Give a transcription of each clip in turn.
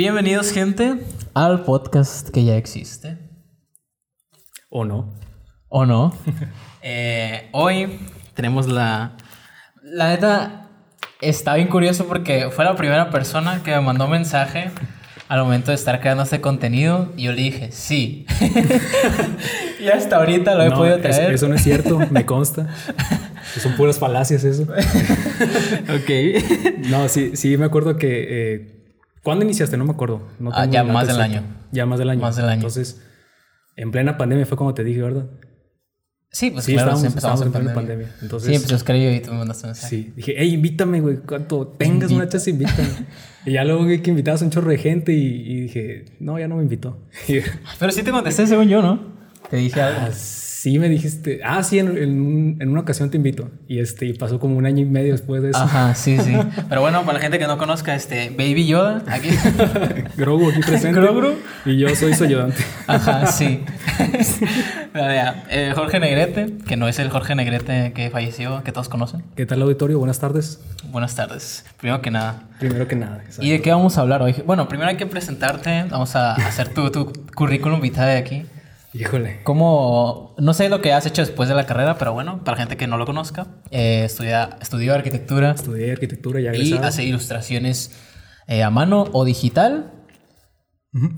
Bienvenidos, gente, al podcast que ya existe. ¿O no? ¿O no? Eh, hoy tenemos la... La neta, está bien curioso porque fue la primera persona que me mandó mensaje al momento de estar creando este contenido y yo le dije, sí. y hasta ahorita lo he No, podido es- traer. Eso no es cierto, me consta. Son puras falacias eso. ok. No, sí, sí me acuerdo que... eh, ¿Cuándo iniciaste? No me acuerdo. No Ah, ya más del año. Ya más del año. Más del año. Entonces, en plena pandemia fue como te dije, ¿verdad? Sí, pues sí, claro, estábamos, empezamos estábamos en pandemia. pandemia. Entonces, Sí, empezó a escribir y tú me mandaste un mensaje. Sí, dije, hey, invítame, güey, cuando tengas una chance, invítame. y ya luego vi que invitabas a un chorro de gente y, y dije, no, ya no me invitó. Pero sí te contesté según yo, ¿no? Te dije algo. ah, sí me dijiste, ah, sí, en, en un- en una ocasión te invito. Y este, y pasó como un año y medio después de eso. Ajá, sí, sí. Pero bueno, para la gente que no conozca, este, Baby Yoda, aquí. Grogu aquí presente. Grogu. Y yo soy su ayudante. Ajá, sí. Eh, Jorge Negrete, que no es el Jorge Negrete que falleció, que todos conocen. ¿Qué tal, auditorio? Buenas tardes. Buenas tardes. Primero que nada. Primero que nada. exacto. ¿Y de qué vamos a hablar hoy? Bueno, primero hay que presentarte. Vamos a hacer tu, tu currículum vitae aquí. Híjole. ¿Cómo? No sé lo que has hecho después de la carrera, pero bueno, para gente que no lo conozca, eh, estudia, estudió arquitectura Estudié arquitectura ya y hace ilustraciones eh, a mano o digital.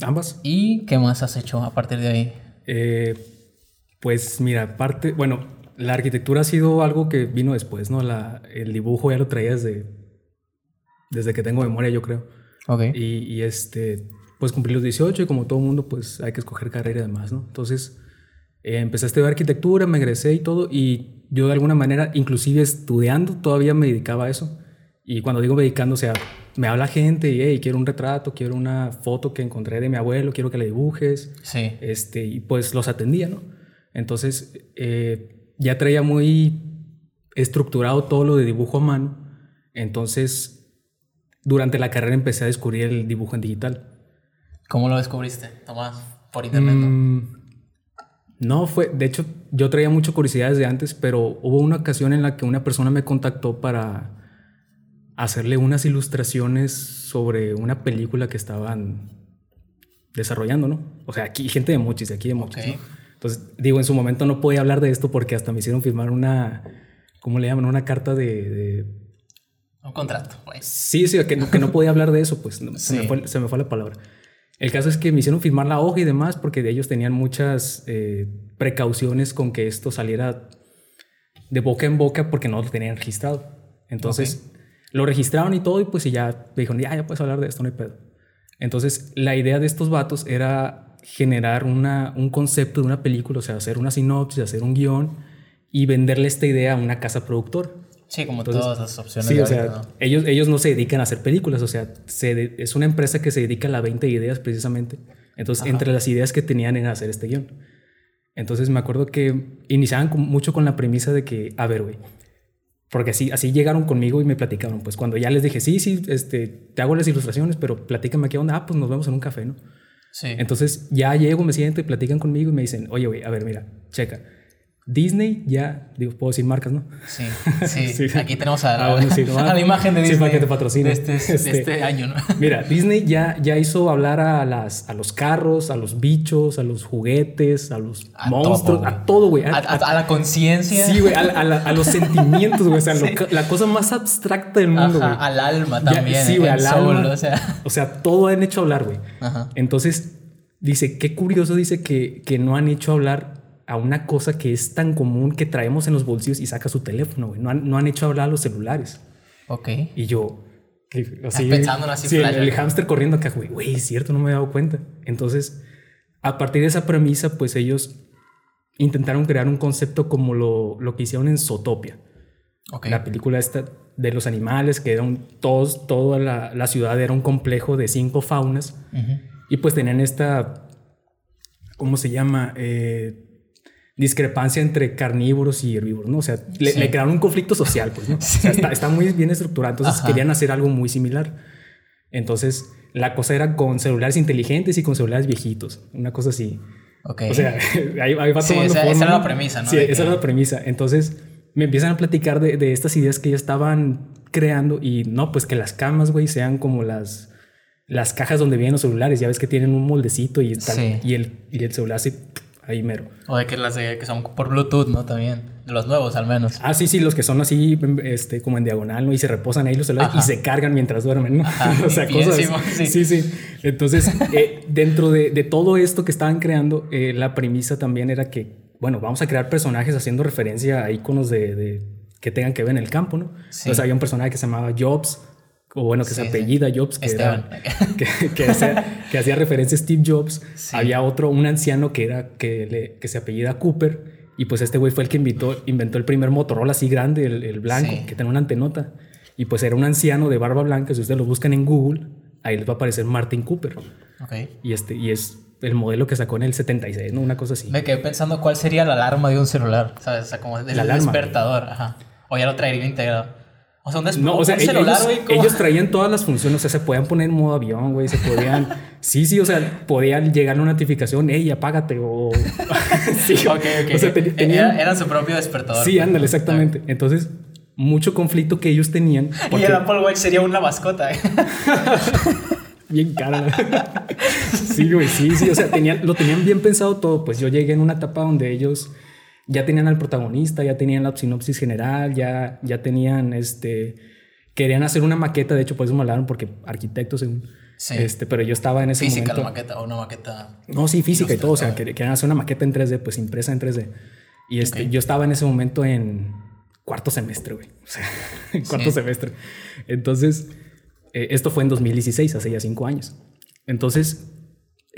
Ambas. ¿Y qué más has hecho a partir de ahí? Eh, pues mira, aparte, bueno, la arquitectura ha sido algo que vino después, ¿no? La, el dibujo ya lo traía desde, desde que tengo memoria, yo creo. Ok. Y, y, este, pues cumplí los 18 y como todo mundo, pues hay que escoger carrera y demás, ¿no? Entonces, eh, empecé a estudiar arquitectura, me egresé y todo, y yo de alguna manera, inclusive estudiando, todavía me dedicaba a eso. Y cuando digo dedicando, o sea, me habla gente y, hey, quiero un retrato, quiero una foto que encontré de mi abuelo, quiero que le dibujes. Sí. Este, y pues los atendía, ¿no? Entonces, eh, ya traía muy estructurado todo lo de dibujo a mano. Entonces, durante la carrera empecé a descubrir el dibujo en digital. ¿Cómo lo descubriste, Tomás? Por internet. ¿no? Mm, no, fue, de hecho, yo traía mucha curiosidad desde antes, pero hubo una ocasión en la que una persona me contactó para hacerle unas ilustraciones sobre una película que estaban desarrollando, ¿no? O sea, aquí gente de Mochis, de aquí de Mochis. ¿no? Entonces, digo, en su momento no podía hablar de esto porque hasta me hicieron firmar una, ¿cómo le llaman? Una carta de- de Un contrato, pues. Sí, sí, que no, que no podía hablar de eso, pues no, se, me fue, se me fue la palabra. El caso es que me hicieron firmar la hoja y demás porque de ellos tenían muchas eh, precauciones con que esto saliera de boca en boca porque no lo tenían registrado. Entonces lo registraron y todo y pues y ya me dijeron, ya, ya puedes hablar de esto, no hay pedo. Entonces la idea de estos vatos era generar una, un concepto de una película, o sea, hacer una sinopsis, hacer un guion y venderle esta idea a una casa productora. Sí, como Entonces, todas las opciones. Sí, o sea, ahorita, ¿no? ellos, ellos no se dedican a hacer películas, o sea, se de- es una empresa que se dedica a la venta de ideas precisamente. Entonces, entre las ideas que tenían era hacer este guion. Entonces, me acuerdo que iniciaban con- mucho con la premisa de que, a ver, güey, porque así, así llegaron conmigo y me platicaron, pues cuando ya les dije, sí, sí, este, te hago las ilustraciones, pero platícame qué onda, ah, pues nos vemos en un café, ¿no? Sí. Entonces ya llego, me siento y platican conmigo y me dicen, oye, güey, a ver, mira, checa. Disney ya, digo, puedo decir marcas, ¿no? Sí, sí. Sí. Aquí tenemos a, Ah, bueno, sí, ¿no? a la imagen de Sí, Disney. para que te patrocine. De este, de Este- este año, ¿no? Mira, Disney ya, ya hizo hablar a, las, a los carros, a los bichos, a los juguetes, a los A monstruos, a todo, güey. A- la conciencia. Sí, güey, a, los sentimientos, güey. O sea, lo la cosa más abstracta del mundo, güey. Al alma Ya, también. sí, güey, al soul, alma. O sea, O sea, todo han hecho hablar, güey. Entonces, dice, qué curioso, dice que, que no han hecho hablar a una cosa que es tan común que traemos en los bolsillos y saca su teléfono, güey. No han, no han hecho hablar a los celulares. ok. Y yo, que- así, pensándolo así, sí, el, el hámster corriendo acá, güey, güey, es cierto, no me he dado cuenta. Entonces, a partir de esa premisa, pues ellos intentaron crear un concepto como lo, lo que hicieron en Zootopia. Ok. La película esta de los animales, que eran todos, toda la, la ciudad era un complejo de cinco faunas. Y pues tenían esta, ¿cómo se llama? Eh, discrepancia entre carnívoros y herbívoros, ¿no? O sea, le, Sí. le crearon un conflicto social, pues, ¿no? O sea, está, está muy bien estructurado. Entonces Ajá. querían hacer algo muy similar. Entonces, la cosa era con celulares inteligentes y con celulares viejitos. Una cosa así. Ok. O sea, ahí, ahí va Sí, tomando esa- esa forma, era la premisa, ¿no? Sí, esa que- era la premisa. Entonces, me empiezan a platicar de, de estas ideas que ellos estaban creando y no, pues que las camas, güey, sean como las las cajas donde vienen los celulares, ya ves que tienen un moldecito y, Sí. y, el, y el celular así, ahí mero. O de que las de, que son por Bluetooth, ¿no? También. De los nuevos, al menos. Ah, sí, sí, los que son así, este, como en diagonal, ¿no? Y se reposan ahí los celulares Ajá. y se cargan mientras duermen, ¿no? Ajá, o sea, cosas. sí. sí, sí. Entonces, eh, dentro de, de todo esto que estaban creando, eh, la premisa también era que, bueno, vamos a crear personajes haciendo referencia a iconos de, de- que tengan que ver en el campo, ¿no? Sí. Entonces había un personaje que se llamaba Jobs, o bueno, que Sí, se apellida Jobs, que, era, que, que hacía, que hacía referencia a Steve Jobs. Sí. Había otro, un anciano que, era, que, le- que se apellida Cooper. Y pues este güey fue el que invitó, inventó el primer Motorola así grande, el, el blanco, Sí. que tenía una antenota. Y pues era un anciano de barba blanca. Si ustedes lo buscan en Google, ahí les va a aparecer Martin Cooper. Ok. Y, este, y es el modelo que sacó en el 76, ¿no? Una cosa así. Me quedé pensando cuál sería la alarma de un celular, ¿sabes? O sea, como el La alarma. despertador, ajá. O ya lo traería integrado. O sea, un, No, o sea, un ellos, celular, güey, como- ellos traían todas las funciones, o sea, se podían poner en modo avión, güey, se podían, sí, sí, o sea, podían llegar una notificación, hey, apágate, o... sí, Ok, ok. o sea, tenían- era, era su propio despertador. Sí, pues. ándale, exactamente. Entonces, mucho conflicto que ellos tenían. Y porque- el Apple Watch sería una mascota. ¿eh? Bien cara. sí, güey, sí, sí. O sea, tenían, lo tenían bien pensado todo. Pues yo llegué en una etapa donde ellos ya tenían al protagonista, ya tenían la sinopsis general, ya, ya tenían este. Querían hacer una maqueta, de hecho, por eso me hablaron, porque arquitectos, según. Sí. Este, pero yo estaba en ese Física la momento. maqueta o una maqueta. No, sí, física y todo. O sea, querían hacer una maqueta en 3D, pues impresa en 3D. Y este, Ok. yo estaba en ese momento en cuarto semestre, güey. O sea, en cuarto Sí. semestre. Entonces, eh, esto fue en 2016, hace ya cinco años. Entonces,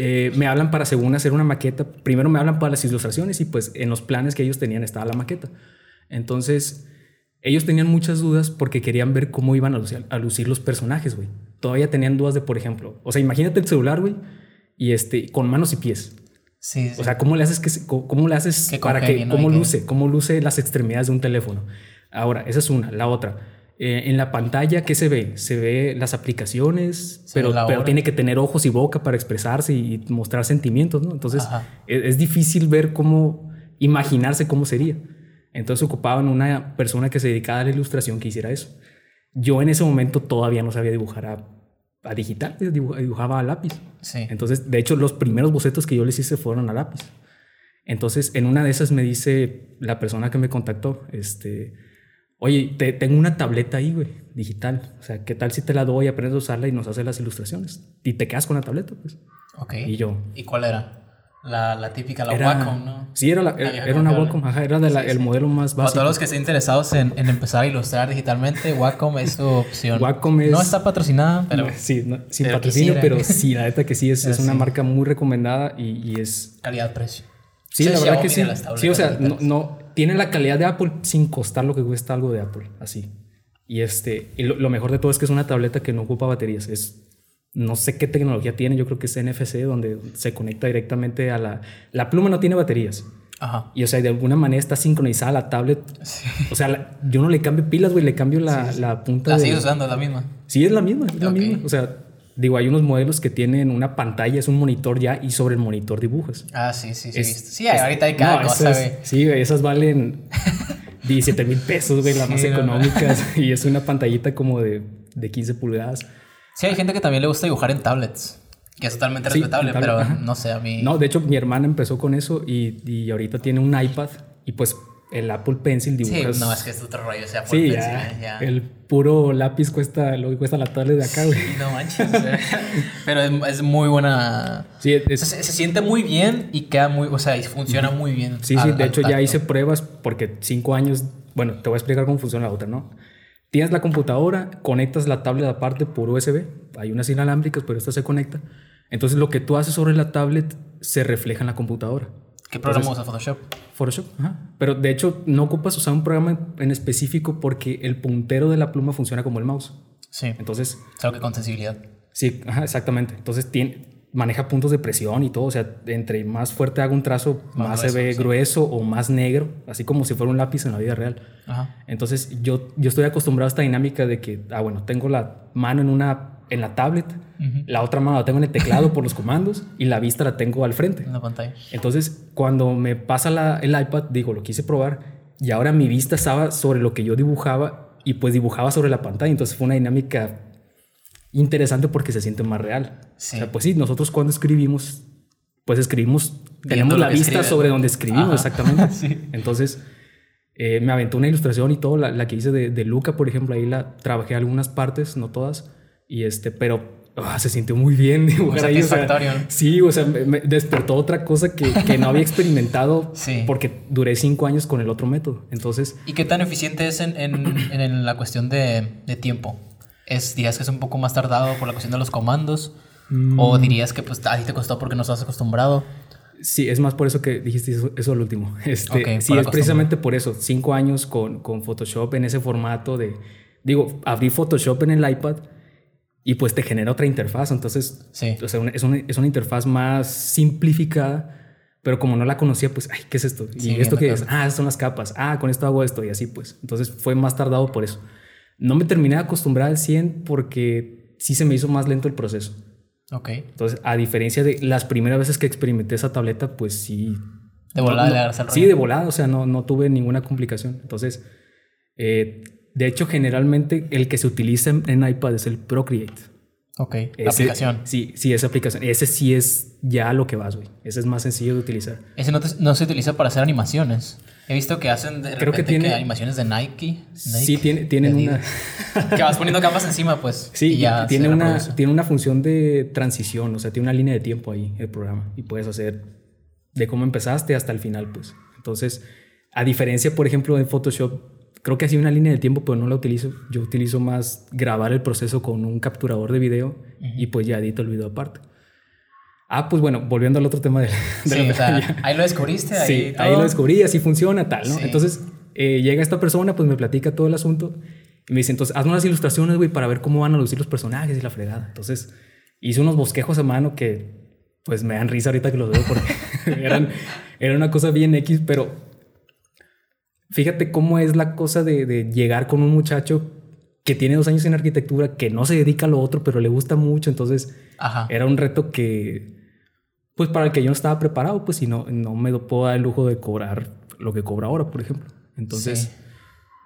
eh, me hablan para, según hacer una maqueta. Primero me hablan para las ilustraciones y pues en los planes que ellos tenían estaba la maqueta. Entonces, ellos tenían muchas dudas porque querían ver cómo iban a lucir, a lucir los personajes, güey. Todavía tenían dudas de, por ejemplo, o sea, imagínate el celular, güey, y este, con manos y pies. Sí, sí. O sea, ¿cómo le haces, que, cómo le haces Que para que, cómo luce, cómo luce las extremidades de un teléfono? Ahora, esa es una. La otra, eh, en la pantalla, ¿qué se ve? Se ve las aplicaciones, Se pero, pero tiene que tener ojos y boca para expresarse y mostrar sentimientos, ¿no? Entonces, es, es difícil ver cómo, imaginarse cómo sería. Entonces ocupaban una persona que se dedicara a la ilustración que hiciera eso. Yo en ese momento todavía no sabía dibujar a, a digital, dibu- dibujaba a lápiz. sí. Entonces, de hecho, los primeros bocetos que yo les hice fueron a lápiz. Entonces, en una de esas me dice la persona que me contactó, este, oye, te, tengo una tableta ahí, güey, digital. O sea, ¿qué tal si te la doy, aprendes a usarla y nos hace las ilustraciones? Y te quedas con la tableta, pues. Ok. Y yo, ¿Y cuál era? La, la típica, la era, Wacom, ¿no? Sí, era, la- La era, era una. Wacom, ajá, era de la- Sí, el sí. modelo más Para básico. todos los que estén interesados en, en empezar a ilustrar digitalmente, Wacom es su opción. Wacom es- No está patrocinada, pero sí, no, sin pero patrocinio, quisiera. pero sí, la neta que sí, es, es una sí. marca muy recomendada y, y es calidad-precio. Sí, Sí, la verdad Xiaomi que sí. Sí, o sea, no, no- tiene la calidad de Apple sin costar lo que cuesta algo de Apple, así. Y este, y lo, lo mejor de todo es que es una tableta que no ocupa baterías. Es, no sé qué tecnología tiene, yo creo que es NFC, donde se conecta directamente a la. La pluma no tiene baterías. Ajá. Y o sea, de alguna manera está sincronizada la tablet. O sea, la- yo no le cambio pilas, güey, le cambio la, la punta. La de- sigues usando, la misma. Sí, es la misma, es la misma. O sea, digo, hay unos modelos que tienen una pantalla, es un monitor ya, y sobre el monitor dibujas. Ah, sí, sí, sí. Es-. Sí, ahorita hay cada no, cosa, esas-. Sí, esas valen 17 mil pesos, güey, las Sí, más no, económicas. y es una pantallita como de, de 15 pulgadas. Sí, hay gente que también le gusta dibujar en tablets. Que es totalmente Sí, respetable, pero ajá. no sé, a mí. No, de hecho, mi hermana empezó con eso y, y ahorita tiene un iPad y pues el Apple Pencil sí, dibujas. no, es que es otro rollo. O sea, por Sí, Pencil, ya, eh, ya. El puro lápiz cuesta lo que cuesta la tablet de acá, güey. Sí, no manches. pero es, es muy buena. Sí, es- se, se siente muy bien y queda muy. O sea, y funciona muy bien. Sí, sí, al- de al hecho ya hice pruebas porque cinco años, bueno, te voy a explicar cómo funciona la otra, ¿no? Tienes la computadora, conectas la tablet aparte por USB, hay unas inalámbricas, pero esta se conecta. Entonces lo que tú haces sobre la tablet se refleja en la computadora. ¿Qué programa usa Photoshop? Photoshop, ajá. Pero de hecho no ocupas usar un programa en- específico porque el puntero de la pluma funciona como el mouse. Sí. Entonces, Solo que con sensibilidad. sí, ajá, exactamente. Entonces tiene, maneja puntos de presión y todo. O sea, entre más fuerte haga un trazo, Más más, grueso, se ve sí. grueso o más negro, así como si fuera un lápiz en la vida real. Ajá. Entonces yo, yo estoy acostumbrado a esta dinámica de que, ah, bueno, tengo la mano en una en la tablet, la otra mano la tengo en el teclado por los comandos y la vista la tengo al frente. En la pantalla. Entonces, cuando me pasa la- el iPad, digo, lo quise probar y ahora mi vista estaba sobre lo que yo dibujaba y pues dibujaba sobre la pantalla. Entonces fue una dinámica interesante porque se siente más real. Sí. O sea, pues sí, nosotros cuando escribimos, pues escribimos, tenemos la vista sobre donde escribimos, Ajá. exactamente. Sí. Entonces, eh, me aventó una ilustración y todo, la, la que hice de, de Luca, por ejemplo, ahí la trabajé algunas partes, no todas, y este, pero ah, se sintió muy bien dibujar ahí. o sea, sí, o sea, me, despertó otra cosa que, que no había experimentado Sí. porque duré cinco años con el otro método. Entonces, ¿Y qué tan eficiente es en, en- en la cuestión de, de tiempo? ¿Es, ¿Dirías que es un poco más tardado por la cuestión de los comandos? ¿O Mm. dirías que pues, a ti te costó porque no estás acostumbrado? Sí, es más por eso que dijiste eso, eso al último. Este, Ok, sí, es precisamente por eso. Cinco años con, con Photoshop en ese formato de... Digo, abrí Photoshop en el iPad y pues te genera otra interfaz. Entonces, Sí. o sea, una- es, una, es una interfaz más simplificada, pero como no la conocía, pues, ay, ¿qué es esto? ¿Y Sí, esto qué es? Ah, son las capas. Ah, con esto hago esto y así pues. Entonces fue más tardado por eso. No me terminé de acostumbrar al 100 porque sí se me hizo más lento el proceso. Ok. Entonces, a diferencia de las primeras veces que experimenté esa tableta, pues sí. De volada no- le Sí, de volada, o sea, no, no tuve ninguna complicación. Entonces, eh, de hecho, generalmente el que se utiliza en, en iPad es el Procreate. Ok. La Ese- aplicación. Sí, sí, esa aplicación. Ese sí es ya lo que vas, güey. Ese es más sencillo de utilizar. Ese no, te- no se utiliza para hacer animaciones. He visto que hacen de Creo que repente que tiene- animaciones de Nike. Nike, sí, tiene, tienen de una. Que vas poniendo capas encima, pues. Sí, y ya tiene una, tiene una función de transición, o sea, tiene una línea de tiempo ahí el programa y puedes hacer de cómo empezaste hasta el final, pues. Entonces, a diferencia, por ejemplo, en Photoshop, creo que así una línea de tiempo, pero no la utilizo. Yo utilizo más grabar el proceso con un capturador de video y pues ya edito el video aparte. Ah, pues bueno, volviendo al otro tema de, de Sí, la o sea, ahí lo descubriste. Ahí, Sí, ahí todo. lo descubrí, así funciona, tal, ¿no? Sí. Entonces, eh, llega esta persona, pues me platica todo el asunto y me dice, entonces, hazme unas ilustraciones, güey, para ver cómo van a lucir los personajes y la fregada. Entonces, hice unos bosquejos a mano que, pues, me dan risa ahorita que los veo porque eran, era una cosa bien X, pero fíjate cómo es la cosa de, de llegar con un muchacho que tiene dos años en arquitectura, que no se dedica a lo otro, pero le gusta mucho, entonces Ajá. era un reto que, pues para el que yo no estaba preparado, pues si no, no me puedo dar el lujo de cobrar lo que cobra ahora, por ejemplo. Entonces, Sí.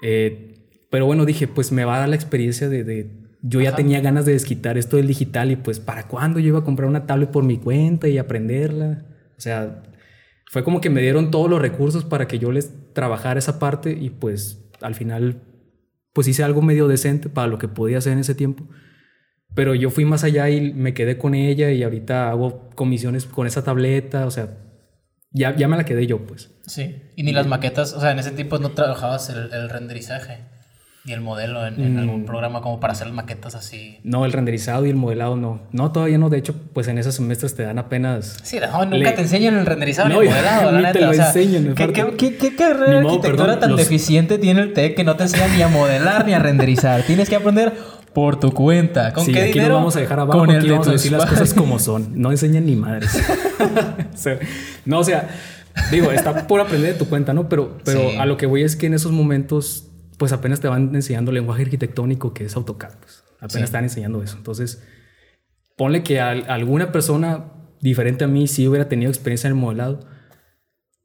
eh, pero bueno, dije, pues me va a dar la experiencia de, de- yo ya Ajá. tenía ganas de desquitar esto del digital y pues para cuándo yo iba a comprar una tablet por mi cuenta y aprenderla. O sea, fue como que me dieron todos los recursos para que yo les trabajara esa parte y pues al final pues hice algo medio decente para lo que podía hacer en ese tiempo. Pero yo fui más allá y me quedé con ella y ahorita hago comisiones con esa tableta, o sea, ya, ya me la quedé yo pues. Sí. Y ni las maquetas, o sea, en ese tiempo no trabajabas el, el renderizaje ni el modelo en, en Mm. algún programa como para hacer las maquetas así. No, el renderizado y el modelado no. No, todavía no. De hecho, pues en esos semestres te dan apenas... Sí, no, nunca Le- te enseñan el renderizado No, ni el modelado, la ni te neta. lo o sea, enseñan, ¿qué, qué, qué, qué carrera de arquitectura perdón, tan los- deficiente tiene el TEC que no te enseña ni a modelar ni a renderizar? Tienes que aprender por tu cuenta. ¿Con sí, qué aquí dinero? no vamos a dejar abajo, Con el aquí de vamos a decir las cosas como son. No enseñan ni madres. O sea, no, o sea, digo, está por aprender de tu cuenta, ¿no? Pero, pero Sí. a lo que voy es que en esos momentos, pues apenas te van enseñando lenguaje arquitectónico que es AutoCAD. Pues. Apenas Sí. están enseñando eso. Entonces, ponle que a, alguna persona diferente a mí sí hubiera tenido experiencia en el modelado,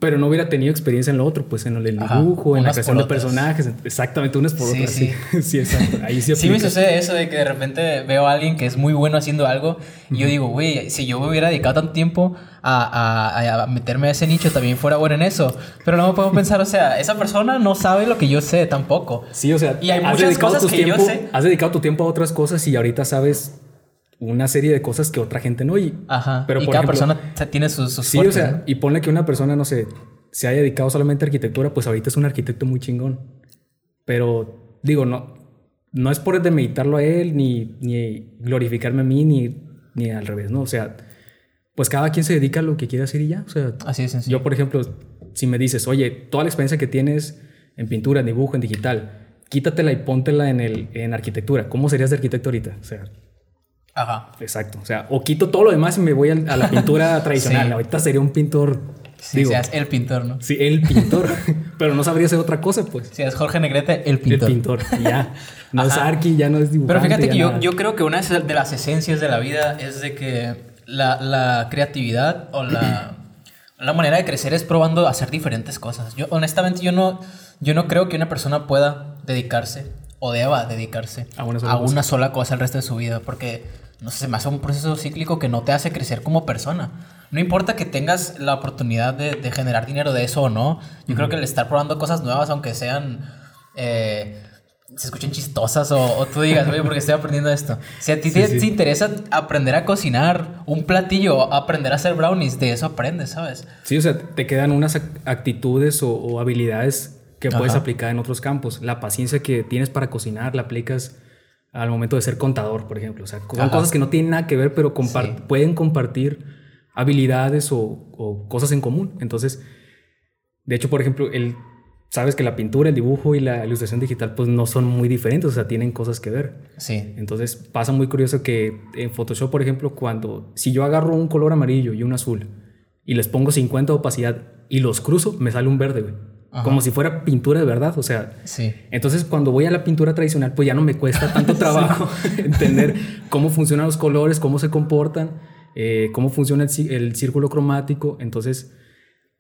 pero no hubiera tenido experiencia en lo otro, pues en el Ajá, dibujo, en la creación de personajes. Exactamente, unas por Sí, otras. Sí, sí. exacto. Ahí sí Sí me sucede eso de que de repente veo a alguien que es muy bueno haciendo algo y yo digo, güey, si yo me hubiera dedicado tanto tiempo a, a- a meterme a ese nicho, también fuera bueno en eso. Pero no me puedo pensar, o sea, esa persona no sabe lo que yo sé tampoco. Sí, o sea, Y hay has muchas cosas que yo tiempo- sé. Has dedicado tu tiempo a otras cosas y ahorita sabes una serie de cosas que otra gente no. Y, Ajá. Pero, y por cada ejemplo, persona tiene sus, sus sí, o sea, ¿no? y ponle que una persona, no sé, se haya dedicado solamente a arquitectura, pues ahorita es un arquitecto muy chingón. Pero digo, no, no es por demeritarlo a él, ni, ni glorificarme a mí, ni, ni al revés, ¿no? O sea, pues cada quien se dedica a lo que quiere hacer y ya. O sea, Así sencillo. yo, por ejemplo, si me dices, oye, toda la experiencia que tienes en pintura, en dibujo, en digital, quítatela y póntela en, el, en arquitectura. ¿Cómo serías de arquitecto ahorita? O sea, Ajá. exacto. O sea, o quito todo lo demás y me voy a, la pintura tradicional. Sí. Ahorita sería un pintor, Sí, digo, seas el pintor, ¿no? sí, el pintor, pero no sabría hacer otra cosa, pues. Si es Jorge Negrete, el pintor. El pintor, ya. No es Ajá. arqui, ya no es dibujante. Pero fíjate que yo, nada. yo creo que una de las esencias de la vida es de que la, la creatividad o la, la manera de crecer es probando a hacer diferentes cosas. Yo honestamente yo no, yo no creo que una persona pueda dedicarse o deba dedicarse A una sola a cosa. una sola cosa el resto de su vida, porque no sé, se me hace un proceso cíclico que no te hace crecer como persona. No importa que tengas la oportunidad de, de generar dinero de eso o no, yo creo que el estar probando cosas nuevas, aunque sean... eh, se escuchen chistosas o, o tú digas, oye, porque estoy aprendiendo esto. Si a ti te, sí. te interesa aprender a cocinar un platillo, aprender a hacer brownies, de eso aprendes, ¿sabes? Sí, o sea, te quedan unas ac- actitudes o, o habilidades que puedes Ajá. aplicar en otros campos. La paciencia que tienes para cocinar la aplicas al momento de ser contador, por ejemplo. O sea, son Ajá. cosas que no tienen nada que ver, pero Sí. pueden compartir habilidades o, o cosas en común. Entonces, de hecho, por ejemplo, el, sabes que la pintura, el dibujo y la ilustración digital pues no son muy diferentes, o sea, tienen cosas que ver. Sí. Entonces pasa muy curioso que en Photoshop, por ejemplo, cuando si yo agarro un color amarillo y un azul y les pongo 50 de opacidad y los cruzo, me sale un verde, güey. Ajá. Como si fuera pintura de verdad, o sea, Sí. entonces cuando voy a la pintura tradicional, pues ya no me cuesta tanto trabajo entender cómo funcionan los colores, cómo se comportan, eh, cómo funciona el, ci- el círculo cromático, entonces...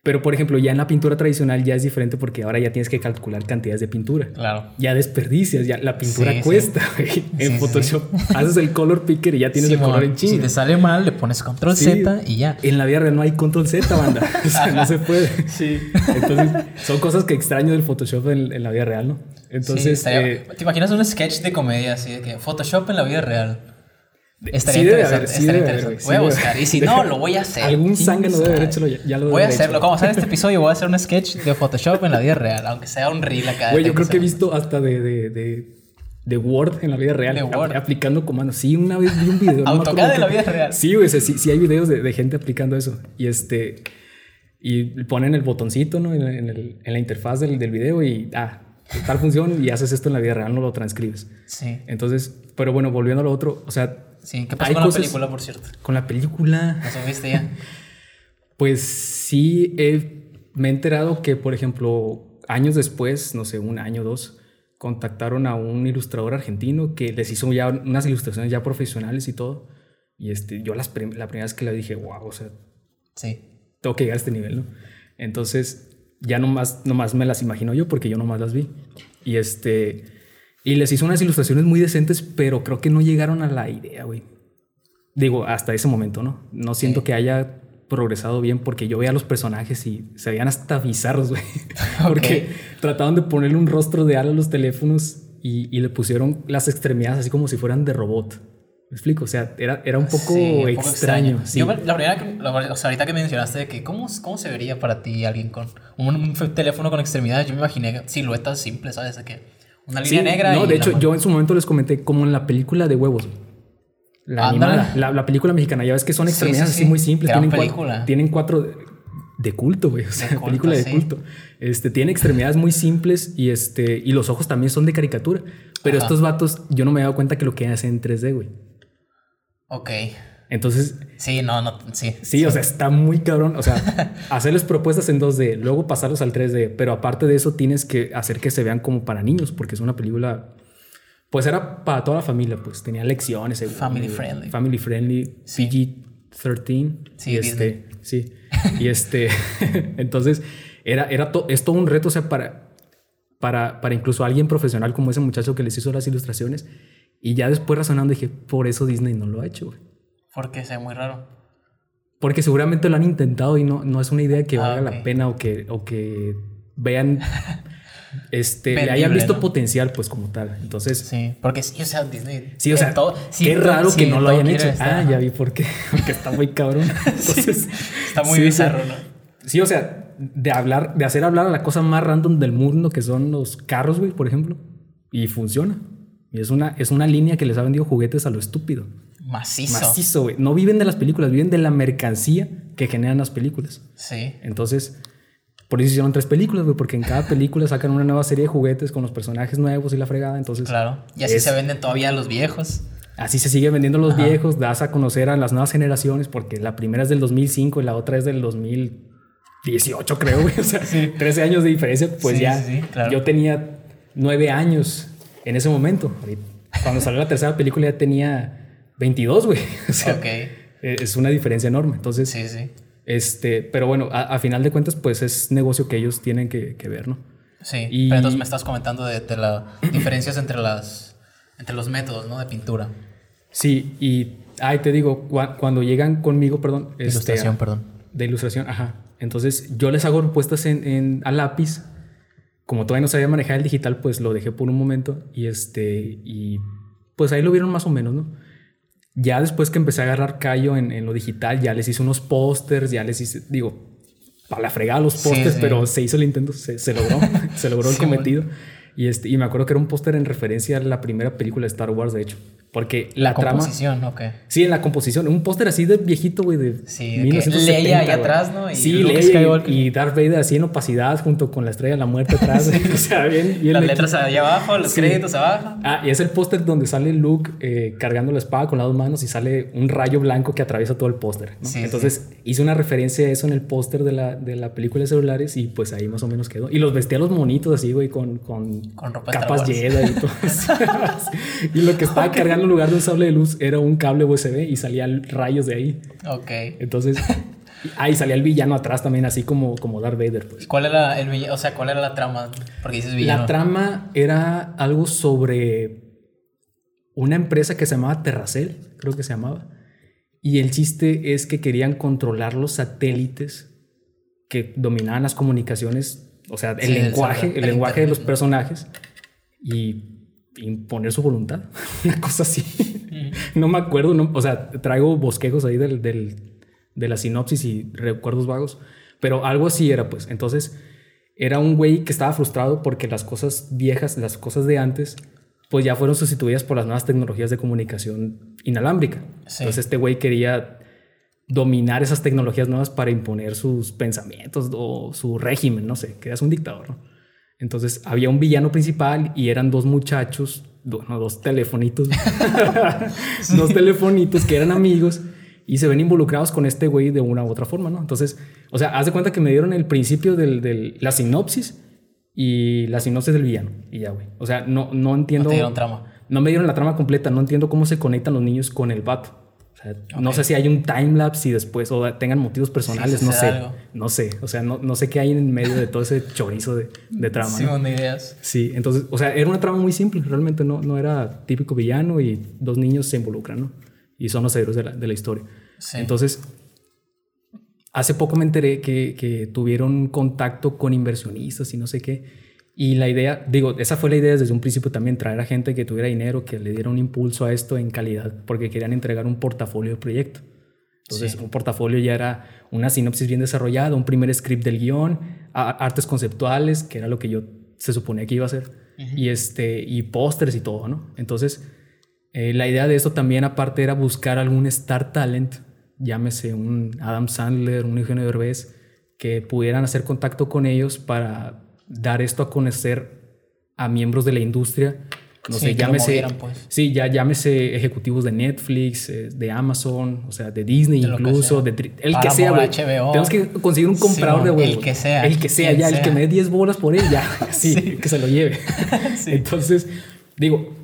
Pero, por ejemplo, ya en la pintura tradicional ya es diferente porque ahora ya tienes que calcular cantidades de pintura Claro. ya desperdicias, ya la pintura Sí, cuesta. Sí, en sí, Photoshop haces el color picker y ya tienes el color en Si chinga. te sale mal, le pones control. Z y ya. En la vida real no hay control Z, banda. O sea, no se puede. Sí. Entonces, son cosas que extraño del Photoshop en, en la vida real, ¿no? Entonces, eh, ¿te imaginas un sketch de comedia así de que Photoshop en la vida real? Estaría sí interesante. haber, sí estaría haber, interesante. güey, voy a sí debe buscar. haber. Y si no, lo voy a hacer. Algún zángano Chingue debe haber hecho, ya, ya lo Voy a haber hacerlo. hecho. Como sale este episodio, voy a hacer un sketch de Photoshop en la vida real, aunque sea un reel acá. Güey, yo 30 creo que he visto hasta de, de, de, de Word en la vida real. Word. ap- Aplicando comandos. Sí, una vez vi un video. no AutoCAD en la vida real. Sí, güey, sí, sí hay videos de, de gente aplicando eso. Y este. Y ponen el botoncito, ¿no? En, en el- en la interfaz del, del video y. Ah, tal función y haces esto en la vida real, no lo transcribes. Sí. Entonces, pero bueno, volviendo a lo otro, o sea, Sí. ¿Qué pasó Hay con la película, por cierto? con la película. ¿No supiste ya? Pues sí, he- me he enterado que, por ejemplo, años después, no sé, un año o dos, contactaron a un ilustrador argentino que les hizo ya unas ilustraciones ya profesionales y todo. Y este, yo las prim- la primera vez que la dije, wow, o sea, Sí. tengo que llegar a este nivel, ¿no? Entonces, ya nomás, nomás me las imagino yo porque yo nomás las vi. Y este, y les hizo unas ilustraciones muy decentes, pero creo que no llegaron a la idea, güey. Digo, hasta ese momento, ¿no? No siento Sí. que haya progresado bien porque yo veía a los personajes y se veían hasta bizarros, güey. Porque trataban de ponerle un rostro de ala a los teléfonos y, y le pusieron las extremidades así como si fueran de robot. ¿Me explico? O sea, era, era un poco Sí, un poco extraño. sí. Yo, la primera que, la- o sea, ahorita que mencionaste de que cómo, cómo se vería para ti alguien con un, teléfono con extremidades, yo me imaginé siluetas simples, ¿sabes? De que una Sí, línea negra. No, y de hecho, mano. yo en su momento les comenté, como en la película de huevos. La animada, la, la película mexicana, ya ves que son extremidades sí, así sí. muy simples. Gran Tienen, cua- película. tienen cuatro de, culto, güey. O sea, culto, película de culto. Este, tiene extremidades muy simples y, este, y los ojos también son de caricatura. Pero Ajá. estos vatos, yo no me he dado cuenta que lo que hacen en 3D, güey. Ok. Entonces, Sí, no, no, sí. sí, o sea, está muy cabrón. O sea, hacerles propuestas en 2D, luego pasarlos al 3D. Pero aparte de eso, tienes que hacer que se vean como para niños, porque es una película pues era para toda la familia, pues tenía lecciones. Family eh, friendly. Family friendly, PG-13. Sí, y este, sí. Y este, entonces, era, era to- es todo un reto, o sea, para, para, para incluso alguien profesional como ese muchacho que les hizo las ilustraciones. Y ya después razonando dije, por eso Disney no lo ha hecho, güey. Porque se ve muy raro. Porque seguramente lo han intentado y no, no es una idea que Ah, valga la pena o que, o que vean, este, le hayan visto ¿no? potencial, pues como tal. Entonces, Sí, porque sí, o sea, Disney. Sí, o sea, todo- sí, qué raro que no lo hayan hecho. estar. Ah, ya vi por qué. Porque está muy cabrón. Entonces, Está muy bizarro, ¿no? Sí, o sea, de hablar, de hacer hablar a la cosa más random del mundo, que son los carros, güey, por ejemplo. Y funciona. Y es una, es una línea que les ha vendido juguetes a lo estúpido. Macizo. Macizo, güey. No viven de las películas, viven de la mercancía que generan las películas. Sí. Entonces, por eso hicieron tres películas, güey, porque en cada película sacan una nueva serie de juguetes con los personajes nuevos y la fregada. Entonces, Claro. Y así es- se venden todavía los viejos. Así se sigue vendiendo los Ajá. viejos, das a conocer a las nuevas generaciones, porque la primera es del 2005 y la otra es del 2018, creo, güey. O sea, 13 años de diferencia, pues Sí, ya. sí, sí, claro. Yo tenía 9 años en ese momento. Cuando salió la tercera película ya tenía 22, güey. O sea, Ok. es una diferencia enorme. Entonces, Sí, sí. este, pero bueno, a, a final de cuentas, pues es negocio que ellos tienen que, que ver, ¿no? Sí, Y- pero entonces me estás comentando de, de las diferencias entre las entre los métodos, ¿no? De pintura. Sí, y ay, te digo, cua- cuando llegan conmigo, perdón, este, Ilustración, perdón. de ilustración, ajá. Entonces yo les hago propuestas en, en- a lápiz. Como todavía no sabía manejar el digital, pues lo dejé por un momento y este y pues ahí lo vieron más o menos, ¿no? Ya después que empecé a agarrar callo en, en lo digital, ya les hice unos pósters, ya les hice, digo, para la fregada los pósters, sí. pero se hizo el intento, se, se logró, se logró el Sí, cometido. Y, este, y me acuerdo que era un póster en referencia a la primera película de Star Wars, de hecho. Porque la, trama... Composición, ok. Sí, en la composición. Un póster así de viejito, güey, de Sí, de que 1970, Leia ahí atrás, ¿no? Y sí, Leia y, y Darth Vader así en opacidad junto con la estrella de la muerte atrás. o sea, bien, bien Las letras allá abajo, los Sí. créditos abajo. Ah, y es el póster donde sale Luke eh, cargando la espada con las dos manos y sale un rayo blanco que atraviesa todo el póster. ¿no? Sí, Entonces hice una referencia a eso en el póster de la, de la película de celulares y pues ahí más o menos quedó. Y los vestía los monitos así, güey, con, con, Con ropa de capas. Jedi y todo eso. y lo que estaba cargando en lugar de un sable de luz era un cable USB y salían rayos de ahí. Ok. Entonces, ahí salía el villano atrás también, así como, como Darth Vader, pues. ¿Y ¿Cuál era el villano? O sea, ¿cuál era la trama? Porque dices villano. La trama era algo sobre una empresa que se llamaba Terracel, creo que se llamaba. Y el chiste es que querían controlar los satélites que dominaban las comunicaciones, o sea, el Sí, lenguaje, el el lenguaje de los personajes y imponer su voluntad, una cosa así. no me acuerdo, no, o sea, traigo bosquejos ahí del, del- de la sinopsis y recuerdos vagos, pero algo así era, pues. Entonces, era un güey que estaba frustrado porque las cosas viejas, las cosas de antes, pues ya fueron sustituidas por las nuevas tecnologías de comunicación inalámbrica. Sí. Entonces, este güey quería dominar esas tecnologías nuevas para imponer sus pensamientos o su régimen, no sé, que es un dictador, ¿no? Entonces había un villano principal y eran dos muchachos, bueno, dos telefonitos, dos telefonitos que eran amigos y se ven involucrados con este güey de una u otra forma, ¿no? Entonces, o sea, haz de cuenta que me dieron el principio del- la sinopsis y la sinopsis del villano y ya, güey. O sea, no, no No entiendo. te dieron trama. No me dieron la trama completa, no entiendo cómo se conectan los niños con el vato. O sea, no sé si hay un timelapse y después o tengan motivos personales, Sí, no sé. algo. No sé, o sea, no, no sé qué hay en medio de todo ese chorizo de, de trama. Sí, ¿no? de ideas. Sí, entonces, o sea, era una trama muy simple, realmente no, no era típico villano y dos niños se involucran, ¿no? Y son los héroes de la, de la historia. Sí. Entonces, hace poco me enteré que, que tuvieron contacto con inversionistas y no sé qué. Y la idea, digo, esa fue la idea desde un principio también, traer a gente que tuviera dinero, que le diera un impulso a esto en calidad, porque querían entregar un portafolio de proyecto. Entonces, Sí. un portafolio ya era una sinopsis bien desarrollada, un primer script del guion, artes conceptuales, que era lo que yo se suponía que iba a hacer, y, este, y pósters y todo, ¿no? Entonces, eh, la idea de esto también, aparte, era buscar algún star talent, llámese un Adam Sandler, un Eugenio Derbez, que pudieran hacer contacto con ellos para dar esto a conocer a miembros de la industria. No Sí, sé, que llámese. movieran, pues. Sí, ya llámese ejecutivos de Netflix, eh, de Amazon, o sea, de Disney De que incluso, de el que Paramount, sea, güey. Tenemos que conseguir un comprador Sí, de el huevos. que sea, El que sea, ya, el que me dé 10 bolas por él, ya. Sí, que se lo lleve. Sí. Entonces, digo,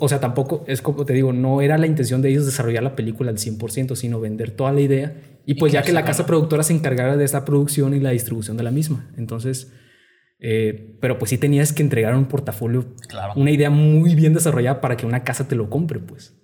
o sea, tampoco es como te digo, no era la intención de ellos desarrollar la película al 100%, sino vender toda la idea. Y pues que ya que la casa productora se encargara de esa producción y la distribución de la misma. Entonces, eh, pero pues sí tenías que entregar un portafolio, Claro. una idea muy bien desarrollada para que una casa te lo compre, pues.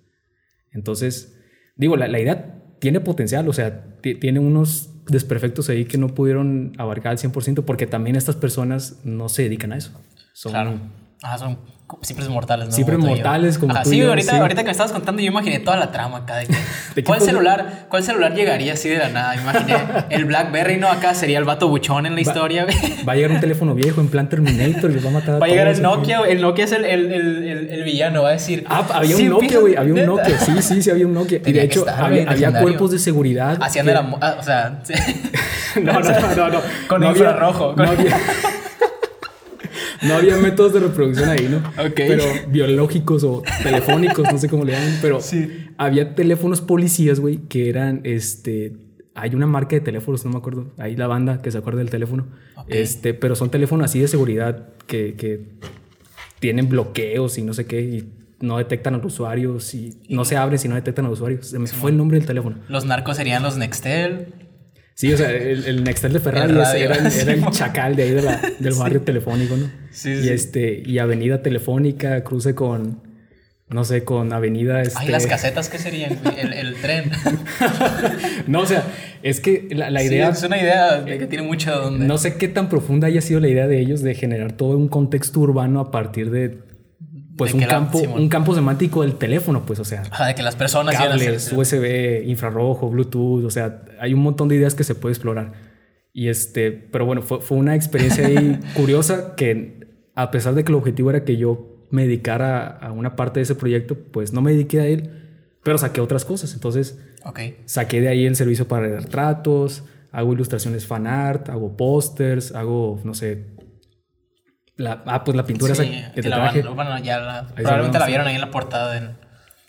Entonces, digo, la, la idea tiene potencial, o sea, ti- tiene unos desperfectos ahí que no pudieron abarcar al 100% porque también estas personas no se dedican a eso. Son, Claro. Ajá, son simples mortales, ¿no? Simples mortales, como Ajá, tú y sí, yo, ahorita, sí. ahorita que me estabas contando, yo imaginé toda la trama acá de que. qué ¿Cuál celular, ¿Cuál celular llegaría así de la nada? Imaginé el Blackberry, ¿no? Acá sería el vato buchón en la historia, güey. Va a llegar un teléfono viejo en plan Terminator y los va a matar a Va a llegar el. Nokia, el Nokia es el, el, el, villano, va a decir. Ah, había "Sí, un Nokia, güey. Había un neta". Nokia. Sí, sí, sí, había un Nokia. Y de hecho, estar, había, cuerpos de seguridad. Hacían que- de la. ah, o sea. sí. No, no, no, no. no. Con no infrarrojo, con- no, había, no había métodos de reproducción ahí, ¿no? Ok. Pero biológicos o telefónicos, no sé cómo le llaman. Pero Sí. había teléfonos policías, güey, que eran este. Hay una marca de teléfonos, no me acuerdo. Ahí la banda que se acuerda del teléfono. Ok. Este, pero son teléfonos así de seguridad que, que tienen bloqueos y no sé qué. Y no detectan a los usuarios y no se abren si no detectan a los usuarios. Se me fue el nombre del teléfono. Los narcos serían los Nextel. Sí, o sea, el, el Nextel de Ferrari era, el- era chacal de ahí de la- del barrio telefónico, ¿no? Sí, y sí. este, y avenida telefónica, cruce con, no sé, con avenida este. Ay, las casetas, ¿qué serían? El, el tren. No, o sea, es que la, la Sí, idea. es una idea de que tiene mucho de dónde. No sé qué tan profunda haya sido la idea de ellos de generar todo un contexto urbano a partir de pues un la- campo, Simón. un campo semántico del teléfono, pues, o sea, Ajá, de que las personas a hacer cables, eso. USB, infrarrojo, Bluetooth, o sea, hay un montón de ideas que se puede explorar. Y este, pero bueno, fue, fue una experiencia ahí curiosa que a pesar de que el objetivo era que yo me dedicara a una parte de ese proyecto, pues no me dediqué a él, pero saqué otras cosas. Entonces, Ok. saqué de ahí el servicio para retratos, hago ilustraciones fan art, hago pósters, hago, no sé, la, ah, pues la pintura Sí, esa que te la traje. van- bueno, ya la- probablemente la vieron ahí en la portada. del-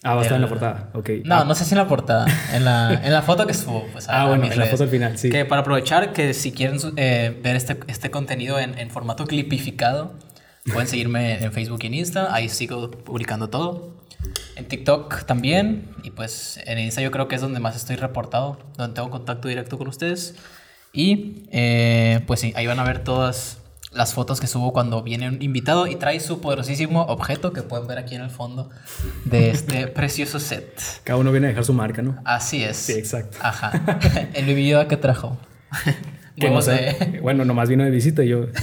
Ah, va a estar en la portada, ok. No, Ah, no sé si en la portada. En la, en la foto que subo. Pues, Ah, bueno, en la redes. foto al final, sí. Que para aprovechar, que si quieren eh, ver este, este contenido en, en formato clipificado, pueden seguirme en Facebook y en Insta. Ahí sigo publicando todo. En TikTok también. Y pues en Insta yo creo que es donde más estoy reportado, donde tengo contacto directo con ustedes. Y eh, pues sí, ahí van a ver todas las fotos que subo cuando viene un invitado y trae su poderosísimo objeto que pueden ver aquí en el fondo de este precioso set. Cada uno viene a dejar su marca, ¿no? Así es. Sí, exacto. Ajá. El video que trajo. Que no Huevos sé, de- Bueno, nomás vino de visita y yo.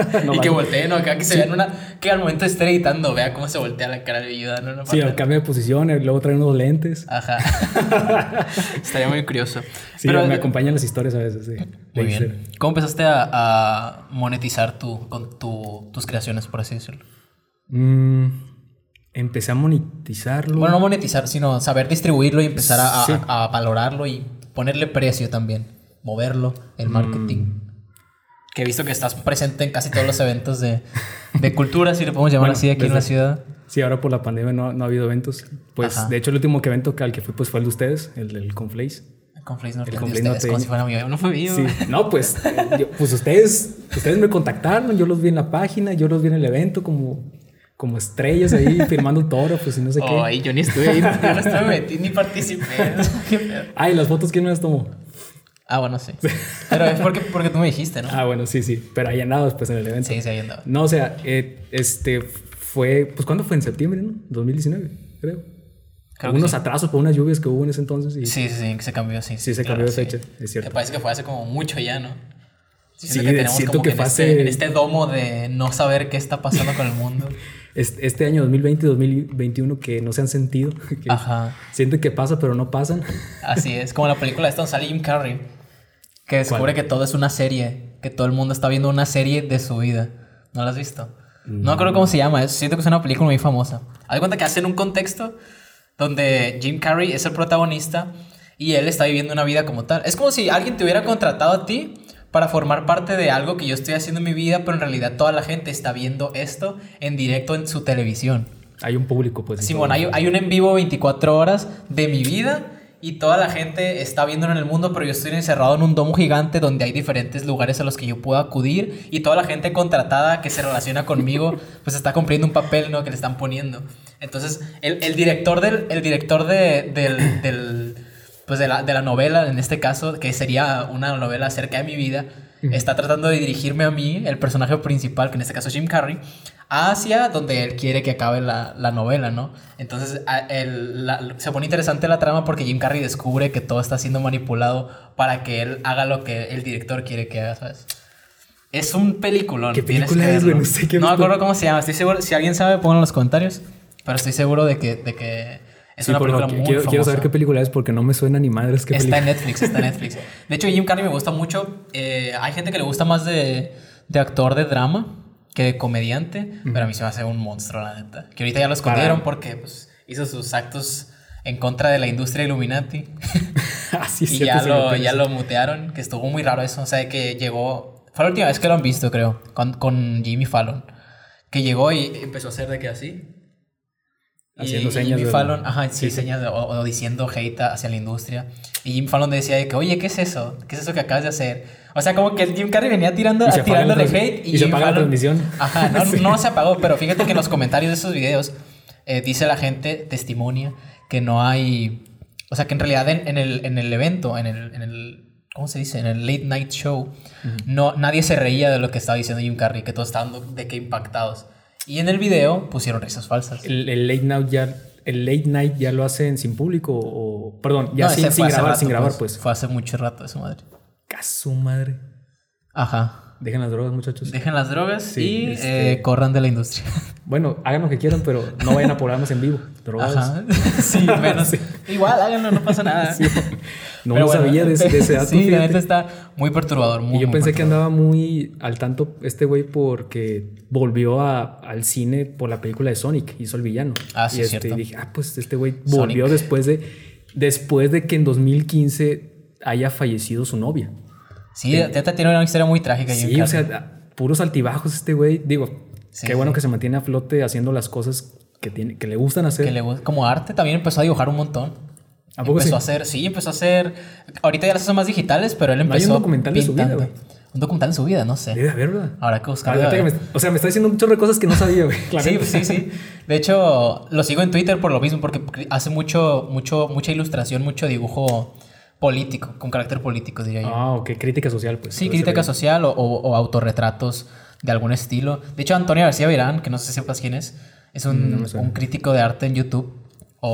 y que voltee, ¿no? Acá que se vean una. Que al momento de estar editando, vea cómo se voltea la cara del video, ¿no? Sí, parte- cambia de posición, y luego trae unos lentes. Ajá. Estaría muy curioso. Sí, Pero, me acompañan las historias a veces. Sí. Muy De bien. ¿Cómo empezaste a, a monetizar tu, con tu, tus creaciones, por así decirlo? Mm, empecé a monetizarlo. Bueno, no monetizar, sino saber distribuirlo y empezar a, a- Sí. a valorarlo y ponerle precio también. Moverlo, el Mm. Que he visto que estás presente en casi todos los eventos de, de cultura, si le podemos llamar Bueno, así, aquí en la ciudad. Sí, ahora por la pandemia no, no ha habido eventos. Pues Ajá. de hecho el último que evento que al que fui pues fue el de ustedes, el del Conflace. Con Flays Norte. Con Flays ustedes, como si fuera mío. No fue mío. Sí, no, pues, eh, yo- pues ustedes, ustedes me contactaron, yo los vi en la página, yo los vi en el evento como, como estrellas ahí firmando autógrafos y no sé Oh, qué. ahí yo ni estuve ahí, yo no estuve metido ni participé. Qué pedo. Ay, las fotos quién me las tomó. Ah, bueno, sí. Pero es porque, porque tú me dijiste, ¿no? Ah, bueno, sí, sí, pero ahí andabas pues en el evento. Sí, sí, ahí andaba. No, o sea, eh, este fue, pues ¿cuándo fue? En septiembre, ¿no? 2019, creo. Creo que Unos sí. atrasos por unas lluvias que hubo en ese entonces y Sí, sí, sí, que se cambió, sí. Sí, se claro, cambió de sí. fecha, es cierto. Me parece que fue hace como mucho ya, ¿no? Sí, Siento que tenemos siento como que que, en, este, en este domo de no saber qué está pasando con el mundo. este, este año 2020 2021 que no se han sentido, que Ajá. sienten que pasa pero no pasan. Así es, como la película esta donde sale Jim Carrey, que descubre ¿Cuál? que todo es una serie, que todo el mundo está viendo una serie de su vida. ¿No la has visto? No me acuerdo cómo se llama, siento que es una película muy famosa. Haz cuenta que hacen un contexto donde Jim Carrey es el protagonista y él está viviendo una vida como tal. Es como si alguien te hubiera contratado a ti para formar parte de algo que yo estoy haciendo en mi vida, pero en realidad toda la gente está viendo esto en directo en su televisión. Hay un público pues. Simón, todo. hay, hay un en vivo 24 horas de mi vida y toda la gente está viéndolo en el mundo, pero yo estoy encerrado en un domo gigante donde hay diferentes lugares a los que yo puedo acudir y toda la gente contratada que se relaciona conmigo pues está cumpliendo un papel ¿no? que le están poniendo. Entonces, el, el director, del, el director de, del, del, pues de, la, de la novela, en este caso, que sería una novela acerca de mi vida, está tratando de dirigirme a mí, el personaje principal, que en este caso es Jim Carrey, hacia donde él quiere que acabe la, la novela, ¿no? Entonces a- el- la- se pone interesante la trama porque Jim Carrey descubre que todo está siendo manipulado para que él haga lo que el director quiere que haga, ¿sabes? Es un peliculón. ¿Qué película que es, qué No me acuerdo cómo se llama. Estoy seguro, si alguien sabe, pónganlo en los comentarios. Pero estoy seguro de que, de que es Sí, una película muy quiero, quiero saber famosa. qué película es porque no me suena ni madres qué Está película. en Netflix, está en Netflix. De hecho, Jim Carrey me gusta mucho. Eh, hay gente que le gusta más de, de actor de drama que de comediante, pero a mí se me hace un monstruo, la neta. Que ahorita ya lo escondieron Para- porque pues, hizo sus actos en contra de la industria Illuminati. ah, sí, y ya, lo, ya lo mutearon, que estuvo muy raro eso. O sea, que llegó. Fue la última vez que lo han visto, creo, con, con Jimmy Fallon. Que llegó y empezó a hacer de que así. Haciendo y, señas y Jimmy de- Fallon, ajá, sí, Sí, señas de- o, o diciendo hate hacia la industria. Y Jim Fallon decía de que, oye, ¿qué es eso? ¿Qué es eso que acabas de hacer? O sea, como que Jim Carrey venía tirando, Y se la tirándole hate. y se Jim apaga la Fallon- transmisión. Ajá, no, Sí. no se apagó, pero fíjate que en los comentarios de esos videos eh, dice la gente, testimonia, que no hay. O sea, que en realidad en, en el, en el evento, en el, en el ¿cómo se dice? En el late night show, no, nadie se reía de lo que estaba diciendo Jim Carrey, que todos estaban de que impactados. Y en el video pusieron risas falsas. El, el late night ya el late night ya lo hacen sin público o perdón, ya No, sin, ese sin hace grabar, rato, sin grabar pues. Fue hace mucho rato eso, madre. Caso madre. Ajá. Dejen las drogas, muchachos. Dejen las drogas Sí, y este- eh, corran de la industria. Bueno, hagan lo que quieran, pero no vayan a programas en vivo. Drogados. Ajá. Sí, menos. Sí. Igual, háganlo, no pasa nada. Sí. No Pero lo bueno, sabía de, ese- de ese dato. Sí, la neta está muy perturbador. Muy, Y yo muy pensé que andaba muy al tanto este güey porque volvió a- al cine por la película de Sonic, hizo el villano. Ah, sí, y este, cierto. dije, ah, pues este güey Sonic. volvió después de, después de que en 2015 haya fallecido su novia. Sí, neta tiene una historia muy trágica. Jim Sí, o sea, puros altibajos este güey. Digo, Sí, qué bueno sí. que se mantiene a flote haciendo las cosas que, tiene, que le gustan hacer. que le como arte también empezó a dibujar un montón. ¿A poco empezó sí? a hacer, sí, empezó a hacer. Ahorita ya las hace más digitales, pero él hay un empezó. documental de su vida, pintando. güey. Un documental de su vida, no sé. Debe haber, ¿verdad? Habrá que buscar. O sea, me está diciendo un chorro de cosas que no sabía, güey. Sí, sí, sí. De hecho, lo sigo en Twitter por lo mismo, porque hace mucho, mucho, mucha ilustración, mucho dibujo político, con carácter político, diría yo. Ah, ok, crítica social, pues. Sí, crítica social o, o- o autorretratos de algún estilo. De hecho, Antonio García Virán, que no sé si sepas quién es, es un, Mm, no un crítico de arte en YouTube. O,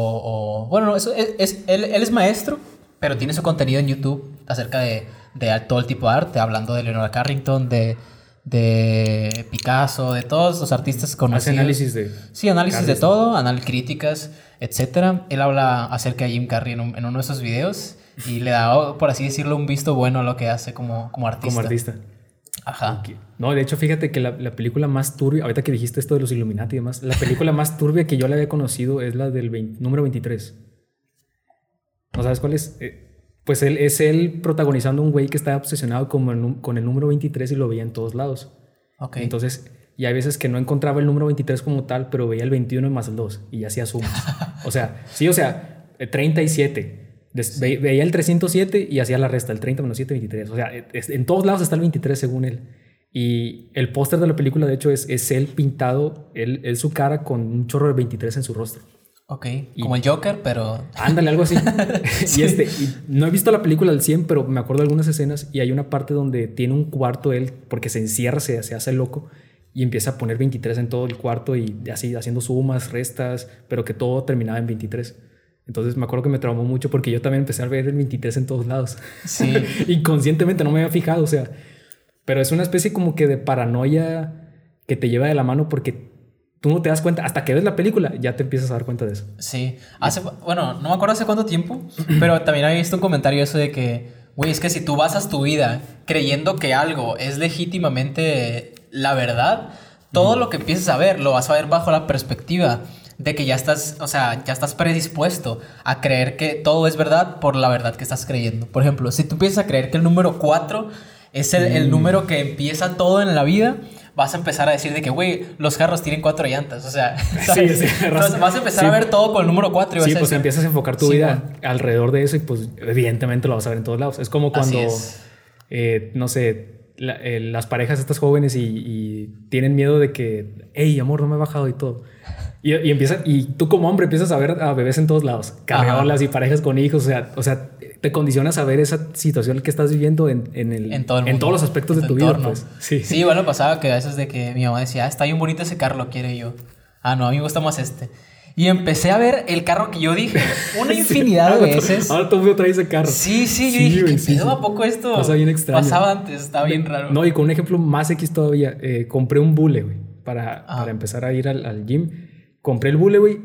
o- bueno, no, eso es, es- él, él es maestro, pero tiene su contenido en YouTube acerca de, de todo el tipo de arte, hablando de Leonora Carrington, de, de Picasso, de todos los artistas Hace conocidos. análisis de. Sí, análisis de Carlos. todo, anal críticas, etcétera. Él habla acerca de Jim Carrey en, un- en uno de esos videos y le da, por así decirlo, un visto bueno a lo que hace como, como artista. Como artista. Ajá. No, de hecho, fíjate que la, la película más turbia, ahorita que dijiste esto de los Illuminati y demás, la película más turbia que yo le había conocido es la del 20 número 23. ¿No sabes cuál es? Eh, pues él es él protagonizando un güey que está obsesionado como el con el número 23 y lo veía en todos lados. Ok. Entonces, y hay veces que no encontraba el número 23 como tal, pero veía el 21 más el 2 y ya hacía sumas. o sea, sí, o sea, eh, 37. Des- ve- veía el 307 y hacía la resta, el 30 menos 7, 23. O sea, es- en todos lados está el 23 según él. Y el póster de la película, de hecho, es, es él pintado, él, él su cara con un chorro de 23 en su rostro. Ok. Como el Joker, pero. Ándale, algo así. y este, y no he visto la película al 100, pero me acuerdo de algunas escenas y hay una parte donde tiene un cuarto él porque se encierra, se, se hace loco y empieza a poner 23 en todo el cuarto y así haciendo sumas, restas, pero que todo terminaba en 23. Entonces me acuerdo que me traumó mucho porque yo también empecé a ver el 23 en todos lados. Sí. Inconscientemente no me había fijado, o sea, pero es una especie como que de paranoia que te lleva de la mano porque tú no te das cuenta, hasta que ves la película ya te empiezas a dar cuenta de eso. Sí. Hace, bueno, no me acuerdo hace cuánto tiempo, pero también había visto un comentario eso de que, güey, es que si tú basas tu vida creyendo que algo es legítimamente la verdad, todo lo que empieces a ver lo vas a ver bajo la perspectiva de que ya estás, o sea, ya estás predispuesto a creer que todo es verdad por la verdad que estás creyendo. Por ejemplo, si tú empiezas a creer que el número 4 es el, el número que empieza todo en la vida, vas a empezar a decir de que, güey, los carros tienen cuatro llantas. O sea, ¿sabes? sí, Entonces vas a empezar sí. a ver todo con el número 4 y vas Sí, a pues decir, empiezas a enfocar tu vida bueno. alrededor de eso y pues evidentemente lo vas a ver en todos lados. Es como cuando, es. eh, no sé, la- eh, las parejas estas jóvenes y, y tienen miedo de que, hey, amor, no me he bajado y todo. Y, y empiezan, y tú como hombre empiezas a ver a bebés en todos lados, carreolas y parejas con hijos, o sea, o sea, te condicionas a ver esa situación que estás viviendo en, en, el, en todo el mundo, todos los aspectos en de tu tu vida. entorno. Pues. Sí. sí, bueno, pasaba que a veces de que mi mamá decía, ah, está bien bonito ese carro, lo quiere yo. Ah, no, a mí me gusta más este. Y empecé a ver el carro que yo dije una infinidad de Ahora tú- veces. Ahora tú me traes ese carro. Sí, sí, yo Sí, dije, ¿qué sí, pedo? sí. ¿A poco esto Pasa bien extraño. pasaba antes? Estaba bien raro. No, y con un ejemplo más X todavía, eh, compré un bule, güey, para, Ah. para empezar a ir al, al gym. Compré el bule, güey,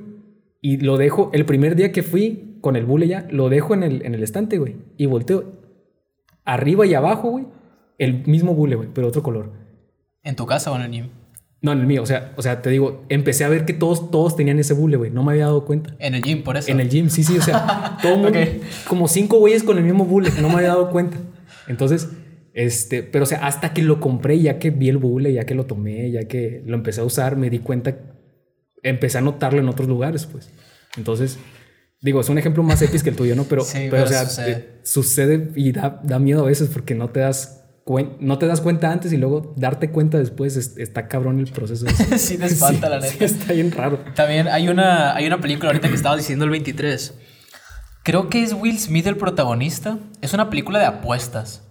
y lo dejo, el primer día que fui con el bule ya, lo dejo en el, en el estante, güey, y volteo arriba y abajo, güey, el mismo bule, güey, pero otro color. ¿En tu casa o en el gym? No, en el mío, o sea, o sea, te digo, empecé a ver que todos, todos tenían ese bule, güey, no me había dado cuenta. En el gym, por eso. En el gym, sí, sí, o sea, todo mundo, Ok. como cinco güeyes con el mismo bule, no me había dado cuenta. Entonces, este, pero o sea, hasta que lo compré, ya que vi el bule, ya que lo tomé, ya que lo empecé a usar, me di cuenta, empecé a notarlo en otros lugares, pues. Entonces, digo, es un ejemplo más X que el tuyo, ¿no? Pero, Sí, pero, pero o sea, sucede. eh, sucede y da, da miedo a veces porque no te das no te das cuenta antes y luego darte cuenta después es- está cabrón el proceso. ese. sí te espanta, la Sí, neta. está bien raro. También hay una, hay una película ahorita que estaba diciendo el 23. Creo que es Will Smith el protagonista. Es una película de apuestas.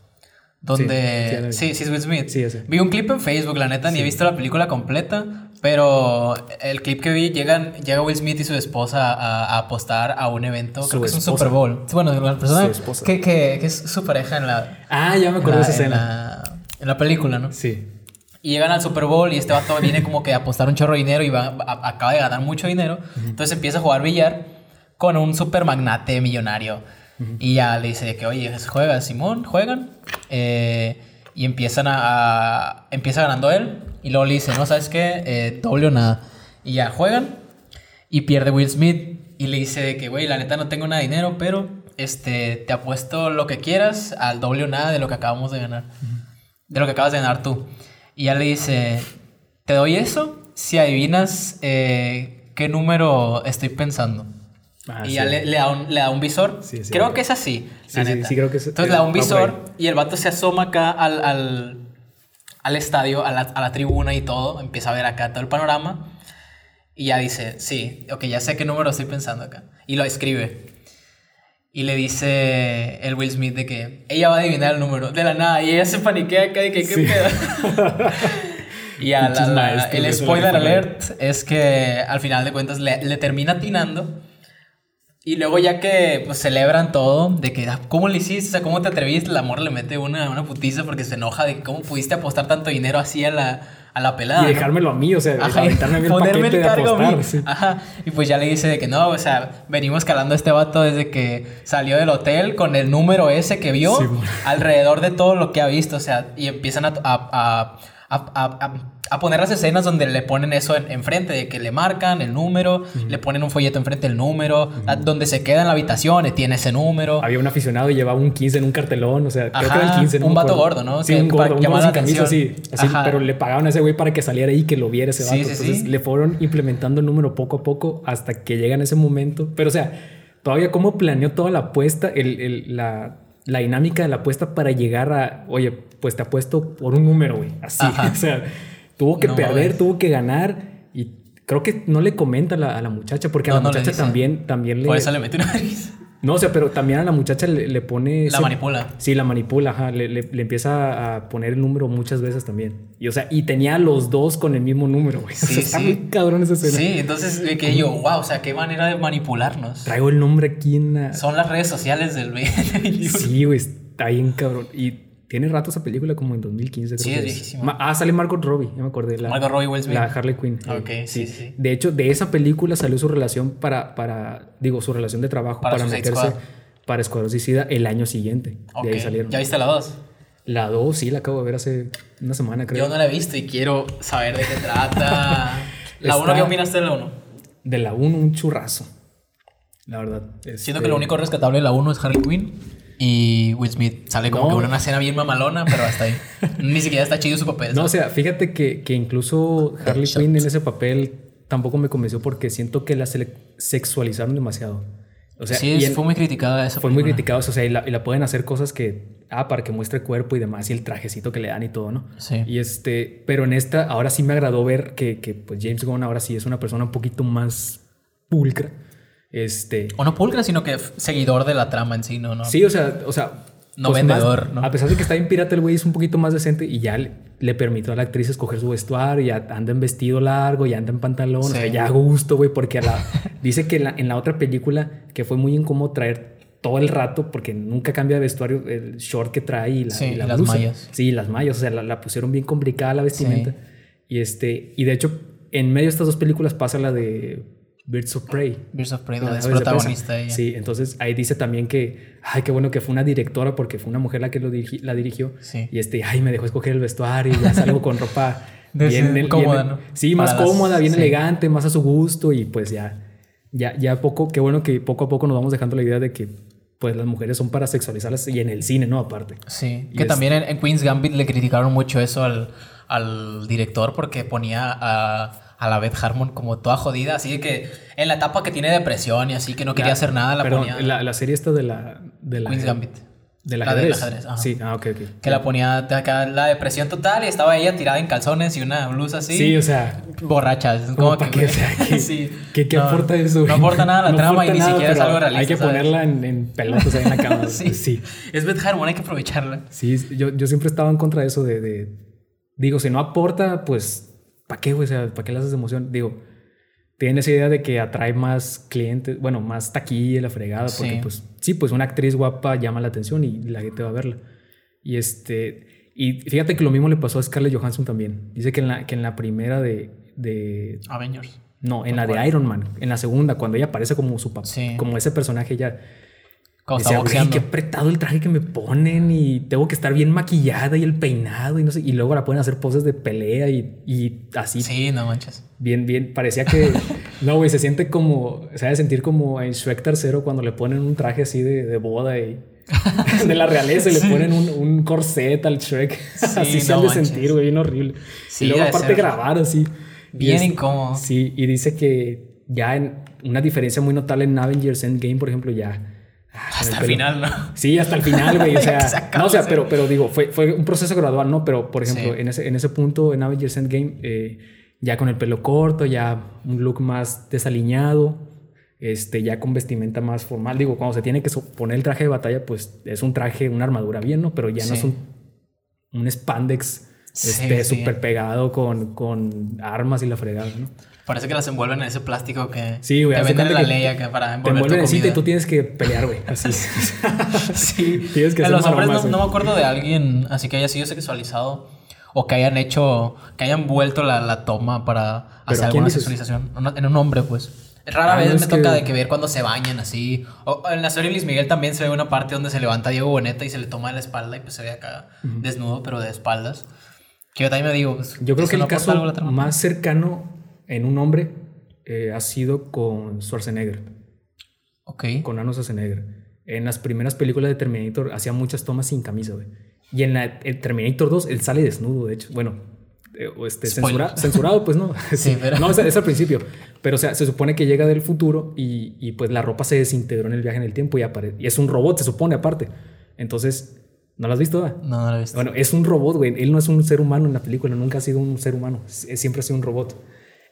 Donde. Sí, Sí, sí, sí, es Will Smith. Sí. Vi un clip en Facebook, la neta, ni he visto la película completa. Pero el clip que vi, llegan, llega Will Smith y su esposa a, a apostar a un evento. Creo que es un esposa. Super Bowl. Bueno, la persona que, que, que es su pareja en la, Ah, ya me acuerdo en de esa en escena. la- en la película, ¿no? Sí. Y llegan al Super Bowl y este vato viene como que a apostar un chorro de dinero y va, a- acaba de ganar mucho dinero. Entonces empieza a jugar billar con un super magnate millonario. Y ya le dice que, oye, juega Simón, juegan. Eh, y empiezan a, a- Empieza ganando él. Y luego le dice, no, ¿sabes qué? Eh, doble o nada. Y ya juegan. Y pierde Will Smith. Y le dice de que, güey, la neta no tengo nada de dinero, pero este, te apuesto lo que quieras al doble o nada de lo que acabamos de ganar de lo que acabas de ganar tú. Y ya le dice, te doy eso si adivinas eh, qué número estoy pensando. Ah, y sí. ya le, le da un, le da un visor. Sí, sí. creo que es así. la neta. creo que es- Entonces le da un visor y el vato se asoma acá al, al, al estadio, a la, a la tribuna y todo. Empieza a ver acá todo el panorama. Y ya dice, sí, ok, ya sé qué número estoy pensando acá. Y lo escribe. Y le dice el Will Smith de que ella va a adivinar el número de la nada. Y ella se paniquea acá de que qué pedo. y a la- el spoiler alert es que al final de cuentas le, le termina atinando. Y luego ya que pues celebran todo, de que, ah, ¿cómo le hiciste? O sea, ¿cómo te atreviste? La morra le mete una, una putiza porque se enoja de cómo pudiste apostar tanto dinero así a la, a la pelada. Y ¿no? dejármelo a mí, o sea, Ajá, aventarme a mí el ponerme el cargo a mí. apostar. sí. Ajá. Y pues ya le dice de que no, o sea, venimos calando a este vato desde que salió del hotel con el número ese que vio Sí, bueno. alrededor de todo lo que ha visto. O sea, y empiezan a, a, a, a, a- a poner las escenas donde le ponen eso en- enfrente, de que le marcan el número, le ponen un folleto enfrente del número, donde se queda en la habitación y tiene ese número. Había un aficionado y llevaba un 15 en un cartelón, o sea, creo Ajá, que era el 15. no un vato gordo, ¿no? Sí, Que un gordo, un gordo sin camisa, sí. Así, pero le pagaban a ese güey para que saliera ahí y que lo viera ese vato. sí, Entonces le fueron implementando el número poco a poco hasta que llegan a ese momento. Pero, o sea, todavía cómo planeó toda la apuesta, el, el- la, la dinámica de la apuesta para llegar a, oye, pues te apuesto por un número, güey. Así, Ajá. o sea, tuvo que No perder, tuvo que ganar y creo que no le comenta a la, a la muchacha porque a la no muchacha también, también le... Por eso le una nariz. No, o sea, pero también a la muchacha le, le pone... La manipula. Sí, la manipula, ajá. Le, le- le empieza a poner el número muchas veces también. Y o sea, y tenía los dos con el mismo número, güey. o sea, Sí, está sí. muy cabrón esa escena. Sí, entonces de que yo, wow, o sea, qué manera de manipularnos. Traigo el nombre aquí en la... Son las redes sociales del Sí, güey, está bien cabrón. Y tiene rato esa película como en 2015, creo Sí, es viejísima. Ma- ah, sale Margot Robbie, ya me acordé. La, Margot Robbie, Will Smith. La Harley Quinn. Ok, eh, sí, sí. De hecho, de esa película salió su relación para, para digo, su relación de trabajo Para meterse Squad. para Escuadrón Suicida el año siguiente. Ok, De ahí salieron. ¿Ya viste la 2? La 2 sí, la acabo de ver hace una semana, creo. Yo no la he visto y quiero saber de qué trata. ¿La 1 Está- qué opinaste de la 1? De la 1, un churrazo. La verdad. Siento este, que lo único rescatable de la 1 es Harley Quinn y Will Smith. Sale como No. que una escena bien mamalona, pero hasta ahí. Ni siquiera está chido su papel. No, o sea, fíjate que, que incluso Harley. Quinn en ese papel tampoco me convenció porque siento que la sexualizaron demasiado. O sea, sí, y fue muy criticada esa fue muy criticado, o sea, y la, y la pueden hacer cosas que, ah, para que muestre cuerpo y demás, y el trajecito que le dan y todo, ¿no? Sí. Y este, pero en esta, ahora sí me agradó ver que, que pues James Gunn ahora sí es una persona un poquito más pulcra. Este, O no pulcra, sino que seguidor de la trama en sí, ¿no? no. Sí, o sea, o sea. No pues, vendedor, más- ¿no? A pesar de que está bien pirata, el güey es un poquito más decente y ya le, le permitió a la actriz escoger su vestuario, ya anda en vestido largo, ya anda en pantalón, o sea, Sí. ya a gusto, güey, porque a la, dice que en la, en la otra película que fue muy incómodo traer todo el rato porque nunca cambia de vestuario el short que trae y la, Sí, y la y las mallas. Sí, las mallas, o sea, la, la pusieron bien complicada la vestimenta. Y este, y de hecho, en medio de estas dos películas pasa la de Birds of Prey. Birds of Prey, las es protagonista ella. Sí, entonces ahí dice también que, ay, qué bueno que fue una directora porque fue una mujer la que lo dirigi- la dirigió. Sí. Y este, ay, me dejó escoger el vestuario y ya salgo con ropa bien, cómoda, ¿no? Sí, más las- cómoda, bien sí. elegante, más a su gusto y pues ya, ya, ya poco, qué bueno que poco a poco nos vamos dejando la idea de que pues las mujeres son para sexualizarlas y en el cine, ¿no? Aparte. Sí, Y que es- también en, en Queen's Gambit le criticaron mucho eso al, al director porque ponía a, a la Beth Harmon como toda jodida, así de que en la etapa que tiene depresión y así que no quería hacer nada la perdón, ponía la, la serie esta de la... De la Queen's Gambit. Del La del ajedrez. ajedrez, ajá. Sí, ah, ok, ok. Que la ponía de acá la depresión total y estaba ella tirada en calzones y una blusa así. Sí, o sea, borracha. Es como que, que, o sea, ¿qué, sí. ¿qué, qué No, aporta eso? No aporta nada a la No trama y ni nada, siquiera es algo realista. Hay que ¿sabes? ponerla en, en pelotas ahí en la cama. Sí. sí. Es Beth Harmon, hay que aprovecharla. Sí, yo, yo siempre estaba en contra de eso de, de- digo, si no aporta, pues, ¿para qué, güey? O sea, ¿para qué le haces emoción? Digo, tienen esa idea de que atrae más clientes, bueno, más taquilla, la fregada, porque Sí. pues, sí, pues una actriz guapa llama la atención y la gente va a verla. Y este, y fíjate que lo mismo le pasó a Scarlett Johansson también. Dice que en la, que en la primera de, de Avengers. no, en la de Iron Man, en la segunda, cuando ella aparece como su papá, Sí. como ese personaje ya Como Decía, "Güey, qué apretado el traje que me ponen y tengo que estar bien maquillada y el peinado y no sé. Y luego la pueden hacer poses de pelea y, y así, Sí, no manches. bien, bien. Parecía que, no, güey, se siente como, se ha de sentir como en Shrek tercero cuando le ponen un traje así de, de boda y de la realeza y le ponen un, un corset al Shrek. así se no han de manches. sentir, güey, bien horrible. Sí, y luego aparte ser grabar así. Bien es- incómodo. Sí, y dice que ya en una diferencia muy notable en Avengers Endgame, por ejemplo, ya... ah, Hasta el final, ¿no? Sí, hasta el final, güey. O se sea, no, o sea, pero, pero digo, fue, fue un proceso gradual, ¿no? Pero, por ejemplo, Sí. en, ese, en ese punto, en Avengers Endgame, eh, ya con el pelo corto, ya un look más desaliñado, este, ya con vestimenta más formal. Digo, cuando se tiene que poner el traje de batalla, pues es un traje, una armadura bien, ¿no? Pero ya no es un, un spandex Sí, este, súper pegado con, con armas y la fregada, ¿no? Parece que las envuelven en ese plástico que Sí, te venden en la ley acá para Te envolver envuelven tu en cinta comida. y tú tienes que pelear, güey. Así. Sí. Tienes que hacer los hombres no, no me acuerdo de alguien así que haya sido sexualizado o que hayan hecho, que hayan vuelto la, la toma para ¿Pero hacer alguna dices? sexualización. En un hombre, pues. Rara Ah, vez no, me toca que- de que ver cuando se bañan así. O, en la serie Luis Miguel también se ve una parte donde se levanta Diego Boneta y se le toma de la espalda y pues se ve acá desnudo, pero de espaldas. Que yo también me digo, pues, Yo creo ¿eso que el no caso más cercano en un hombre eh, ha sido con Schwarzenegger, Ok. con Arnold Schwarzenegger. En las primeras películas de Terminator hacía muchas tomas sin camisa, güey. Y en la en Terminator 2 él sale desnudo, de hecho. Bueno, eh, este, censura- censurado, pues no. Sí, pero- No, es, es al principio. Pero o sea, se supone que llega del futuro y, y, pues la ropa se desintegró en el viaje en el tiempo y, apare- y es un robot, se supone, aparte. Entonces, ¿no lo has visto? ah? No, no lo he visto. Bueno, es un robot, güey. Él no es un ser humano en la película, nunca ha sido un ser humano. Es- siempre ha sido un robot.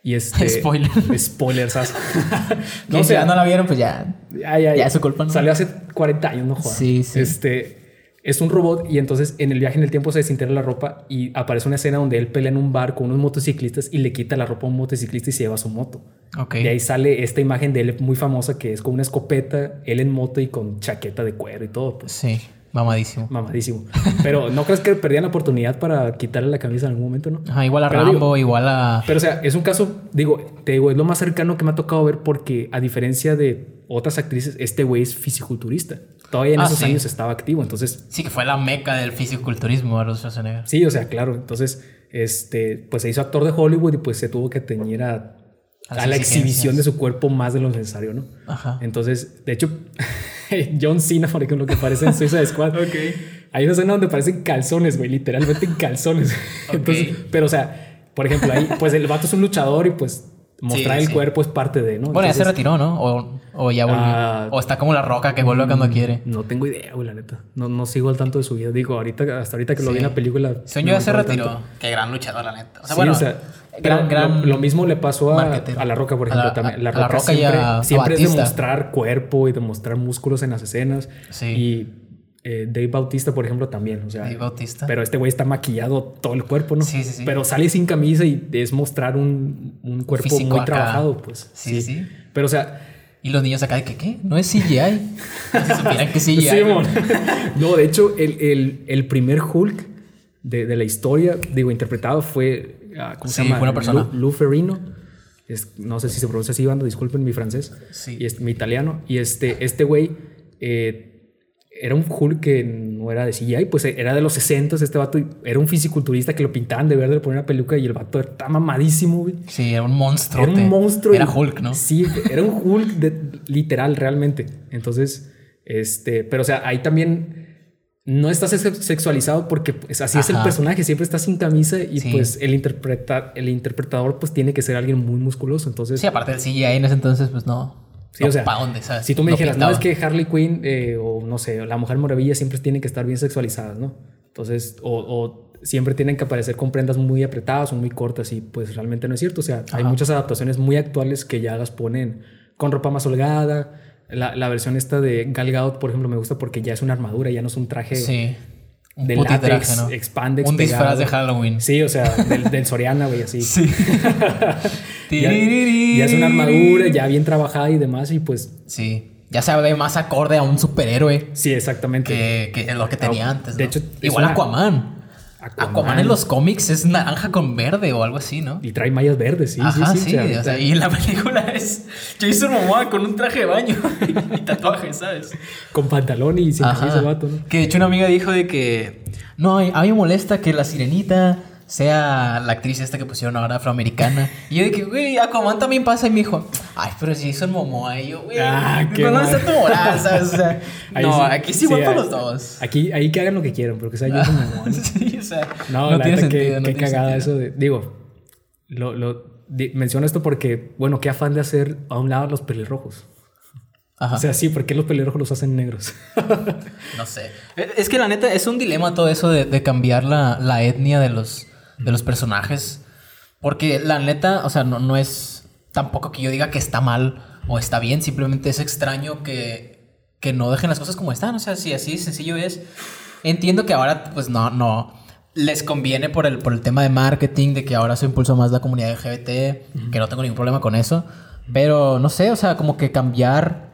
Y este. Spoiler. Spoilers. no, si ya no la vieron, pues ya. ya, ya, ya es su culpa, ¿no? Salió hace 40 años, no jodas. Sí, sí. Este. Es un robot y entonces en el viaje en el tiempo se desintegra la ropa y aparece una escena donde él pelea en un bar con unos motociclistas y le quita la ropa a un motociclista y se lleva su moto. Ok. De ahí sale esta imagen de él muy famosa que es con una escopeta, él en moto y con chaqueta de cuero y todo. Pues Sí, mamadísimo. mamadísimo. Pero ¿no crees que perdían la oportunidad para quitarle la camisa en algún momento, no? Ajá, igual a Pero Rambo, digo- igual a. Pero o sea, es un caso, digo, te digo, es lo más cercano que me ha tocado ver porque a diferencia de otras actrices, este güey es fisiculturista. Todavía en Ah, esos sí. años estaba activo, entonces Sí, que fue la meca del fisiculturismo, Arnold Schwarzenegger. sí, o sea, claro, entonces este pues se hizo actor de Hollywood y pues se tuvo que teñir a, A a las la exhibición de su cuerpo más de lo necesario, ¿no? Ajá. Entonces, de hecho, John Cena, por ejemplo, que aparece en Suicide Squad. Hay una escena donde aparecen calzones, güey, literalmente en calzones. Entonces, pero o sea, por ejemplo, ahí, pues el vato es un luchador y pues mostrar Sí, el sí. cuerpo es parte de, ¿no? Bueno, ya se retiró, ¿no? O, o ya volvió. Ah, o está como la roca que vuelve cuando quiere. No tengo idea, güey, la neta. No, no sigo al tanto de su vida. Digo, ahorita, hasta ahorita que lo vi en la película. Me ya se retiró. tanto. Qué gran luchador, la neta. O sea, Sí, bueno, o sea, gran, lo, lo mismo le pasó a, a La Roca, por A ejemplo. la- también. La a La Roca, Roca y siempre, siempre es demostrar cuerpo y demostrar músculos en las escenas. Sí. Y eh, Dave Bautista, por ejemplo, también. O sea, Dave Bautista. Pero este güey está maquillado todo el cuerpo, ¿no? Sí, sí, sí. Pero sale sin camisa y es mostrar un, un cuerpo Físico muy acá. trabajado, pues. Sí, sí. Pero, o sea, Y los niños acá de que, ¿qué? No es CGI. No si supieran que es CGI. Simón. no, de hecho, el, el- el primer Hulk de, de la historia, digo, interpretado fue. Ah, ¿Cómo se Sí, llama? fue una persona. Lou, Lou Ferrino. Es- no sé si se pronuncia así, banda, disculpen mi francés. Sí. Y es mi italiano. Y este, este güey eh, era un Hulk que no era de CGI, pues era de los 60 este vato. Era un fisiculturista que lo pintaban de verde, le ponían una peluca y el vato está mamadísimo, güey. Sí, era un monstruo. Era un monstruo. Era Hulk, ¿no? Sí, era un Hulk de- literal, realmente. Entonces, este, pero o sea, ahí también no estás sex- sexualizado porque pues, así es el personaje, siempre está sin camisa y Sí. pues el, interpreta, el interpretador pues tiene que ser alguien muy musculoso. Entonces, Sí, aparte del CGI en ese entonces, pues no. Sí, o sea, ¿pa' dónde, sabes? si tú me Lo dijeras, no, es que Harley Quinn eh, o no sé, la Mujer Maravilla siempre tienen que estar bien sexualizadas, ¿no? Entonces, o, o siempre tienen que aparecer con prendas muy apretadas o muy cortas y pues realmente no es cierto. O sea, hay muchas adaptaciones muy actuales que ya las ponen con ropa más holgada. La, la versión esta de Gal Gadot, por ejemplo, me gusta porque ya es una armadura, ya no es un traje Sí. Un de látex, traje, ¿no? expandex Un disfraz de Halloween. Sí, o sea, del, del Soriana, güey, así. Sí. Ya, ya es una armadura, ya bien trabajada y demás, y pues Sí. Ya se ve más acorde a un superhéroe sí, exactamente. que, que lo que tenía Ah, antes. de hecho, Igual una- Aquaman. Aquaman. Aquaman. en los cómics es naranja con verde o algo así, ¿no? Y trae mallas verdes, sí, Ajá, sí, sí. sí. o sea, o sea, y en la película es Jason Momoa con un traje de baño y tatuajes, ¿sabes? Con pantalón y sin camisa, vato, ¿no? Que de hecho una amiga dijo de que no, a mí me molesta que la sirenita sea la actriz esta que pusieron ahora afroamericana. Y yo de que, güey, Aquaman también pasa. Y me dijo, ay, pero si Jason Momoa. Y yo, güey, Ah, no, está tu moral, ¿sabes? O sea, Ahí no, sí- aquí sí, igual sí, para ah, los dos. Aquí, ahí que hagan lo que quieran, pero que sea yo como ¿no? sí, o sea, No, no, la tiene sentido. qué, no qué tiene cagada sentido. eso de. Digo, lo, lo, di- menciono esto porque, bueno, qué afán de hacer a un lado los pelirrojos. Ajá. O sea, sí, ¿por qué los pelirrojos los hacen negros? No sé. Es que la neta es un dilema todo eso de, de cambiar la, la etnia de los, de los personajes. Porque la neta, o sea, no, no es tampoco que yo diga que está mal o está bien. Simplemente es extraño que, que no dejen las cosas como están. O sea, si así sencillo es. Entiendo que ahora, pues no, no. Les conviene por el, por el tema de marketing, de que ahora se impulsa más la comunidad LGBT, que no tengo ningún problema con eso. Pero no sé, o sea, como que cambiar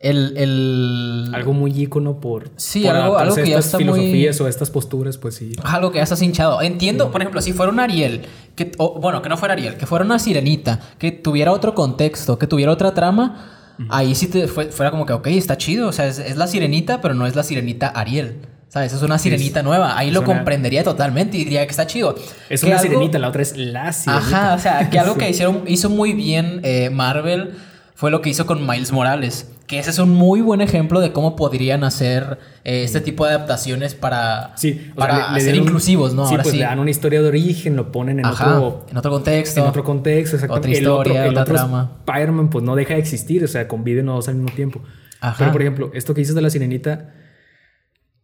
el. el algo muy ícono por. Sí, por algo- algo que ya estas está muy- filosofías o estas posturas, pues sí. algo que ya estás hinchado. Entiendo, por ejemplo, si fuera un Ariel, que, o, bueno, que no fuera Ariel, que fuera una sirenita, que tuviera otro contexto, que tuviera otra trama, ahí sí te fue- fuera como que, ok, está chido. O sea, es, es la sirenita, pero no es la sirenita Ariel. ¿Sabes? Es una sirenita nueva. Ahí es lo una- comprendería totalmente y diría que está chido. Es Que una algo- sirenita, la otra es la sirenita. Ajá, o sea, que algo Sí. que hicieron, hizo muy bien eh, Marvel fue lo que hizo con Miles Morales. Que ese es un muy buen ejemplo de cómo podrían hacer eh, este tipo de adaptaciones para, Sí, o para sea, le- le ser inclusivos, ¿no? Sí, Ahora pues sí. le dan una historia de origen, lo ponen en Ajá, otro en otro contexto. en otro contexto, exactamente. Otra historia, el otro, otra el otro Spider-Man pues no deja de existir, o sea, conviven los dos al mismo tiempo. Ajá. Pero por ejemplo, esto que dices de la sirenita,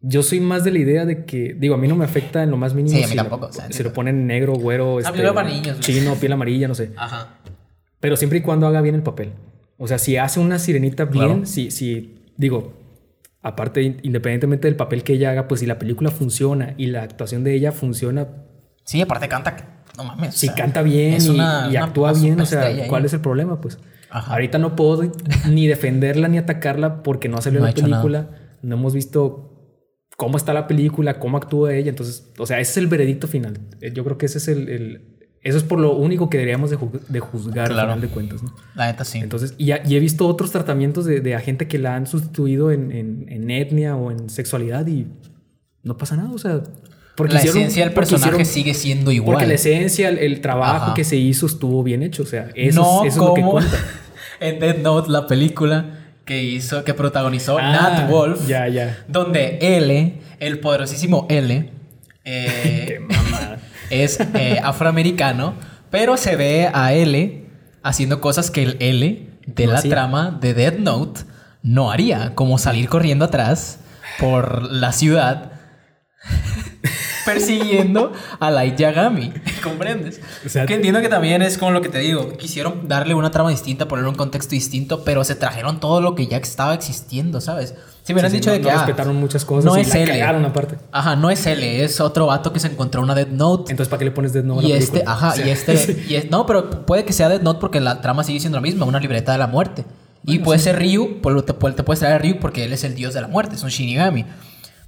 yo soy más de la idea de que, digo, a mí no me afecta en lo más mínimo Sí, a mí si, tampoco, lo, o sea, si lo ponen negro, güero, este, película para niños, chino, piel amarilla, no sé. Ajá. Pero siempre y cuando haga bien el papel. O sea, si hace una sirenita bien, Claro. si, si, digo, aparte, in- independientemente del papel que ella haga, pues si la película funciona y la actuación de ella funciona, Sí, aparte canta. No mames. o si sea, canta bien y, una- y actúa una bien, o sea. ¿cuál es el problema? Pues Ajá. ahorita no puedo ni defenderla ni atacarla porque no salió No la película, no hemos visto cómo está la película, cómo actúa ella, entonces, o sea, ese es el veredicto final. Yo creo que ese es el, el- eso es por lo único que deberíamos de, ju- de juzgar Claro. al final de cuentas, ¿no? La neta sí. Entonces, y, a- y he visto otros tratamientos de, de a gente que la han sustituido en, en- en etnia o en sexualidad y no pasa nada, o sea, porque la hicieron- esencia del personaje hicieron- sigue siendo igual. porque la esencia, el, el trabajo Ajá. que se hizo estuvo bien hecho. O sea, eso, no es, eso es lo que como cuenta. en Dead Note, la película que hizo, que protagonizó Ah, Nat Wolf. Ya, ya. Donde L, el poderosísimo L, eh, Qué mamada. Es eh, afroamericano, pero se ve a L haciendo cosas que el L de No la trama de Dead Note no haría, como salir corriendo atrás por la ciudad persiguiendo a Light Yagami, ¿comprendes? O sea- que entiendo que también es como lo que te digo, quisieron darle una trama distinta, ponerle un contexto distinto, pero se trajeron todo lo que ya estaba existiendo, ¿sabes? Si me Sí, sí, dicho no- de no que ah, respetaron muchas cosas no y es la L. cagaron aparte. Ajá, no es L, es otro vato que se encontró una Dead Note. Entonces, ¿para qué le pones Dead Note a y la este, ajá, y este, y es- no, pero puede que sea Dead Note porque la trama sigue siendo la misma, una libreta de la muerte. y puede ser Ryu, lo- te, puede- te puedes traer a Ryu porque él es el dios de la muerte, es un Shinigami.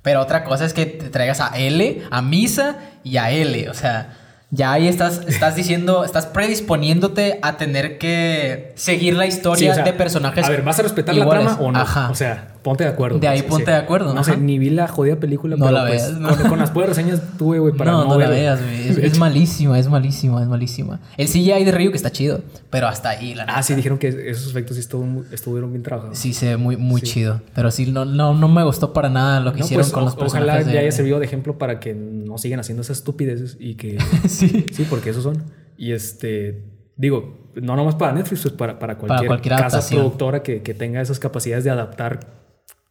Pero otra cosa es que te traigas a L, a Misa y a L, o sea, ya ahí estás, estás diciendo, estás predisponiéndote a tener que seguir la Sí, historia o sea, de personajes. A ver, ¿vas a respetar iguales. la trama o no? Ajá. O sea, ponte de acuerdo. De ahí pues, ponte de acuerdo, No ajá. sé, ni vi la jodida película, No pero la pues, veas, no. con, con las buenas reseñas tuve, güey, para no, no, no, la veas, güey. Es, es malísima, es malísima, es malísima. El CGI de Ryu que está chido, pero hasta ahí, la Ah, neta. sí, dijeron que esos efectos sí estuvo- estuvieron bien trabajados. Sí, se ve muy, muy chido. Pero sí, no, no, no me gustó para nada lo que hicieron pues, con los o- personajes. ojalá de- ya haya servido de ejemplo para que no sigan haciendo esas estupideces y que sí. sí, porque esos son. Y este digo, no nomás para Netflix, pues para, para cualquier, cualquier casa productora que, que tenga esas capacidades de adaptar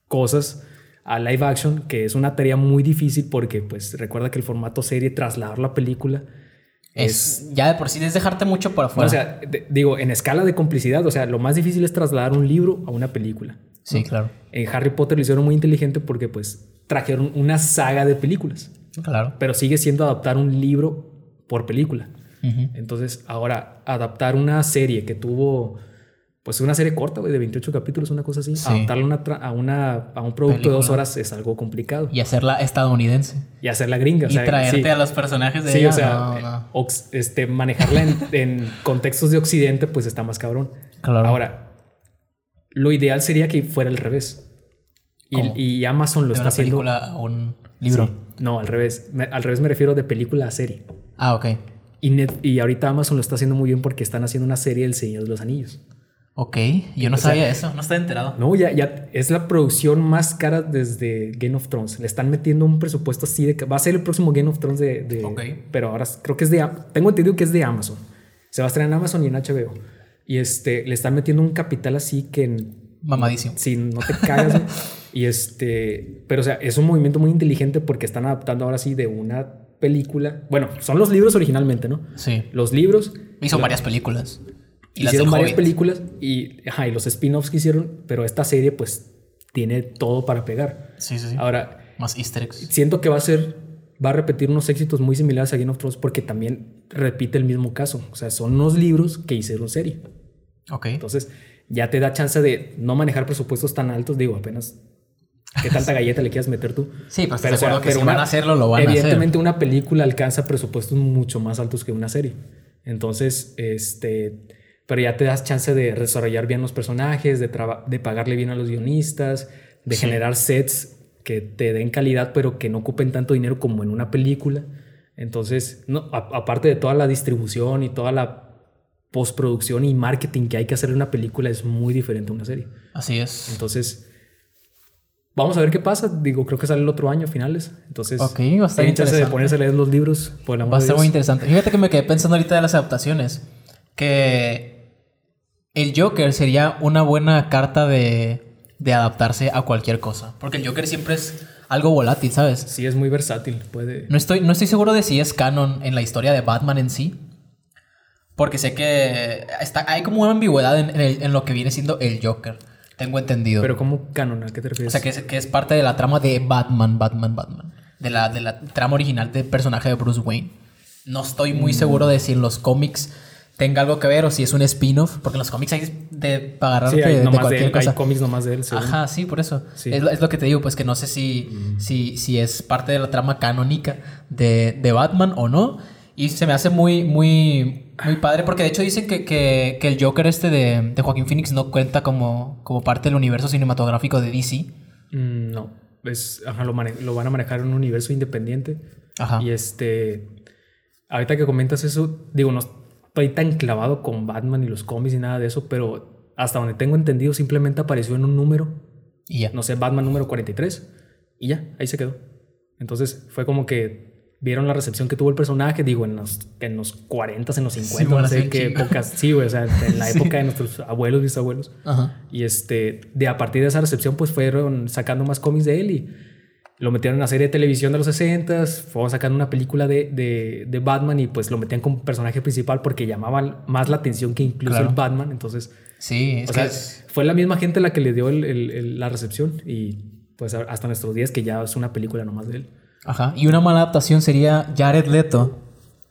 cosas a live action, que es una tarea muy difícil porque, pues, recuerda que el formato serie, trasladar la película, Es, ya de por sí es dejarte mucho por no, afuera. o sea, de- digo, en escala de complicidad, o sea, lo más difícil es trasladar un libro a una película. sí, claro. En Harry Potter lo hicieron muy inteligente porque, pues, trajeron una saga de películas, Claro. pero sigue siendo adaptar un libro por película. Entonces, ahora, adaptar una serie que tuvo, pues una serie corta, güey, de 28 capítulos, una cosa así, Sí. adaptarla a, una a, una, a un producto de dos horas es algo complicado. Y hacerla estadounidense. Y hacerla gringa. o Y sea, traerte sí. a los personajes de Sí, ella, o sea, no, eh, no. este, manejarla en, en contextos de Occidente, pues está más cabrón. Claro. Ahora, lo ideal sería que fuera al revés. Y, y Amazon lo de está una haciendo. película a un libro. No, al revés. Me- al revés me refiero de película a serie. Ah, ok. Y, Net- y ahorita Amazon lo está haciendo muy bien porque están haciendo una serie del Señor de los Anillos. Ok. Yo no O sea, sabía eso. No estaba enterado. No, ya, ya es la producción más cara desde Game of Thrones. Le están metiendo un presupuesto así de que va a ser el próximo Game of Thrones de. de- Ok. Pero ahora creo que es de. Tengo entendido que es de Amazon. Se va a estrenar en Amazon y en HBO. Y este, le están metiendo un capital así que en- Mamadísimo. si no te cagas. y este, pero o sea, es un movimiento muy inteligente porque están adaptando ahora sí de una película. Bueno, son los libros originalmente, ¿no? Sí. Los libros. Hizo varias películas. Y hicieron varias Hobbit. películas y, ajá, y los spin-offs que hicieron, pero esta serie pues tiene todo para pegar. Sí, sí, sí. Ahora, Más easter eggs. siento que va a ser, va a repetir unos éxitos muy similares a Game of Thrones porque también repite el mismo caso. O sea, son unos libros que hicieron serie. Ok. Entonces, ya te da chance de no manejar presupuestos tan altos. Digo, apenas qué tanta galleta le quieras meter tú. Sí, pues Pero, te que pero si una- van a hacerlo, lo van a hacer. Evidentemente, una película alcanza presupuestos mucho más altos que una serie. Entonces, este. Pero ya te das chance de desarrollar bien los personajes, de, de pagarle bien a los guionistas, de Sí. generar sets que te den calidad, pero que no ocupen tanto dinero como en una película. Entonces, no, aparte de toda la distribución y toda la postproducción y marketing que hay que hacer en una película, es muy diferente a una serie. Así es. Entonces, vamos a ver qué pasa. Digo, creo que sale el otro año, finales. Entonces, Ok, va a estar tienen chance de ponerse a leer los libros. Por el amor Va a estar muy interesante. Fíjate que me quedé pensando ahorita de las adaptaciones. Que el Joker sería una buena carta de, de adaptarse a cualquier cosa. Porque el Joker siempre es algo volátil, ¿sabes? Sí, es muy versátil. Puede. No estoy, no estoy seguro de si es canon en la historia de Batman en sí. Porque sé que está, hay como una ambigüedad en, en el- en lo que viene siendo el Joker. Tengo entendido. Pero, ¿cómo canon? ¿A qué te o refieres? sea, que es, que es parte de la trama de Batman, Batman, Batman. De la, de la trama original del personaje de Bruce Wayne. No estoy muy Mm. seguro de si en los cómics tenga algo que ver o si es un spin-off. Porque en los cómics hay de para agarrarte sí, hay, de, de nomás de cualquier él, hay cosa. cómics nomás de él. según. Ajá, sí, por eso. Sí. Mm. Es, lo, es lo que te digo, pues que no sé si, si, si es parte de la trama canónica de, de Batman o no. Y se me hace muy, muy, muy padre, porque de hecho dicen que, que, que el Joker este de, de Joaquín Phoenix no cuenta como, como parte del universo cinematográfico de DC. Mm, no. Es, ajá, lo, lo van a manejar en un universo independiente. Ajá. Y este. Ahorita que comentas eso, digo, no estoy tan clavado con Batman y los cómics y nada de eso, pero hasta donde tengo entendido, simplemente apareció en un número, Y ya. no sé, Batman número 43, y ya, ahí se quedó. Entonces fue como que vieron la recepción que tuvo el personaje, digo, en los, en los 40, en los 50, bueno, no sé qué épocas, sí, güey, o sea, en la época de nuestros abuelos, bisabuelos. Ajá. Y este, de a partir de esa recepción, pues fueron sacando más cómics de él y lo metieron en una serie de televisión de los 60 fueron sacando una película de, de, de Batman y pues lo metían como personaje principal porque llamaban más la atención que incluso Claro. el Batman. Entonces, Sí, es o que sea, es- fue la misma gente la que le dio el- el- el- la recepción y pues hasta nuestros días que ya es una película nomás de él. Ajá. Y una mala adaptación sería Jared Leto.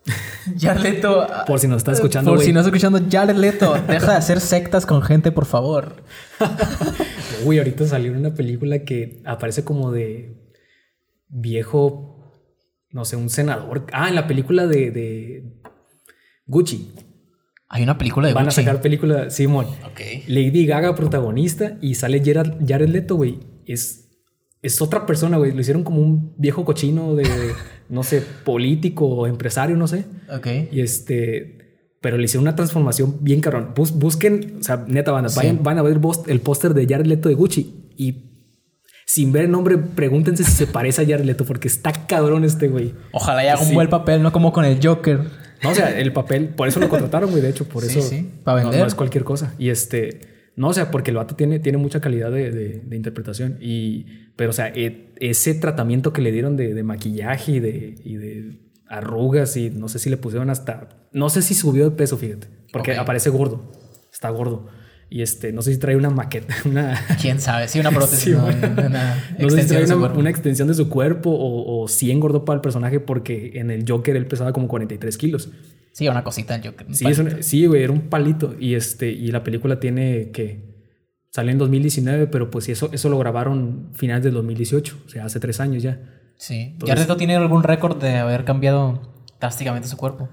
Jared Leto. Por si nos está escuchando, Por si no está escuchando, Jared Leto. Deja de hacer sectas con gente, por favor. Uy, ahorita salió una película que aparece como de viejo, no sé, un senador. Ah, en la película de, de Gucci. Hay una película de Van Gucci. a sacar película, Simón. Ok. Lady Gaga protagonista y sale Gerard, Jared Leto, güey. Es, es otra persona, güey. Lo hicieron como un viejo cochino de, no sé, político o empresario, no sé. Ok. Y este, pero le hicieron una transformación bien cabrón. Bus- busquen, o sea, neta, van a, Sí. vayan- van a ver el póster de Jared Leto de Gucci y sin ver el nombre, pregúntense si se parece a Jared Leto porque está cabrón este güey. Ojalá y haga un Sí. buen papel, no como con el Joker. No, o sea, el papel, por eso lo contrataron, güey. De hecho, por Sí, eso. sí, para vender. No, es cualquier cosa. Y este. No, o sea, porque el vato tiene, tiene mucha calidad de, de- de interpretación. Y. Pero, o sea, e- ese tratamiento que le dieron de, de maquillaje y de, y de arrugas y no sé si le pusieron hasta. No sé si subió de peso, fíjate. Porque aparece gordo. Está gordo. Y este, no sé si trae una maqueta, una. ¿Quién sabe? Sí, una prótesis. Sí, ¿no? güey. Una No sé si trae una, una extensión de su cuerpo o, o sí engordó para el personaje porque en el Joker él pesaba como 43 kilos. Sí, una cosita, yo creo. Sí, un- sí, güey, era un palito. Y, este, y la película tiene que... Salió en 2019, pero pues eso, eso lo grabaron finales del 2018, o sea, hace tres años ya. Sí. Entonces- ¿Jared Leto tiene algún récord de haber cambiado drásticamente su cuerpo?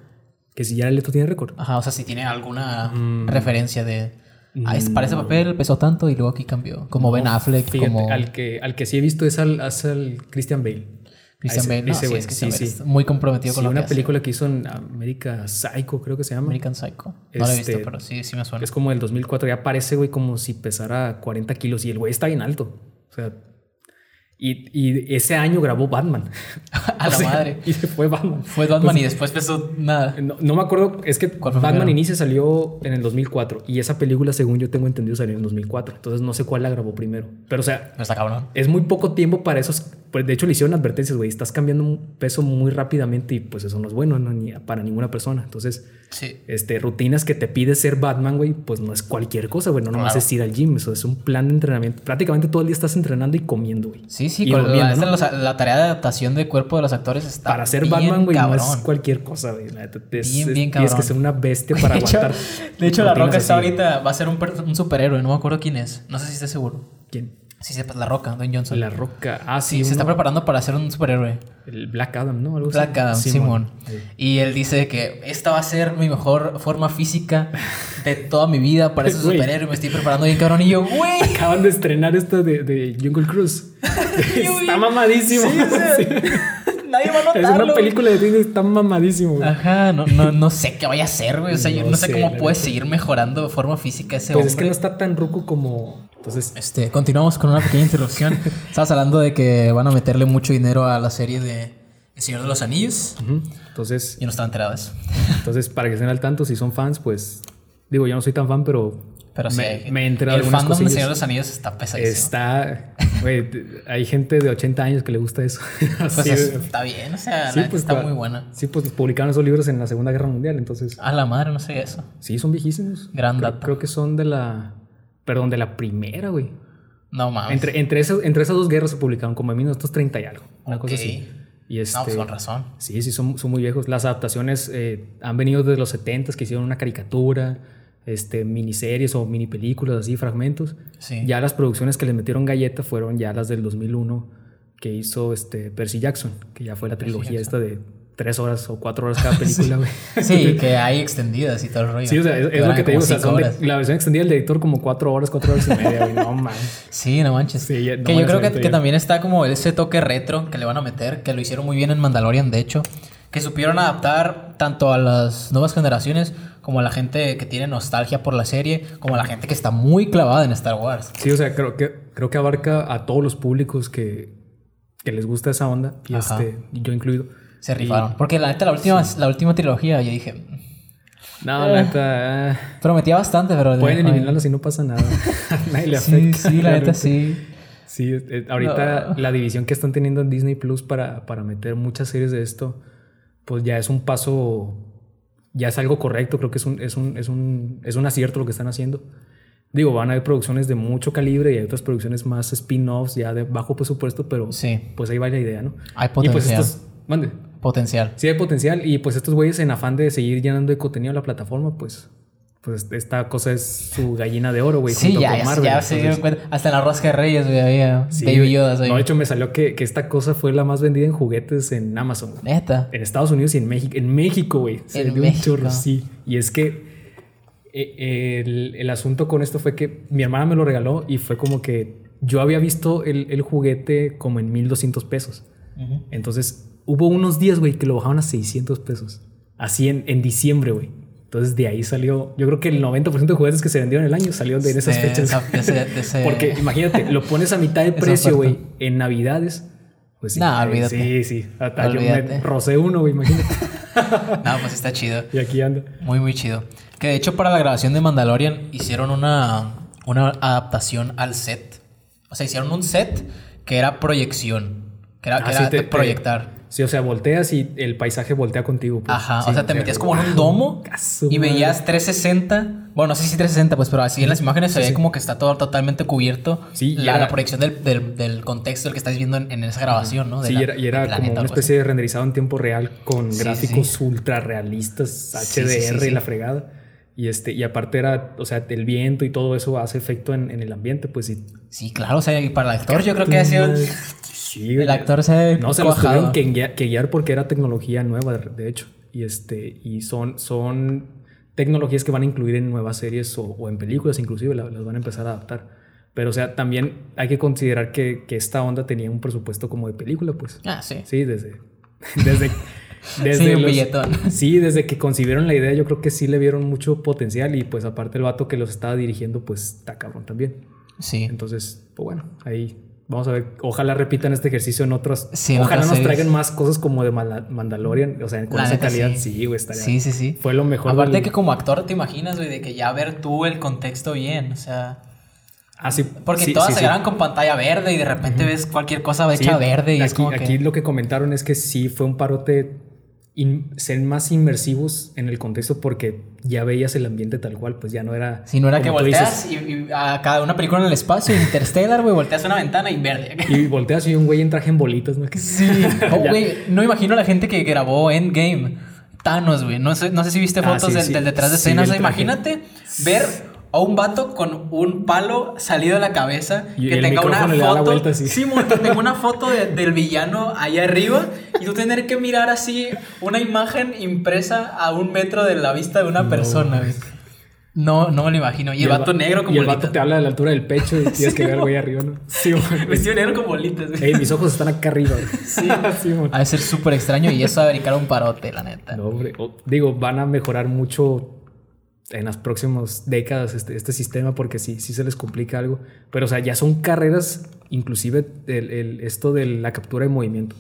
Que si ya el Leto tiene récord. Ajá, o sea, si tiene alguna Mm. referencia de... Ah, es- para ese papel pesó tanto y luego aquí cambió. Como Ben Affleck, Fíjate, como al, que, al que sí he visto es al, es al Christian Bale. Christian Bale. No, sí, es Christian sí, sí. Muy comprometido con lo una que hace. película que hizo en América Psycho, creo que se llama. American Psycho. No la he visto, Este, pero sí, sí me suena. Es como del 2004, ya parece, güey, como si pesara 40 kilos y el güey está bien alto. O sea, y, y ese año grabó Batman. A la O sea, madre. Y se fue Batman. Fue Batman y después pesó nada. No, no me acuerdo, es que ¿Cuál fue Batman primero? Inicia salió en el 2004 y esa película, según yo tengo entendido, salió en el 2004. Entonces no sé cuál la grabó primero. Pero, o sea, No está cabrón. es muy poco tiempo para esos. Pues de hecho, le hicieron advertencias, güey. Estás cambiando un peso muy rápidamente y pues eso no es bueno ¿no? Ni para ninguna persona. Entonces, Sí. este, rutinas que te pide ser Batman, güey, pues no es cualquier cosa, güey. No nomás Claro. es ir al gym. Eso es un plan de entrenamiento. Prácticamente todo el día estás entrenando y comiendo, güey. Sí, sí, con la, tarea de adaptación de cuerpo de los actores está Para ser bien Batman, güey, no es cualquier cosa, güey. Es- Bien, bien Tienes cabrón. que ser una bestia para de hecho, de hecho, La Roca está ahorita, va a ser un, per- un superhéroe, no me acuerdo quién es. No sé si esté seguro. ¿Quién? Sí, sepas, La Roca, Dwayne Johnson. La Roca. Ah, sí. sí, se está preparando para ser un superhéroe. El Black Adam, ¿no? Algo así. Black Adam, Simón. Sí. Y él dice que esta va a ser mi mejor forma física de toda mi vida para ser superhéroe. Me estoy preparando bien cabrón. Y yo, güey. Acaban de estrenar esto de, de Jungle Cruise. está mamadísimo. Sí, o sea, Sí. Nadie va a Es notarlo. una película de Disney, está mamadísimo. güey. Ajá, no, no, no sé qué vaya a hacer, güey. O sea, yo No sé sé, cómo puede seguir mejorando de forma física ese Pues hombre. es que no está tan ruco como. Entonces, Este, continuamos con una pequeña interrupción. Estabas hablando de que van a meterle mucho dinero a la serie de El Señor de los Anillos. ujú. entonces, Yo no estaba enterado de eso. entonces, para que estén al tanto, si son fans, pues. Digo, yo no soy tan fan, pero. Pero sí, me, me he enterado de el fandom de. Señor de los Anillos está pesadísimo. Está. Güey, hay gente de 80 años que le gusta eso. Pues güey. está bien, o sea, Sí, la pues, está muy buena. Sí, pues publicaron esos libros en la Segunda Guerra Mundial, entonces. A la madre, no sé eso. Sí, son viejísimos. Gran creo, dato. creo que son de la. Perdón, de la primera, güey. No mames. Entre, entre, esas, entre esas dos guerras se publicaron como en 1930 y algo. Una Ok. cosa así. Y este, No, pues con razón. Sí, sí, son, son muy viejos. Las adaptaciones eh, han venido desde los 70 que hicieron una caricatura, este, miniseries o mini películas, así, fragmentos. Sí. Ya las producciones que le metieron galleta fueron ya las del 2001 que hizo este, Percy Jackson, que ya fue la trilogía esta de tres horas o cuatro horas cada película, güey. Sí, que hay extendidas y todo el rollo. Sí, o sea, es, es lo que te digo. O sea, de- la versión extendida del director como cuatro horas, cuatro horas y media, güey. No mames. Sí, no manches. Sí, no que yo creo que, que también está como ese toque retro que le van a meter, que lo hicieron muy bien en Mandalorian, de hecho. Que supieron adaptar tanto a las nuevas generaciones como a la gente que tiene nostalgia por la serie, como a la gente que está muy clavada en Star Wars. Sí, o sea, creo que, creo que abarca a todos los públicos que, que les gusta esa onda. Y Ajá. este, yo incluido. Se rifaron. Porque la neta, la última, la última trilogía, yo dije, No, la neta. ah, prometía bastante, pero. pueden ay, eliminarlo si no pasa nada. A nadie le Sí, afecta. sí, la neta sí. Sí, eh, ahorita No. la división que están teniendo en Disney Plus para, para meter muchas series de esto, pues ya es un paso, ya es algo correcto, creo que es un, es un, es un, es un acierto lo que están haciendo. Digo, van a haber producciones de mucho calibre y hay otras producciones más spin-offs ya de bajo presupuesto, pero Sí. pues ahí va la idea, ¿no? Hay Y pues potencial. estos, mande, Potencial. sí hay potencial y pues estos güeyes en afán de seguir llenando de contenido a la plataforma, pues, pues esta cosa es su gallina de oro, güey, Sí, junto ya, con Marvel. ya se dieron cuenta. Hasta en la rosca de Reyes, güey, había Sí, Baby ahí. No, de hecho, me salió que, que esta cosa fue la más vendida en juguetes en Amazon. Neta. En Estados Unidos y en México. En México, güey. Se vendió un chorro, sí. Y es que eh, el, el asunto con esto fue que mi hermana me lo regaló y fue como que yo había visto el, el juguete como en 1200 pesos. Entonces, hubo unos días, güey, que lo bajaron a 600 pesos. Así en, en diciembre, güey. Entonces, de ahí salió. Yo creo que el 90% de juguetes que se vendieron en el año salieron de esas fechas. esa- de ese- de ese- Porque imagínate, lo pones a mitad de precio, güey, en Navidades. Pues sí, Nah, olvídate. Sí, sí. Hasta yo Olvídate. me rocé uno, güey, imagínate. no, pues está chido. Y aquí anda. Muy, muy chido. Que de hecho para la grabación de Mandalorian hicieron una, una adaptación al set. O sea, hicieron un set que era proyección. Que era, Ah, que sí, era te- de te- proyectar. Sí, o sea, volteas y el paisaje voltea contigo. pues. Ajá, Sí, o sea, te metías como en un domo y veías 360. Bueno, no sé si 360, pues, pero así en las imágenes se ve como que está todo totalmente cubierto. Sí, y la, era- la proyección del, del, del contexto del que estáis viendo en, en esa grabación, ¿no? De Sí, la- y era, y era del como planeta, una así. especie de renderizado en tiempo real con Sí, gráficos sí. ultra realistas, HDR y la fregada. Y este, y aparte era, o sea, el viento y todo eso hace efecto en, en el ambiente, pues sí. Sí, claro, o sea, y para el actor yo creo que ha sido... Sí, El actor se No, se los tuvieron que guiar, que guiar porque era tecnología nueva, de, hecho. Y este, y son, son tecnologías que van a incluir en nuevas series o, o en películas, inclusive la- las van a empezar a adaptar. Pero, o sea, también hay que considerar que, que esta onda tenía un presupuesto como de película, pues. Ah, sí. Sí, desde. Desde. desde Sí, un los- billetón. Sí, desde que concibieron la idea, yo creo que sí le vieron mucho potencial. Y pues, aparte, el vato que los estaba dirigiendo, pues está cabrón también. Sí. Entonces, pues bueno, ahí vamos a ver. Ojalá repitan este ejercicio en otras. Sí, ojalá nos traigan más cosas como de Mandalorian. O sea, con La esa calidad. sí. Sí, güey, estaría. Sí, sí, sí. Fue lo mejor. Aparte del- que como actor te imaginas, güey, de que ya ver tú el contexto bien, o sea... Ah, sí. Porque sí, todas sí, se sí. graban con pantalla verde y de repente ves cualquier cosa hecha Sí, verde y aquí, es como aquí lo que comentaron es que sí fue un parote ser más inmersivos en el contexto porque ya veías el ambiente tal cual, pues ya no era. Si no era que volteas y, y a cada una película en el espacio, Interstellar, güey, volteas una ventana y verde. dices, y volteas y un güey en traje en bolitas, ¿no? Sí. Oh, güey, no imagino la gente que grabó Endgame. Thanos, güey. No sé, no sé si viste Ah, fotos sí, del, sí. del detrás de Sí, escenas. el traje. Imagínate ver a un vato con un palo salido de la cabeza Y que el tenga una foto. vuelta así. Sí, tenga una foto de- del villano allá arriba y tú tener que mirar así una imagen impresa a un metro de la vista de una persona, güey. No, no me lo imagino. Y, el va- vato negro con Y el vato te habla de la altura del pecho y tienes que ver güey arriba, ¿no? Sí, güey. Vestido negro con bolitas, güey. Ey, mis ojos están acá arriba. güey. Sí. sí, güey. Ha de ser súper extraño y eso va a un parote, la neta. No, hombre. Digo, van a mejorar mucho en las próximas décadas este, este sistema porque sí, sí se les complica algo. Pero, o sea, ya son carreras, inclusive el, el- esto de la captura de movimiento.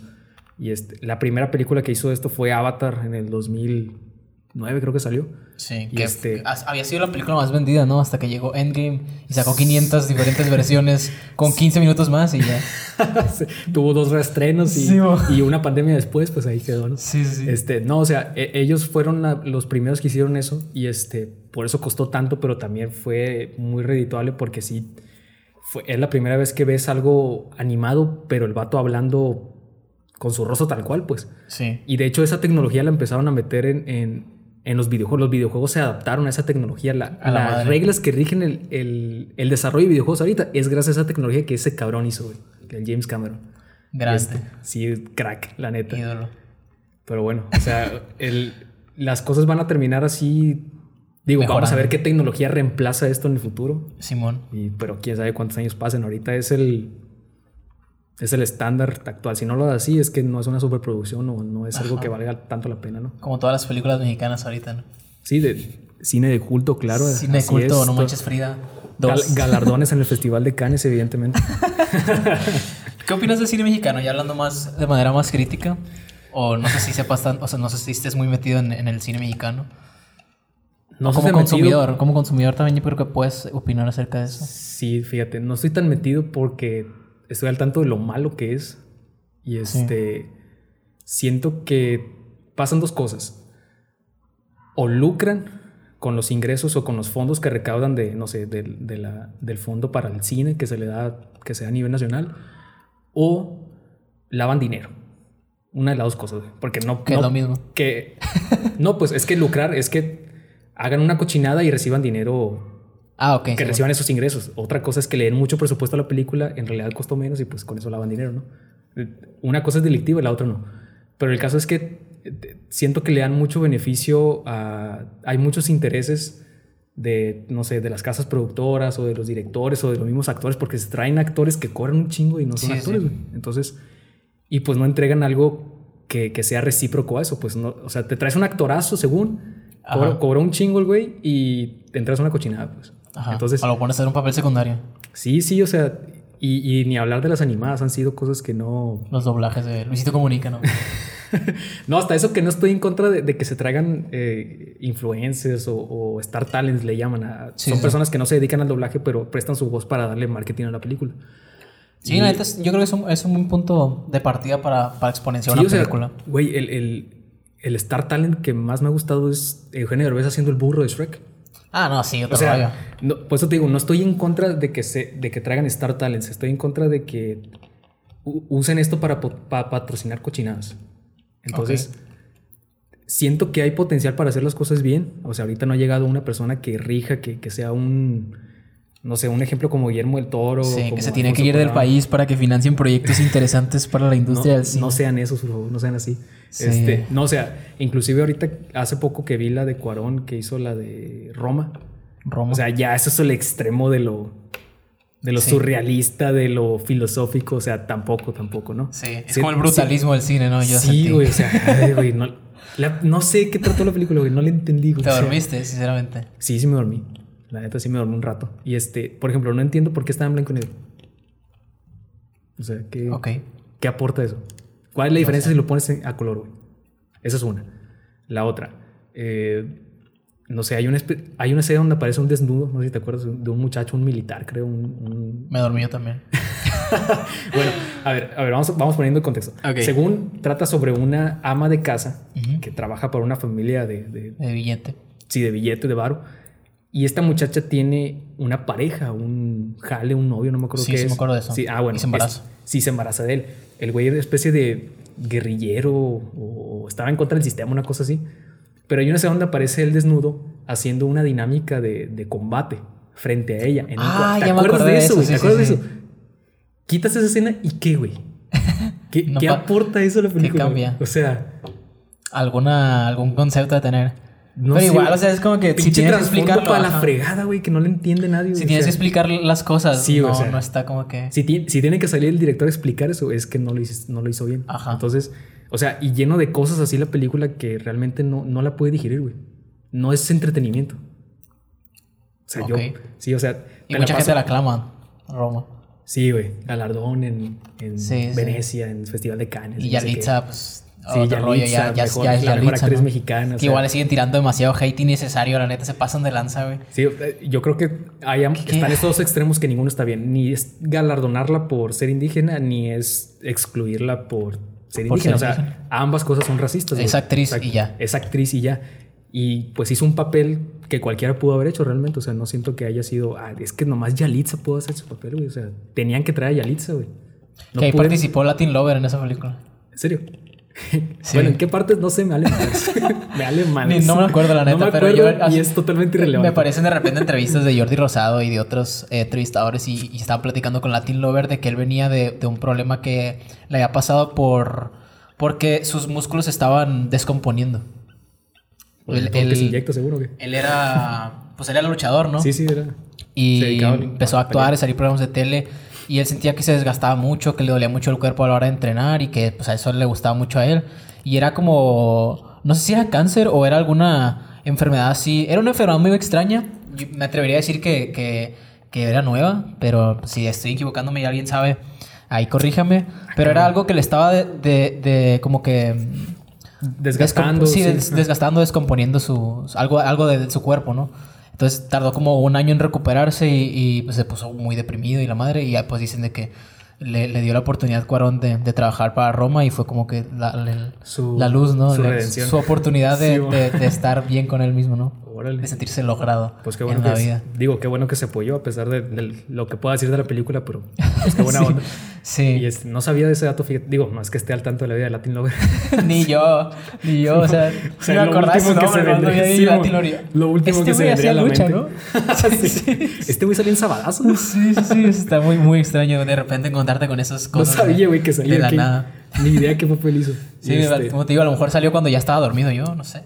Y este, la primera película que hizo esto fue Avatar en el 2009, creo que salió. Sí, Y que este- había sido la película más vendida, ¿no? Hasta que llegó Endgame y sacó 500 diferentes versiones con 15 minutos más y ya. Tuvo dos reestrenos y, Sí, y una pandemia después, pues ahí quedó, ¿no? Sí, sí. Este, no, o sea, e- ellos fueron la- los primeros que hicieron eso y este, por eso costó tanto, pero también fue muy redituable porque sí, fue, es la primera vez que ves algo animado, pero el vato hablando con su rostro tal cual, pues. Sí. Y de hecho esa tecnología la empezaron a meter en, en, en los videojuegos. Los videojuegos se adaptaron a esa tecnología. La- A la las reglas que rigen el, el- el desarrollo de videojuegos ahorita es gracias a esa tecnología que ese cabrón hizo, güey, el James Cameron. Grande. Este, sí, crack, la neta. Ídolo. Pero bueno, o sea, el- las cosas van a terminar así. Digo, vamos a Mejorando. ver qué tecnología reemplaza esto en el futuro. Simón. Y, pero quién sabe cuántos años pasen. Ahorita es el. Es el estándar actual. Si no lo da así, es que no es una superproducción o no es algo que valga tanto la pena, ¿no? Como todas las películas mexicanas ahorita, ¿no? Sí, de cine de culto, claro. Cine de culto, es. no manches Frida. gal- galardones en el Festival de Cannes, evidentemente. ¿Qué opinas del cine mexicano? Ya hablando más de manera más crítica. O no sé si sepas tan, o sea, no sé si estés muy metido en, en el cine mexicano. No como metido- consumidor, como consumidor también yo creo que puedes opinar acerca de eso. Sí, fíjate, no estoy tan metido porque estoy al tanto de lo malo que es. Y este. Siento que pasan dos cosas. O lucran con los ingresos o con los fondos que recaudan de, no sé, del, de la- del fondo para el cine que se le da, que se da a nivel nacional. O lavan dinero. Una de las dos cosas, porque no. Que es lo mismo. Que. No, pues es que lucrar es que hagan una cochinada y reciban dinero Ah, ok. que sí. reciban esos ingresos. Otra cosa es que le den mucho presupuesto a la película, en realidad costó menos y pues con eso lavan dinero, ¿no? Una cosa es delictiva y la otra no. Pero el caso es que eh, siento que le dan mucho beneficio a... Hay muchos intereses de, no sé, de las casas productoras o de los directores o de los mismos actores porque se traen actores que cobran un chingo y no son Sí, actores, sí. Entonces, y pues no entregan algo que, que sea recíproco a eso, pues no, o sea, te traes un actorazo según, cobra, cobra un chingo el güey y te entras una cochinada, pues. Ajá. Entonces, o lo pones a hacer un papel secundario. Sí, sí, o sea, y, y ni hablar de las animadas han sido cosas que no. Los doblajes de Luisito Comunica, ¿no? no, hasta eso que no estoy en contra de, de que se traigan eh, influencers o, o, Star Talents, le llaman. A, Sí, son sí. personas que no se dedican al doblaje, pero prestan su voz para darle marketing a la película. Sí, la neta, es- yo creo que es un, es un buen punto de partida para, para exponenciar Sí, una o sea, película. güey, el, el, el Star Talent que más me ha gustado es Eugenio Derbez haciendo el burro de Shrek. Ah, no, sí, otro O sea, no, por eso te digo, no estoy en contra de que, se, de que traigan Star Talents, estoy en contra de que usen esto para patrocinar cochinadas. Entonces, siento que hay potencial para hacer las cosas bien. O sea, ahorita no ha llegado una persona que rija, que, que sea un, no sé, un ejemplo como Guillermo del Toro. Sí, como que se tiene que ir del país para que financien proyectos interesantes para la industria no, del cine. no sean esos, por favor, no sean así. Sí. Este, no, o sea, inclusive ahorita hace poco que vi la de Cuarón que hizo la de Roma. Roma. O sea, ya eso es el extremo de lo de lo Sí. surrealista, de lo filosófico, o sea, tampoco, tampoco, ¿no? sí, es Sí, como el brutalismo del cine, ¿no? Yo sí, güey, o sea, ay, güey, no, la- no sé qué trató la película, güey, no le entendí, güey. Te o sea, dormiste, sinceramente. Sí, sí me dormí. La neta sí me dormí un rato. Y este, por ejemplo, no entiendo por qué está en blanco y negro. O sea, ¿qué. ¿qué aporta eso? ¿Cuál es la diferencia si lo pones en- a color, güey? Esa es una. La otra, eh, no sé, hay una, hay una escena donde aparece un desnudo, no sé si te acuerdas, de un muchacho, un militar, creo, un- un, Me dormí yo también. bueno, a ver, a ver, vamos, vamos poniendo el contexto. Según trata sobre una ama de casa que trabaja para una familia de, de, De billete. sí, de billete, de varo. Y esta muchacha tiene una pareja, un jale, un novio, no me acuerdo Sí, qué sí es. me acuerdo de eso. Sí, ah, bueno. Y se embaraza. es- sí, se embaraza de él. El güey era una especie de guerrillero o, o estaba en contra del sistema, una cosa así. Pero hay una escena donde aparece él desnudo haciendo una dinámica de, de combate frente a ella. En Ah, ¿Te ya me acuerdas acordé de eso, güey? sí, ¿Te sí, acuerdas sí. de eso? Quitas esa escena y qué, güey. ¿Qué, No qué aporta eso a la película? cambia? O sea, Alguna, algún concepto de tener. No Pero sé, igual, o sea, es como que si tienes que explicarlo. para la fregada, güey, que no le entiende nadie. Si tienes O que explicar las cosas, Sí, o no, sea, no está como que. Si, ti- si tiene que salir el director a explicar eso, es que no lo hizo, no lo hizo bien. Ajá. Entonces, o sea, y lleno de cosas así la película que realmente no, no la puede digerir, güey. No es entretenimiento. O sea, yo. Sí, o sea. Y mucha la gente la aclama. Roma. Sí, güey. Galardón en, en Sí, sí. Venecia, en el Festival de Cannes. Y no sé qué. Yalitza, pues. Sí, otro rollo, ya, ya, mejor- ya es la mejor Yalitza, actriz ¿no? mexicana, o Que sea. igual le siguen tirando demasiado hate innecesario, la neta se pasan de lanza, güey. Sí, yo creo que hay, están estos dos extremos que ninguno está bien. Ni es galardonarla por ser indígena, ni es excluirla por ser Por indígena. ser o sea, indígena. ambas cosas son racistas. güey. Es actriz y ya. Es actriz y ya. Y pues hizo un papel que cualquiera pudo haber hecho realmente. O sea, no siento que haya sido. "Ah, es que nomás Yalitza pudo hacer su papel, güey. O sea, tenían que traer a Yalitza, güey. No que ahí pueden- participó Latin Lover en esa película. ¿En serio? Sí. Bueno, ¿en qué partes? No sé, me vale me vale. Ni- no me acuerdo, la No neta, me pero yo- y es totalmente Me irrelevante. aparecen de repente entrevistas de Jordi Rosado y de otros eh, entrevistadores y, y estaban platicando con Latin Lover de que él venía de, de un problema que le había pasado por porque sus músculos estaban descomponiendo. Él, Todo que se él- inyecta, seguro que. él era, pues él era luchador, ¿no? Sí, sí, era. Y empezó a actuar, a salir programas de tele. Y él sentía que se desgastaba mucho, que le dolía mucho el cuerpo a la hora de entrenar y que pues a eso le gustaba mucho a él. Y era como, no sé si era cáncer o era alguna enfermedad así. Era una enfermedad muy extraña. Yo me atrevería a decir que, que, que era nueva, pero si estoy equivocándome y alguien sabe, ahí corríjame. Pero era algo que le estaba de, de- de como que... Desgastando. Descom- sí, sí. des- desgastando, descomponiendo su, algo, algo de, su cuerpo, ¿no? Entonces tardó como un año en recuperarse y, y, pues se puso muy deprimido y la madre. Y ya pues dicen de que le, le dio la oportunidad Cuarón de, de trabajar para Roma y fue como que la, la- Su- la luz, ¿no? su La- su oportunidad de, Sí, bueno. de- de estar bien con él mismo, ¿no? Órale. De sentirse logrado Pues qué bueno en que la es- vida. digo, qué bueno que se apoyó a pesar de, lo que pueda decir de la película, pero pues qué buena Sí. onda. Sí. Y este, no sabía de ese dato, fíjate. Digo, no es que esté al tanto de la vida de Latin Lover. ni yo, ni yo, o sea, O sea, me lo último que nombre, se ¿no? No vendría- sí, lo último este que se vendría a la lucha, mente. ¿no? Sí. Este güey salió en sabadazo. ¿no? Sí, sí, sí, está muy, muy extraño de repente encontrarte con esas No cosas. sabía, de- güey, que salía De la aquí. nada. Ni idea qué papel hizo. Sí, este, como te digo, a lo mejor salió cuando ya estaba dormido yo, no sé.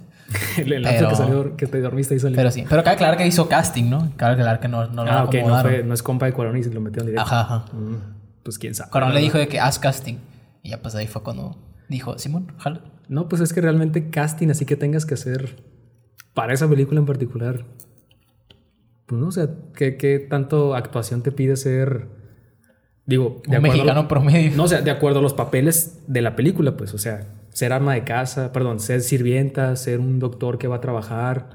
el lapso pero- que salió, que te dormiste y salió. Pero sí. Pero cabe aclarar que hizo casting, ¿no? Cabe aclarar que no, no lo ah, ok, no, fue, no es compa de Cuarón y se lo metieron directo. Ajá, ajá. Mm, pues quién sabe. Cuarón le dijo de que haz casting. Y ya pues ahí fue cuando dijo, Simón, jala. No, pues es que realmente casting así que tengas que hacer para esa película en particular. Pues no, o sea, ¿qué, qué tanto actuación te pide ser? Digo, Un mexicano promedio. No, o sea, de acuerdo a los papeles de la película, pues, o sea, ser arma de casa, perdón, ser sirvienta, ser un doctor que va a trabajar.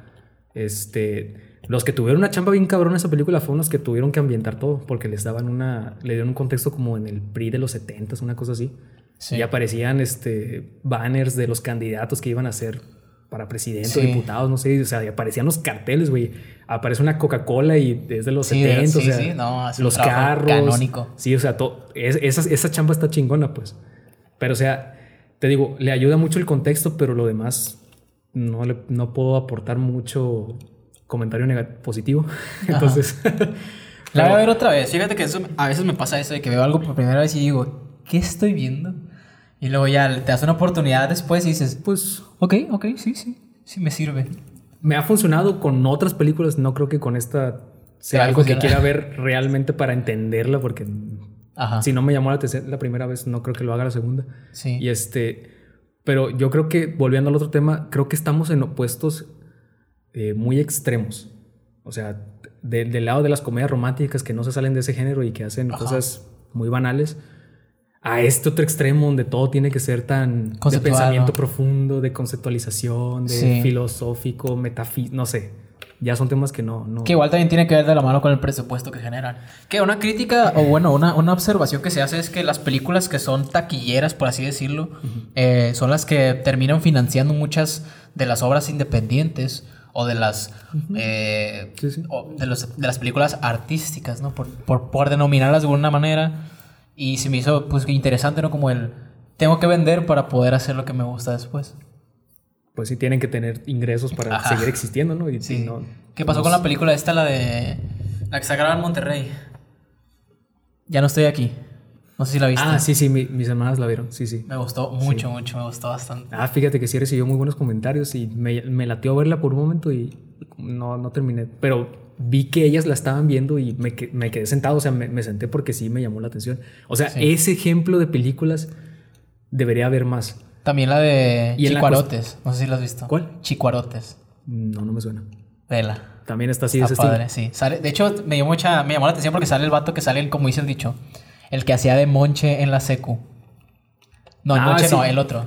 Este, los que tuvieron una chamba bien cabrón en esa película fueron los que tuvieron que ambientar todo, porque les daban una, le dieron un contexto como en el PRI de los 70, una cosa así. Sí. Y aparecían este, banners de los candidatos que iban a ser para presidente Sí. diputados, no sé, o sea, aparecían los carteles, güey. Aparece una Coca-Cola y es de los Sí, 70, sí, o sea, no, es los carros. canónico. Sí, o sea, to- es- esa, esa chamba está chingona, pues. Pero, o sea, te digo, le ayuda mucho el contexto, pero lo demás no, le, no puedo aportar mucho comentario positivo. Entonces, La voy a ver otra vez. Fíjate que eso, a veces me pasa eso de que veo algo por primera vez y digo, ¿qué estoy viendo? Y luego ya te das una oportunidad después y dices, pues ok, ok, sí, sí, sí me sirve. me ha funcionado con otras películas, no creo que con esta sea algo que quiera ver realmente para entenderla, porque Ajá. si no me llamó la, la primera vez, no creo que lo haga la segunda. Sí. Y este, pero yo creo que, volviendo al otro tema, creo que estamos en opuestos eh, muy extremos. O sea, de- del lado de las comedias románticas que no se salen de ese género y que hacen Ajá. cosas muy banales, a este otro extremo donde todo tiene que ser tan de pensamiento ¿no? profundo, de conceptualización, de Sí. filosófico, metafísico, no sé. Ya son temas que no, no. Que igual también tiene que ver de la mano con el presupuesto que generan. Que una crítica, o bueno, una, una observación que se hace es que las películas que son taquilleras, por así decirlo, eh, son las que terminan financiando muchas de las obras independientes o de las, eh, Sí, sí. o de, los- de las películas artísticas, ¿no? Por, por, por denominarlas de alguna manera. Y se me hizo pues interesante, ¿no? Como el, tengo que vender para poder hacer lo que me gusta después. Pues sí tienen que tener ingresos para Ajá. seguir existiendo, ¿no? Y, Sí. y no- ¿Qué pasó no con la película esta, la de... La que sacaron en Monterrey? Ya no estoy aquí. No sé si la viste. Ah, sí, sí, mi- mis hermanas la vieron, sí, sí. Me gustó mucho, mucho, me gustó bastante. Ah, fíjate que sí recibió muy buenos comentarios y me, me latió verla por un momento y no, no terminé. Pero vi que ellas la estaban viendo y me, me quedé sentado, o sea, me, me senté porque sí me llamó la atención. O sea, Sí. ese ejemplo de películas debería haber más. También la de Y en la Chicuarotes. No sé si la has visto. ¿Cuál? Chicuarotes. No, no me suena. Vela. También está así de Está ese padre, estilo. sí. Sale, de hecho, me llamó, mucha, me llamó la atención porque sale el vato que sale, como dice el dicho, el que hacía de Monche en la secu. No, el Ah, Monche sí. no, el otro.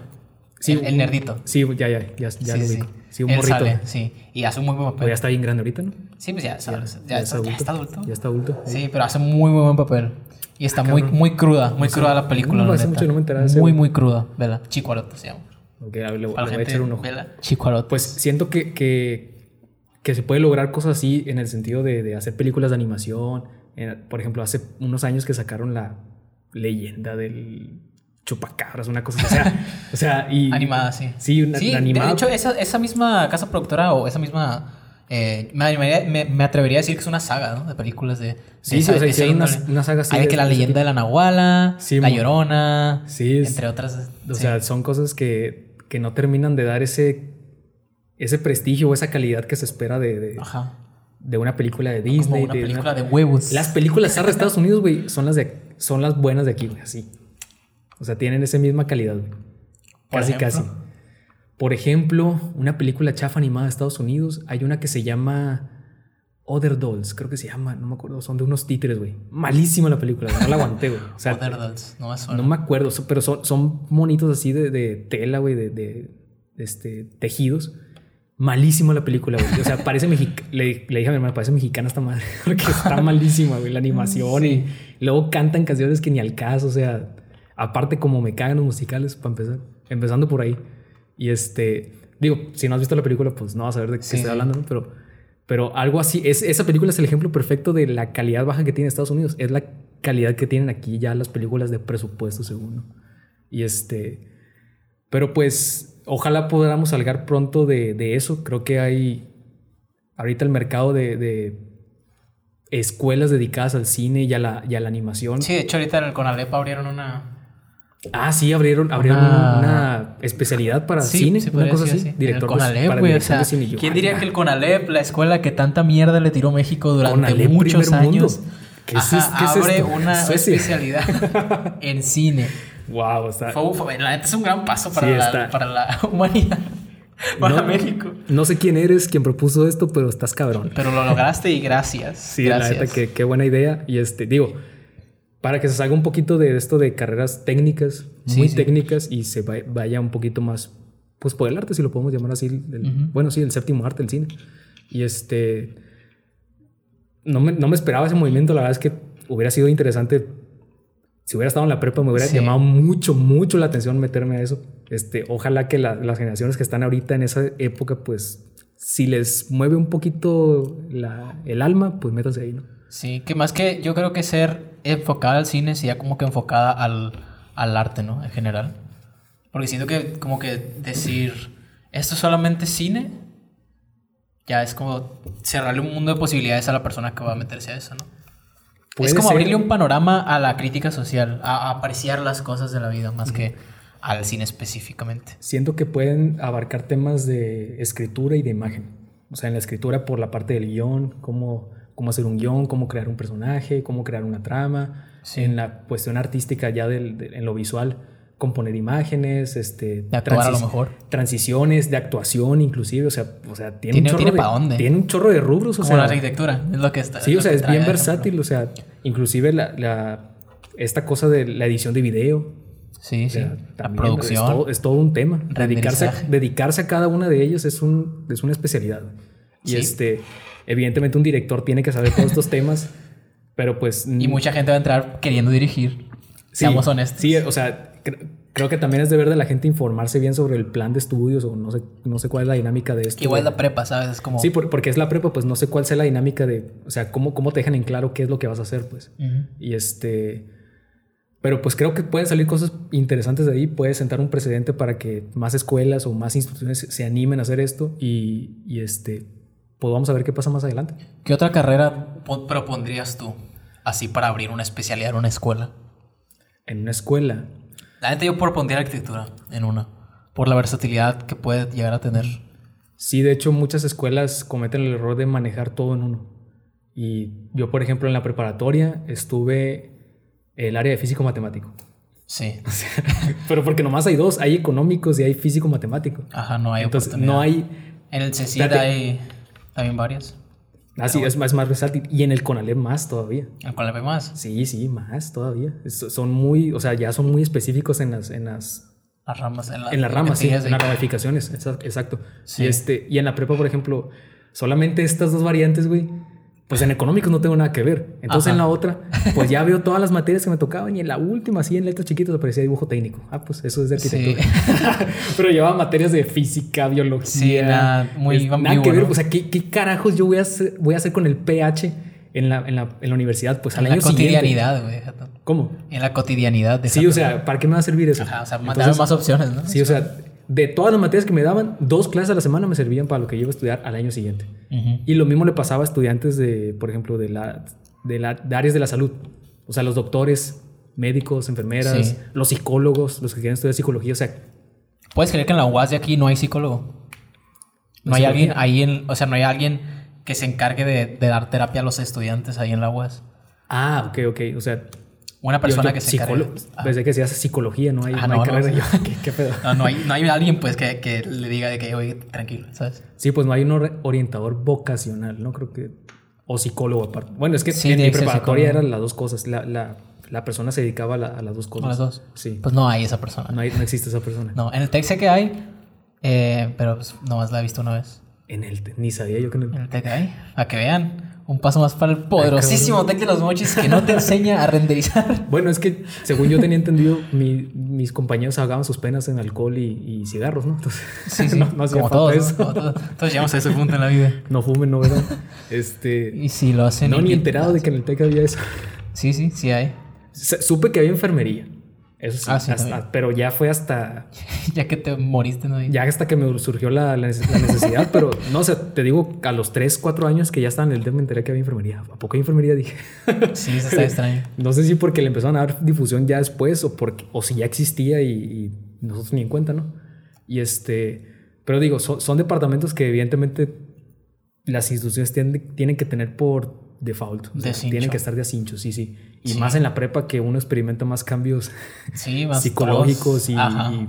Sí, el, nerdito. Sí, ya, ya, ya, ya sí, lo ubico. Sí, un Él morrito. sale, sí. Y hace un muy buen Pero papel. ya está bien grande ahorita, ¿no? Sí, pues ya, sabes, ya, está, ya está adulto. Ya está adulto. Sí, pero hace muy, muy buen papel. Y está muy, cabrón. muy cruda, muy cruda la película. no, la mucho no me enteraba Muy, muy cruda. Vela. Chicuarote se llama. Ok, le, le voy a echar un ojo. vela. Chicuarote. Pues siento que, que, que se puede lograr cosas así en el sentido de, de hacer películas de animación. Eh, por ejemplo, hace unos años que sacaron la leyenda del chupacabras, una cosa así. O sea, o sea y, Animada, sí. Sí, una, Sí, animada. de hecho, esa, esa misma casa productora o esa misma... eh, me, me- me atrevería a decir que es una saga, ¿no? De películas de... de Sí, sí, esa- o sea, de hicieron una- saga así Hay de- que la leyenda de la Nahuala, Sí, La. Llorona, Sí, es- entre otras. O sí. sea, son cosas que, que no terminan de dar ese, ese prestigio o esa calidad que se espera de, de, Ajá. De una película de Como Disney. una de película de huevos. Las películas de Estados Unidos, güey, son las de son las buenas de aquí, güey, así. O sea, tienen esa misma calidad, güey. Casi, ejemplo. casi. Por ejemplo, una película chafa animada de Estados Unidos, hay una que se llama Other Dolls, creo que se llama, no me acuerdo, son de unos títeres, güey. Malísima la película, no la aguanté, güey. O sea, Other Dolls, no me no me acuerdo, pero son, son monitos así de, de tela, güey, de, de, de, este, tejidos. Malísima la película, güey. O sea, parece mexicana. Le, le dije a mi hermana, parece mexicana esta madre. Porque está malísima, güey, la animación. Y luego cantan canciones que ni al caso. O sea, aparte, como me cagan los musicales, para empezar. Empezando por ahí. Y este, digo, si no has visto la película, pues no vas a ver de qué Sí, estoy sí. hablando, ¿no? Pero, pero algo así. Es, esa película es el ejemplo perfecto de la calidad baja que tiene Estados Unidos. Es la calidad que tienen aquí ya las películas de presupuesto, según. ¿no? Y este. Pero pues, ojalá podamos salgar pronto de, de eso. Creo que hay ahorita el mercado de, de escuelas dedicadas al cine y a la, y a la animación. Sí, de hecho, ahorita en el Conalep abrieron una. Ah, sí, abrieron, abrieron Una- una, especialidad para Sí, cine, se una cosa decir así. Director el Conalep, para. O sea, de cine. Yo, ¿quién ah, diría que el Conalep, la escuela que tanta mierda le tiró México durante Conalep, muchos años, ¿Qué es ajá, es- qué es abre una Suecia. especialidad en cine? Wow, está. Fue, fue- la neta es un gran paso para, Sí, la, para la humanidad, para No- México. No sé quién eres, quien propuso esto, pero estás cabrón. Pero lo lograste y gracias. Sí, gracias. la neta, que qué buena idea. Y este, digo, para que se salga un poquito de esto de carreras técnicas, Sí, muy sí. técnicas, y se va- vaya un poquito más, pues por el arte, si lo podemos llamar así, el- bueno, sí, el séptimo arte, el cine. Y este, no me, no me esperaba ese movimiento, la verdad es que hubiera sido interesante, si hubiera estado en la prepa, me hubiera Sí. llamado mucho, mucho la atención meterme a eso. Este, ojalá que la- las generaciones que están ahorita en esa época, pues, si les mueve un poquito la- el alma, pues métanse ahí, ¿no? Sí, que más que yo creo que ser enfocada al cine, sería como que enfocada al, al arte, ¿no? En general. Porque siento que como que decir, esto es solamente cine, ya es como cerrarle un mundo de posibilidades a la persona que va a meterse a eso, ¿no? Puede es como ser- abrirle un panorama a la crítica social, a, a apreciar las cosas de la vida, más que al cine específicamente. Siento que pueden abarcar temas de escritura y de imagen. O sea, en la escritura por la parte del guion, cómo, cómo hacer un guion, cómo crear un personaje, cómo crear una trama. Sí. En la cuestión artística ya del, de- en lo visual, componer imágenes, este, De actuar a lo mejor. transiciones de actuación inclusive. O sea, o sea tiene, Tiene- un chorro tiene de, dónde. Tiene un chorro de rubros. O Como sea, la arquitectura, es lo que está. Sí, o sea, es bien versátil. O sea, inclusive la, la- esta cosa de la edición de video. Sí, O sí. La producción. Es todo, es todo un tema. Dedicarse, dedicarse a cada una de ellos es, un, es una especialidad. Y Sí. este, evidentemente un director tiene que saber todos estos temas, pero pues... Y mucha gente va a entrar queriendo dirigir. Seamos honestos. Sí, o sea, cre- creo que también es deber de la gente informarse bien sobre el plan de estudios o no sé, no sé cuál es la dinámica de esto. Que igual la prepa, ¿sabes? Es como. Sí, por- porque es la prepa, pues no sé cuál sea la dinámica de, o sea, cómo, cómo te dejan en claro qué es lo que vas a hacer, pues. Y este. Pero pues creo que pueden salir cosas interesantes de ahí. Puede sentar un precedente para que más escuelas o más instituciones se animen a hacer esto y, y este. Pues vamos a ver qué pasa más adelante. ¿Qué otra carrera po- propondrías tú? Así para abrir una especialidad en una escuela. En una escuela. La gente yo propondría arquitectura en una. Por la versatilidad que puede llegar a tener. Sí, de hecho, muchas escuelas cometen el error de manejar todo en uno. Y yo, por ejemplo, en la preparatoria estuve el área de físico-matemático. Sí. Pero porque nomás hay dos: hay económicos y hay físico-matemático. Ajá, no hay Entonces, no hay En el Espérate. hay también varias. Así es más, más versátil. Y en el CONALEP más todavía. ¿En cuál ve más? Sí, sí, más todavía. Es- son muy, o sea, ya son muy específicos en las, en las, Las ramas. En, la, en las ramas, sí, en las ramificaciones. exa- Exacto. Sí. Y este, y en la prepa, por ejemplo, solamente estas dos variantes, güey. Pues en económicos no tengo nada que ver. Entonces Ajá. en la otra, pues ya veo todas las materias que me tocaban y en la última, así en letras chiquitas, aparecía dibujo técnico. Ah, pues eso es de Sí. arquitectura. Pero llevaba materias de física, biología. Sí, nada, muy Es- Nada que ver. ¿no? O sea, ¿qué, qué carajos yo voy a hacer, voy a hacer con el pH en la, en la, en la universidad? Pues al En la año siguiente. cotidianidad, güey. ¿Cómo? En la cotidianidad. Sí, déjate. o sea, ¿para qué me va a servir eso? Ajá, o sea, más opciones, ¿no? Sí, o sea, de todas las materias que me daban, dos clases a la semana me servían para lo que yo iba a estudiar al año siguiente. Y lo mismo le pasaba a estudiantes de, por ejemplo, de, la, de, la, de áreas de la salud. O sea, los doctores, médicos, enfermeras, Sí. los psicólogos, los que quieren estudiar psicología. O sea, ¿Puedes creer que en la UAS de aquí no hay psicólogo? No ¿La hay psicología? alguien ahí en, o sea, no hay alguien que se encargue de, de dar terapia a los estudiantes ahí en la UAS. ah, ok, ok. O sea, Una persona yo- yo- que se encargue. psicólogo. Pensé que se hace psicología, no hay, Ah, no hay no, no, carrera. sí. Yo, ¿qué, qué pedo? No, no hay, no hay alguien pues que, que le diga de que, oye, tranquilo, ¿sabes? Sí, pues no hay un or- orientador vocacional, ¿no? Creo que. O psicólogo aparte. Bueno, es que Sí, en mi preparatoria eran las dos cosas. La, la, la persona se dedicaba a, la- a las dos cosas. ¿A las dos? Sí. Pues no hay esa persona. No, hay- no existe esa persona. No, en el TEC sé que hay, eh, pero pues nomás la he visto una vez. En el. Ni sabía yo que en el. En el TEC hay, a que vean. Un paso más para el poderosísimo TEC de los mochis que no te enseña a renderizar. Bueno, es que según yo tenía entendido, mi- mis compañeros ahogaban sus penas en alcohol y, y cigarros, ¿no? Entonces, Sí, sí, no, no hacía como todos, ¿no? eso. Como todos. Todos llegamos a ese punto en la vida. No fumen, no beban. Este. Y si lo hacen... No, ni enterado de que en el TEC había eso. Sí, sí, sí hay. Supe que había enfermería. Eso sí, Ah, sí, hasta- también. pero ya fue hasta ya que te moriste, ¿no? ya hasta que me surgió la, la neces- la necesidad, pero no, o sea, te digo, a los 3, 4 años que ya estaba en el TEC me enteré que había enfermería. ¿A poco hay enfermería? Dije. Sí, eso está extraño. No sé si porque le empezaron a dar difusión ya después o, porque, o si ya existía y, y nosotros ni en cuenta, ¿no? Y este, pero digo, son, son departamentos que evidentemente las instituciones tienen, tienen que tener por default. o sea, De tienen que estar de acincho, sí, sí. Y Sí. más en la prepa que uno experimenta más cambios Sí, más psicológicos y, y,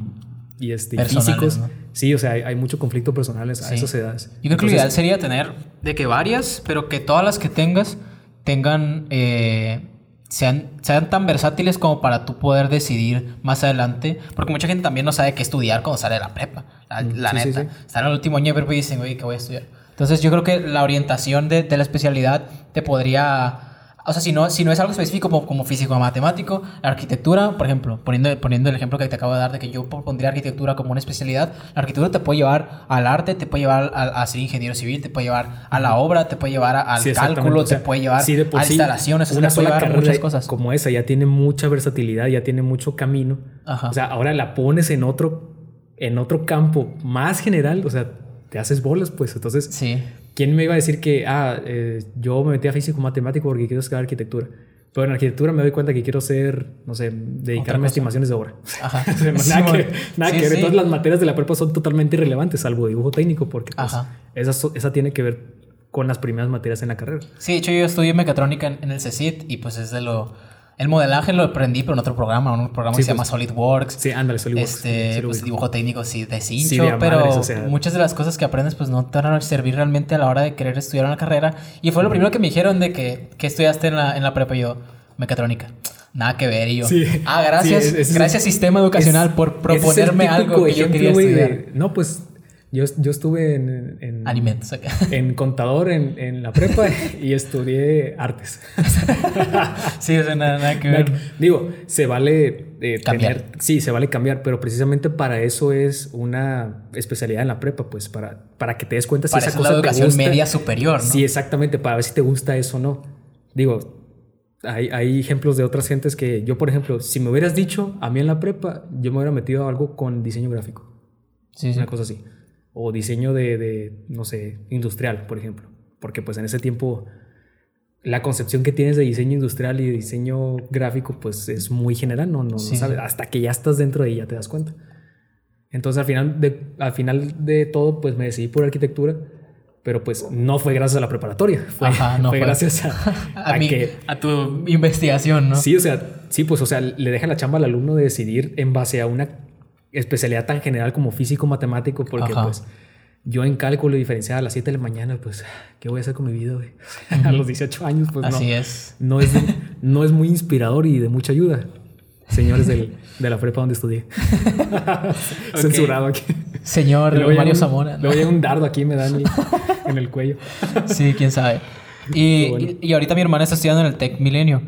y, este, físicos. ¿no? Sí, o sea, hay, hay mucho conflicto personales a Sí. esas edades. Yo creo que lo Entonces, ideal sería tener de que varias, pero que todas las que tengas tengan eh, sean, sean tan versátiles como para tú poder decidir más adelante. Porque mucha gente también no sabe qué estudiar cuando sale de la prepa. La, la sí, sí, neta. sí. Están en el último año de prepa y dicen, oye, ¿qué voy a estudiar? Entonces yo creo que la orientación de, de la especialidad te podría... O sea, si no, si no es algo específico como, como físico o matemático, la arquitectura, por ejemplo, poniendo, poniendo el ejemplo que te acabo de dar de que yo pondría arquitectura como una especialidad, la arquitectura te puede llevar al arte, te puede llevar a, a ser ingeniero civil, te puede llevar a la obra, te puede llevar a- al Sí, cálculo, O sea, te puede llevar sí, a instalaciones, una te puede sola llevar muchas cosas. como esa ya tiene mucha versatilidad, ya tiene mucho camino. Ajá. O sea, ahora la pones en otro, en otro campo más general, o sea, te haces bolas, pues. Entonces, Sí. ¿quién me iba a decir que, ah, eh, yo me metí a físico matemático porque quiero estudiar arquitectura? Pero en arquitectura me doy cuenta que quiero ser, no sé, dedicarme a estimaciones de obra. Ajá. Nada que, nada Sí, que ver. sí. Entonces las materias de la prepa son totalmente irrelevantes, salvo dibujo técnico, porque pues, esa, esa tiene que ver con las primeras materias en la carrera. Sí, de hecho yo estudié mecatrónica en, en el CECIT y pues es de lo... El modelaje lo aprendí pero en otro programa, un programa Sí, que se llama pues. SolidWorks. Sí, ándale, SolidWorks. Este, Sí pues dibujo técnico sí de cincho, Sí, de a pero madres, o sea. muchas de las cosas que aprendes pues no te van a servir realmente a la hora de querer estudiar una carrera. Y fue lo primero que me dijeron de que, que estudiaste en la, en la prepa y yo, mecatrónica. Nada que ver y yo. Sí. Ah, gracias. Sí, ese es- gracias sistema educacional Es- por proponerme algo que yo quería de- estudiar. no, pues yo, yo estuve en, en, Alimentos acá. en contador en, en la prepa y estudié artes. sí, o sea, nada, nada que ver. Digo, se vale eh, Cambiar. tener- sí, se vale cambiar, pero precisamente para eso es una especialidad en la prepa, pues para, para que te des cuenta si Para esa eso es la cosa te educación gusta. media superior, ¿no? Sí, exactamente, para ver si te gusta eso o no. Digo, hay, hay ejemplos de otras gentes que yo, por ejemplo, si me hubieras dicho a mí en la prepa, yo me hubiera metido a algo con diseño gráfico, Sí, sí. una cosa así. O diseño de, de, no sé, industrial, por ejemplo. Porque pues en ese tiempo la concepción que tienes de diseño industrial y de diseño gráfico pues es muy general, no, no, no Sí, sabes, sí. hasta que ya estás dentro de ella te das cuenta. Entonces al final de, al final de todo pues me decidí por arquitectura, pero pues no fue gracias a la preparatoria, fue, Ajá, no fue fue. gracias a, A, a mi- que... a tu investigación, ¿no? Sí, o sea, sí, pues o sea, le deja la chamba al alumno de decidir en base a una especialidad tan general como físico matemático, porque Ajá. pues yo en cálculo diferencial a las 7 de la mañana, pues, ¿qué voy a hacer con mi vida, güey? a los 18 años, pues Así no, es. no, es, no es muy inspirador y de mucha ayuda, señores del- de la prepa donde estudié. Censurado aquí. Señor Luego Mario un- Zamora. ¿no? Luego llega un dardo aquí me dan en el cuello. Sí, quién sabe. Y, Qué bueno. y- y ahorita mi hermana está estudiando en el Tech Milenio.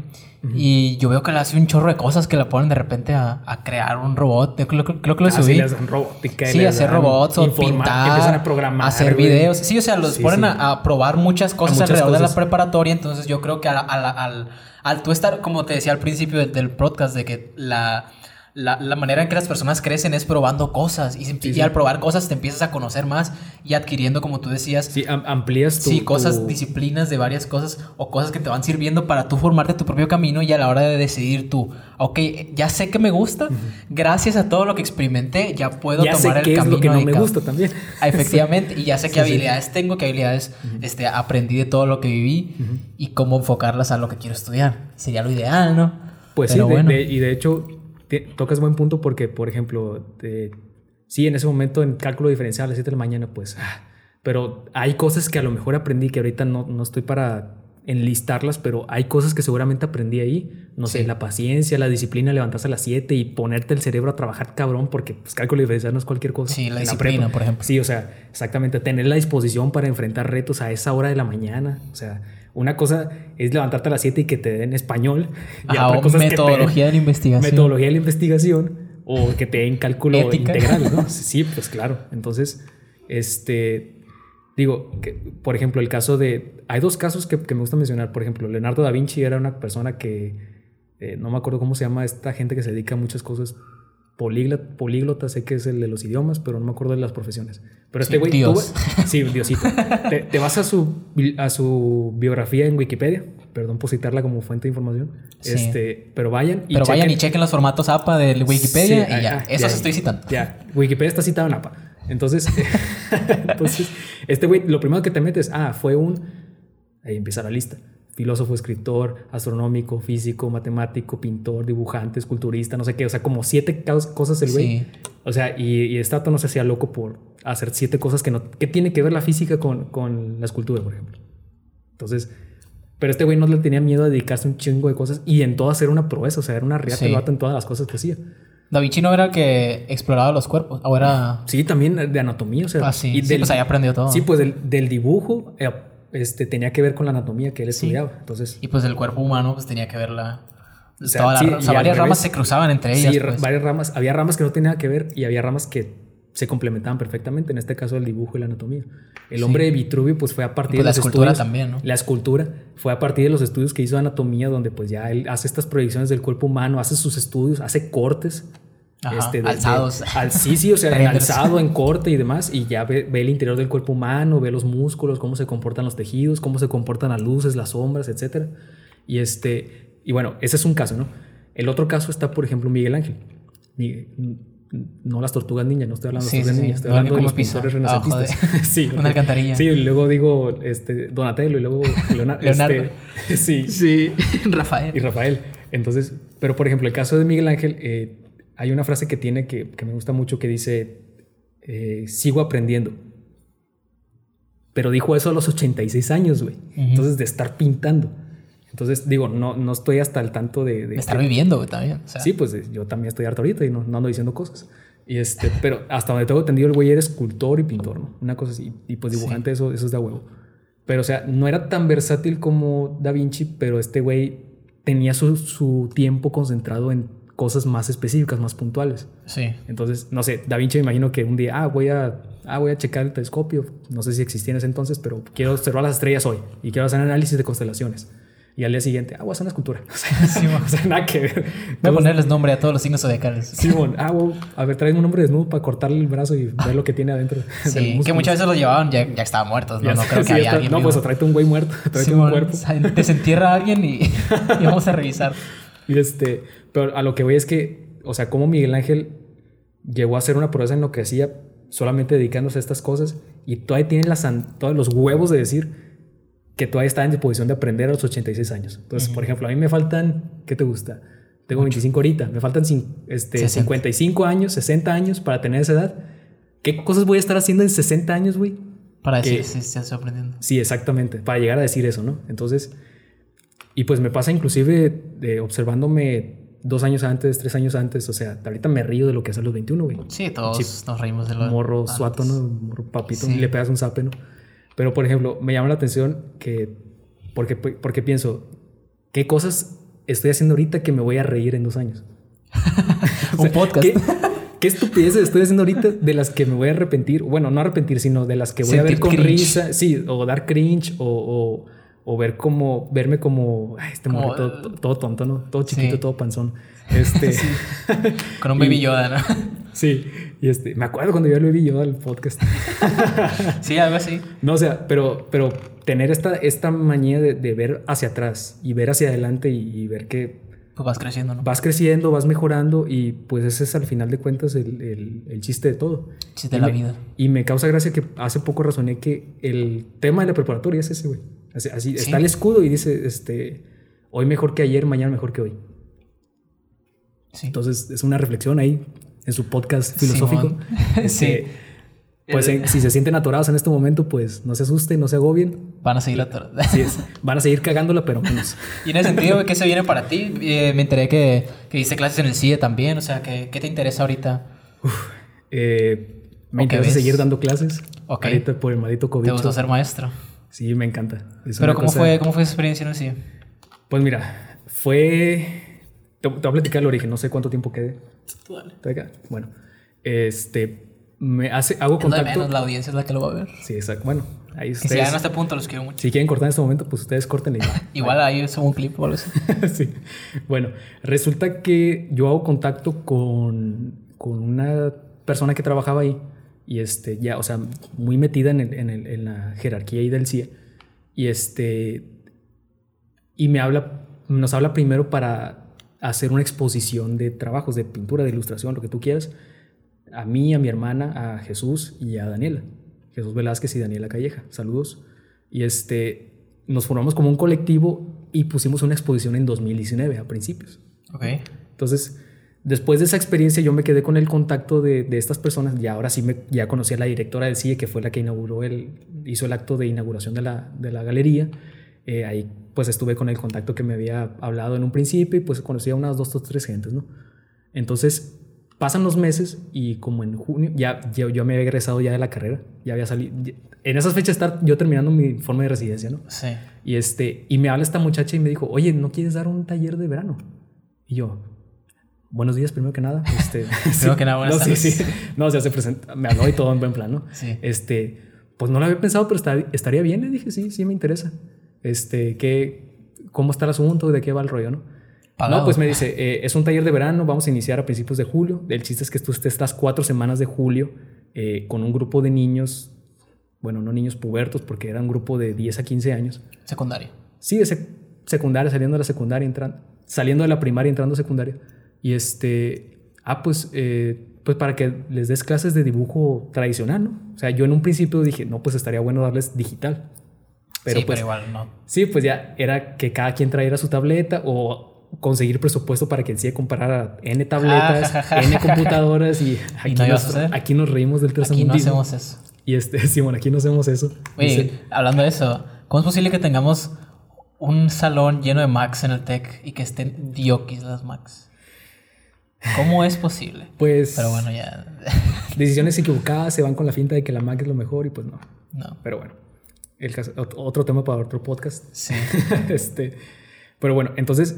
Y yo veo que le hace un chorro de cosas que la ponen de repente a, a crear un robot. Yo creo, creo- creo que lo Así subí. robótica. Sí, hacer dan robots o pintar, Empiezan a programar. hacer videos. Sí, o sea, los Sí, ponen sí. A, a probar muchas cosas muchas alrededor de la cosas. preparatoria. Entonces yo creo que a la- a la- al, al tú estar, como te decía al principio del, del podcast, de que la, la, la manera en que las personas crecen es probando cosas. Y, se- y sí. al probar cosas te empiezas a conocer más y adquiriendo, como tú decías, Sí, am- amplías tu... Sí, cosas, tu- disciplinas de varias cosas o cosas que te van sirviendo para tú formarte tu propio camino y a la hora de decidir tú, ok, ya sé que me gusta, gracias a todo lo que experimenté, ya puedo ya sé tomar el qué es camino lo que no me gusta también. Efectivamente, y ya sé qué Sí, sí. habilidades tengo, qué habilidades este, aprendí de todo lo que viví y cómo enfocarlas a lo que quiero estudiar. Sería lo ideal, ¿no? Pues Pero sí, de- bueno. de- y de hecho te- tocas buen punto porque, por ejemplo, te- sí, en ese momento en cálculo diferencial a las 7 de la mañana, pues, ah, pero hay cosas que a lo mejor aprendí que ahorita no, no estoy para enlistarlas, pero hay cosas que seguramente aprendí ahí, no sé, la paciencia, la disciplina, levantarse a las 7 y ponerte el cerebro a trabajar cabrón, porque pues, cálculo diferencial no es cualquier cosa. Sí, la disciplina, por ejemplo. Sí, o sea, exactamente, tener la disposición para enfrentar retos a esa hora de la mañana, o sea... Una cosa es levantarte a las 7 y que te den español. Y Ajá, otra cosa es que te den- metodología de la investigación. metodología de la investigación o que te den cálculo Ética. integral, ¿no? Sí, pues claro. Entonces, este, digo, que, por ejemplo, el caso de, hay dos casos que, que me gusta mencionar. Por ejemplo, Leonardo da Vinci era una persona que, eh, no me acuerdo cómo se llama esta gente que se dedica a muchas cosas. Políglota, políglota, sé que es el de los idiomas, pero no me acuerdo de las profesiones. Pero este Sí, güey, Dios. tuvo- sí, Diosito. te, te vas a su, a su biografía en Wikipedia, perdón por citarla como fuente de información. Sí. Este, pero vayan y Pero vayan chequen- y chequen los formatos APA del Wikipedia Sí, y ya. ah, ah, Esos estoy citando. Ya, Wikipedia está citado en APA. Entonces, entonces este güey, lo primero que te metes, ah, fue un. Ahí empieza la lista. Filósofo, escritor, astronómico, físico, matemático, pintor, dibujante, esculturista, no sé qué. O sea, como siete cosas el güey. Sí. O sea, y, y este dato no se hacía loco por hacer siete cosas que no. ¿Qué tiene que ver la física con, con la escultura, por ejemplo? Entonces, Pero este güey no le tenía miedo a dedicarse un chingo de cosas y en todo hacer una proeza, o sea, era una riata Sí. en todas las cosas que hacía. Da Vinci no era el que exploraba los cuerpos, o era... Sí, también de anatomía, o sea. Ah, sí, y sí, del- pues ahí aprendió todo. Sí, pues del, del dibujo eh, este, tenía que ver con la anatomía que él Sí. estudiaba. Entonces, Y pues el cuerpo humano pues tenía que ver la... sea, toda la- sí, o sea, varias ramas se cruzaban entre ellas. sí, pues. varias ramas. Había ramas que no tenían nada que ver y había ramas que se complementaban perfectamente. En este caso, el dibujo y la anatomía. El Sí. hombre de Vitruvio, pues fue a partir Pues la de los escultura estudios- también, ¿no? La escultura fue a partir de los estudios que hizo de anatomía, donde pues ya él hace estas proyecciones del cuerpo humano, hace sus estudios, hace cortes. Ajá, este, de- de- alzados. al, sí, sí, o sea, en alzado, en corte y demás, y ya ve, ve el interior del cuerpo humano, ve los músculos, cómo se comportan los tejidos, cómo se comportan las luces, las sombras, etcétera. Y este, y bueno, ese es un caso, ¿no? El otro caso está, por ejemplo, Miguel Ángel. Mi- no las tortugas ninjas, no estoy hablando de Sí, las tortugas sí, ninjas, estoy hablando de ¿cómo los pintores de renacentistas. sí, una alcantarilla. Sí, y luego digo este, Donatello y luego Leonardo. Leonardo. sí, Sí, Rafael. y Rafael. Entonces, pero por ejemplo, el caso de Miguel Ángel, eh, hay una frase que tiene que, que me gusta mucho que dice, eh, sigo aprendiendo. Pero dijo eso a los 86 años, güey. Entonces, de estar pintando. Entonces, digo, no, no estoy hasta el tanto de... estar viviendo güey, también. o sea, Sí, pues yo también estoy harto ahorita y no, no ando diciendo cosas. Y este, pero hasta donde tengo entendido, el güey era escultor y pintor, ¿no? Una cosa así. Y pues dibujante, eso, eso es de huevo. Pero, o sea, no era tan versátil como Da Vinci, pero este güey tenía su, su tiempo concentrado en cosas más específicas, más puntuales. Sí. Entonces, no sé, Da Vinci me imagino que un día, ah, voy a, ah, voy a checar el telescopio. No sé si existía en ese entonces, pero quiero observar las estrellas hoy y quiero hacer análisis de constelaciones. Y al día siguiente, ah, voy a hacer una escultura. Sí, o sea, nada que ver. Voy a ponerles nombre a todos los signos zodiacales. Simón, ah, wow, a ver, trae un hombre desnudo para cortarle el brazo y ver lo que tiene adentro. Sí, que muchas veces los llevaban ya, ya estaban muertos, ¿no? Ya No creo que sí, ya haya está. alguien No, vivo. pues o tráete un güey muerto, tráete Simón, un cuerpo. o sea, desentierra a alguien y, y vamos a revisar. Y este, pero a lo que voy es que, o sea, cómo Miguel Ángel llegó a hacer una proeza en lo que hacía solamente dedicándose a estas cosas y todavía tiene las, todos los huevos de decir que todavía está en disposición de aprender a los 86 años. Entonces, por ejemplo, a mí me faltan, ¿qué te gusta? Tengo 25 ahorita, me faltan este, 60. 55 años, 60 años para tener esa edad. ¿Qué cosas voy a estar haciendo en 60 años, güey? Para Que- decir si se está aprendiendo. Sí, exactamente, para llegar a decir eso, ¿no? Entonces, y pues me pasa inclusive observándome dos años antes, tres años antes, o sea, ahorita me río de lo que a los 21, güey. Sí, todos Chip. nos reímos de lo Morro antes. suato, ¿no? Morro papito, Sí. y le pegas un zape, ¿no? Pero, por ejemplo, me llama la atención que, porque, porque pienso, ¿qué cosas estoy haciendo ahorita que me voy a reír en dos años? O Un sea, podcast. ¿Qué, qué estupideces estoy haciendo ahorita de las que me voy a arrepentir? Bueno, no arrepentir, sino de las que voy a ver Sentir con cringe. risa. Sí, o dar cringe o, o, o ver como, verme como, ay, este Como- morro todo, todo tonto, ¿no? Todo chiquito, Sí. todo panzón. Este, sí. Con un baby Yoda, ¿no? y este, me acuerdo cuando yo lo vi yo al podcast. Sí, algo así. No, o sea, pero, pero tener esta, esta manía de, de ver hacia atrás y ver hacia adelante y, y ver que Pues vas creciendo, ¿no? vas creciendo, vas mejorando y pues ese es al final de cuentas el, el- el chiste de todo. Chiste de la me- vida. Y me causa gracia que hace poco razoné que el tema de la preparatoria es ese, güey. Así, así Sí. está el escudo y dice, este, hoy mejor que ayer, mañana mejor que hoy. Sí. Entonces es una reflexión ahí en su podcast filosófico. Este, Sí. Pues en- si se sienten atorados en este momento, pues no se asusten, no se agobien. Van a seguir es. Van a seguir cagándola, pero menos. Y en ese sentido, ¿qué se viene para ti? Eh, me enteré que, que diste clases en el CIE también. O sea, ¿qué, qué te interesa ahorita? Eh, me ¿O qué interesa seguir dando clases. Ok. Ahorita por el maldito COVID. ¿Te gustó ser maestro? Sí, me encanta. Es Pero ¿cómo cosa- fue, ¿cómo fue esa experiencia en el CIE? Pues mira, fue. Te, te voy a platicar el origen, no sé cuánto tiempo quedé. ¿Está acá? Bueno, este. Me hace, hago contacto. menos, la audiencia es la que lo va a ver. Sí, exacto. Bueno, ahí Que si ustedes. llegan a este punto, los quiero mucho. Si quieren cortar en este momento, pues ustedes corten y. Igual ahí es un clip o algo así. sí. Bueno, resulta que yo hago contacto con, con una persona que trabajaba ahí y este, ya, o sea, muy metida en, el- en, el- en la jerarquía ahí del CIE. Y este, y me habla, nos habla primero para hacer una exposición de trabajos, de pintura, de ilustración, lo que tú quieras, a mí, a mi hermana, a Jesús y a Daniela. Jesús Velázquez y Daniela Calleja. Saludos. Y este, nos formamos como un colectivo y pusimos una exposición en 2019, a principios. Ok. Entonces, después de esa experiencia, yo me quedé con el contacto de, de estas personas. Y ahora sí me, ya conocí a la directora del CIE, que fue la que inauguró el, hizo el acto de inauguración de la, de la galería. Eh, ahí pues estuve con el contacto que me había hablado en un principio y pues conocí a unas dos o tres gentes, ¿no? Entonces pasan los meses y como en junio, ya yo, yo me había egresado ya de la carrera, ya había salido, en esas fechas estar yo terminando mi informe de residencia, ¿no? Sí. Y, este, y me habla esta muchacha y me dijo, oye, ¿no quieres dar un taller de verano? Y yo, buenos días, primero que nada. Este, primero que nada, buenas no, tardes. Sí, sí. No, o sea, se presenta, me habló y todo en buen plan, ¿no? Sí. Este, pues no lo había pensado, pero estaría bien. Le dije, sí, sí me interesa. Este, ¿qué, ¿cómo está el asunto? ¿De qué va el rollo, no? Pagado. No, pues me dice, eh, es un taller de verano, vamos a iniciar a principios de julio. El chiste es que tú estés estas cuatro semanas de julio eh, con un grupo de niños, bueno, no niños pubertos, porque era un grupo de 10 a 15 años. Secundario. Sí, de sec- secundaria, saliendo de la secundaria, entrando, saliendo de la primaria, entrando a secundaria. Y este, ah, pues, eh, pues para que les des clases de dibujo tradicional, ¿no? O sea, yo en un principio dije, no, pues estaría bueno darles digital. Pero sí, pues, pero igual no. sí, pues ya era que cada quien trajera su tableta o conseguir presupuesto para que sí comprara N tabletas, Ja, ja, ja, N computadoras y aquí, no nos, hacer? aquí nos reímos del Aquí no hacemos eso. Y este, sí, bueno, aquí no hacemos eso. Oye, Dice, hablando de eso, ¿cómo es posible que tengamos un salón lleno de Macs en el Tech y que estén diokis las Macs? ¿Cómo es posible? pues Pero bueno, ya. decisiones equivocadas se van con la finta de que la Mac es lo mejor y pues no. No. Pero bueno, el caso- ot- otro tema para otro podcast. Sí. este, pero bueno, entonces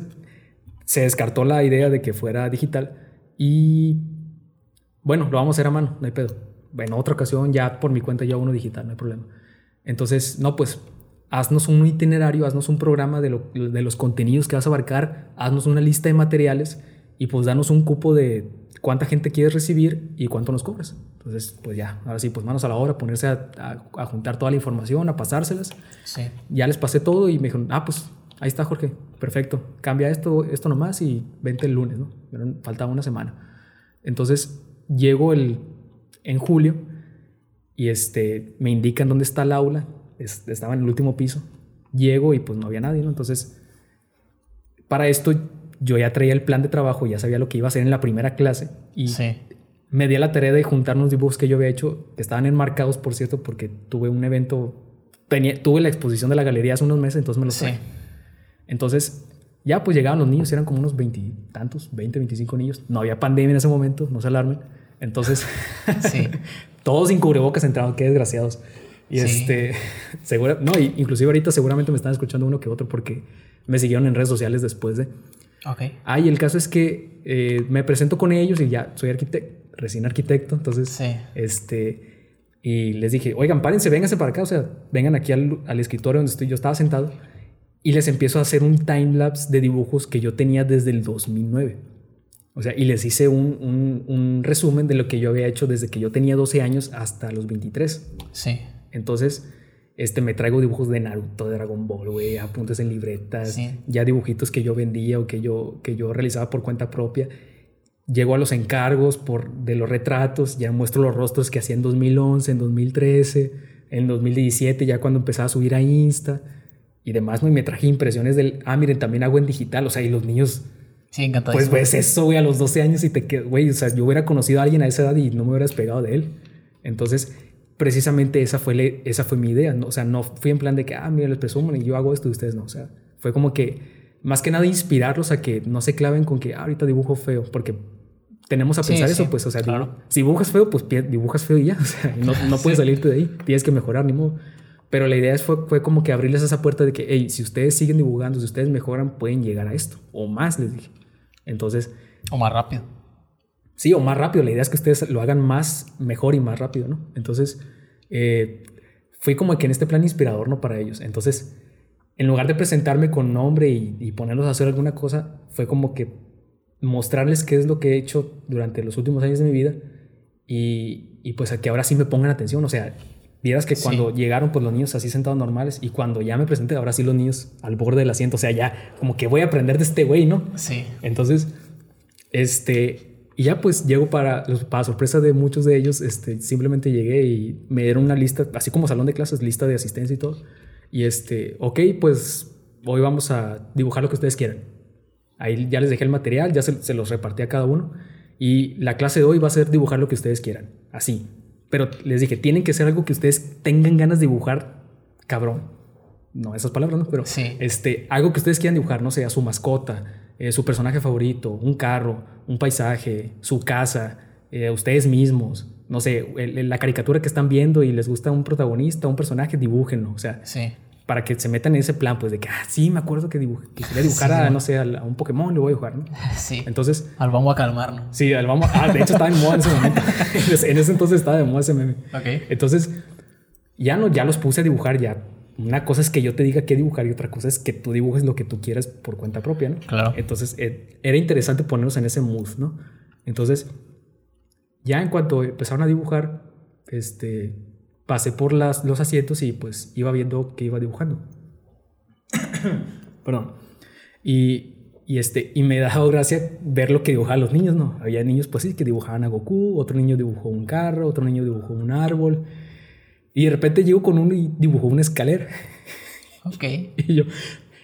se descartó la idea de que fuera digital y bueno, lo vamos a hacer a mano, no hay pedo. En otra ocasión ya por mi cuenta ya uno digital, no hay problema. Entonces, no, pues haznos un itinerario, haznos un programa de, lo- de los contenidos que vas a abarcar, haznos una lista de materiales y pues danos un cupo de cuánta gente quieres recibir y cuánto nos cobras. Entonces, pues ya, ahora sí, pues manos a la obra, ponerse a, a- a juntar toda la información, a pasárselas. Sí. Ya les pasé todo y me dijeron, ah, pues ahí está Jorge, perfecto, cambia esto, esto nomás y vente el lunes, ¿no? Pero faltaba una semana. Entonces llego el, en julio y este, me indican dónde está el aula, es- estaba en el último piso, llego y pues no había nadie, ¿no? Entonces, para esto yo ya traía el plan de trabajo, ya sabía lo que iba a hacer en la primera clase y Sí. me di a la tarea de juntar unos dibujos que yo había hecho, que estaban enmarcados, por cierto, porque tuve un evento, tenía, tuve la exposición de la galería hace unos meses, entonces me los Sí. traje. Entonces, ya pues llegaban los niños, eran como unos veintitantos, 20, 25 niños. No había pandemia en ese momento, no se alarmen. Entonces, Sí. todos sin cubrebocas entraban, qué desgraciados. Y Sí. este, segura, no, inclusive ahorita seguramente me están escuchando uno que otro porque me siguieron en redes sociales después de. Ok. Ah, y el caso es que eh, me presento con ellos y ya soy arquitecto, recién arquitecto, entonces, Sí. este, y les dije, oigan, párense, vénganse para acá, o sea, vengan aquí al, al escritorio donde estoy, yo estaba sentado, y les empiezo a hacer un timelapse de dibujos que yo tenía desde el 2009. O sea, y les hice un, un- un resumen de lo que yo había hecho desde que yo tenía 12 años hasta los 23. Sí. Entonces, este, me traigo dibujos de Naruto, de Dragon Ball, güey, apuntes en libretas, Sí. ya dibujitos que yo vendía o que yo, que yo realizaba por cuenta propia. Llego a los encargos por, de los retratos, ya muestro los rostros que hacía en 2011, en 2013, en 2017, ya cuando empezaba a subir a Insta y demás, ¿no? Y me traje impresiones del, ah, miren, también hago en digital, o sea, y los niños, Sí, encantado. pues ves eso, güey, a los 12 años y te quedas, güey, o sea, yo hubiera conocido a alguien a esa edad y no me hubiera despegado de él. Entonces, precisamente esa fue, le- esa fue mi idea, ¿no? o sea, no fui en plan de que, ah, mira, les presumo y yo hago esto y ustedes no, o sea, fue como que, más que nada, inspirarlos a que no se claven con que, ah, ahorita dibujo feo, porque tenemos a Sí, pensar sí, eso, pues, o sea, claro. si dibujas feo, pues dibujas feo y ya, o sea, no, no puedes salirte de ahí, tienes que mejorar, ni modo. Pero la idea fue, fue como que abrirles esa puerta de que, hey, si ustedes siguen dibujando, si ustedes mejoran, pueden llegar a esto, o más, les dije. Entonces, O más rápido. Sí, o más rápido. La idea es que ustedes lo hagan más, mejor y más rápido, ¿no? Entonces, eh, fui como que en este plan inspirador, ¿no? Para ellos. Entonces, en lugar de presentarme con nombre y, y ponerlos a hacer alguna cosa, fue como que mostrarles qué es lo que he hecho durante los últimos años de mi vida y, y pues a que ahora sí me pongan atención. O sea, vieras que Sí. cuando llegaron pues los niños así sentados normales y cuando ya me presenté, ahora sí los niños al borde del asiento. O sea, ya como que voy a aprender de este güey, ¿no? Sí. Entonces, este, y ya pues llego para, para sorpresa de muchos de ellos, este, simplemente llegué y me dieron una lista, así como salón de clases, lista de asistencia y todo. Y este, ok, pues hoy vamos a dibujar lo que ustedes quieran. Ahí ya les dejé el material, ya se, se los repartí a cada uno. Y la clase de hoy va a ser dibujar lo que ustedes quieran, así. Pero les dije, tienen que ser algo que ustedes tengan ganas de dibujar, cabrón. no esas palabras, ¿no? Pero Sí. este, algo que ustedes quieran dibujar, no sé, a su mascota, eh, su personaje favorito, un carro, un paisaje, su casa, eh, ustedes mismos, no sé, el- el- la caricatura que están viendo y les gusta un protagonista, un personaje, dibújenlo, o sea, Sí. para que se metan en ese plan, pues de que, ah, sí, me acuerdo que, dibujé, que quería dibujar Sí, a, no sé, a, a un Pokémon, le voy a dibujar, ¿no? Sí. Entonces, Al vamos a calmarnos. sí, al vamos, ah, de hecho estaba en moda en ese momento, en ese entonces estaba de moda ese meme. Ok. Entonces, ya no, ya los puse a dibujar, ya. Una cosa es que yo te diga qué dibujar y otra cosa es que tú dibujes lo que tú quieras por cuenta propia, ¿no? Claro. Entonces, eh, era interesante ponernos en ese mood, ¿no? Entonces, ya en cuanto empezaron a dibujar, este, pasé por las, los asientos y pues iba viendo qué iba dibujando. Perdón. Y, y, este, y me daba gracia ver lo que dibujaban los niños, ¿no? Había niños, pues sí, que dibujaban a Goku, otro niño dibujó un carro, otro niño dibujó un árbol. Y de repente llego con uno y dibujó una escalera. Ok. Y yo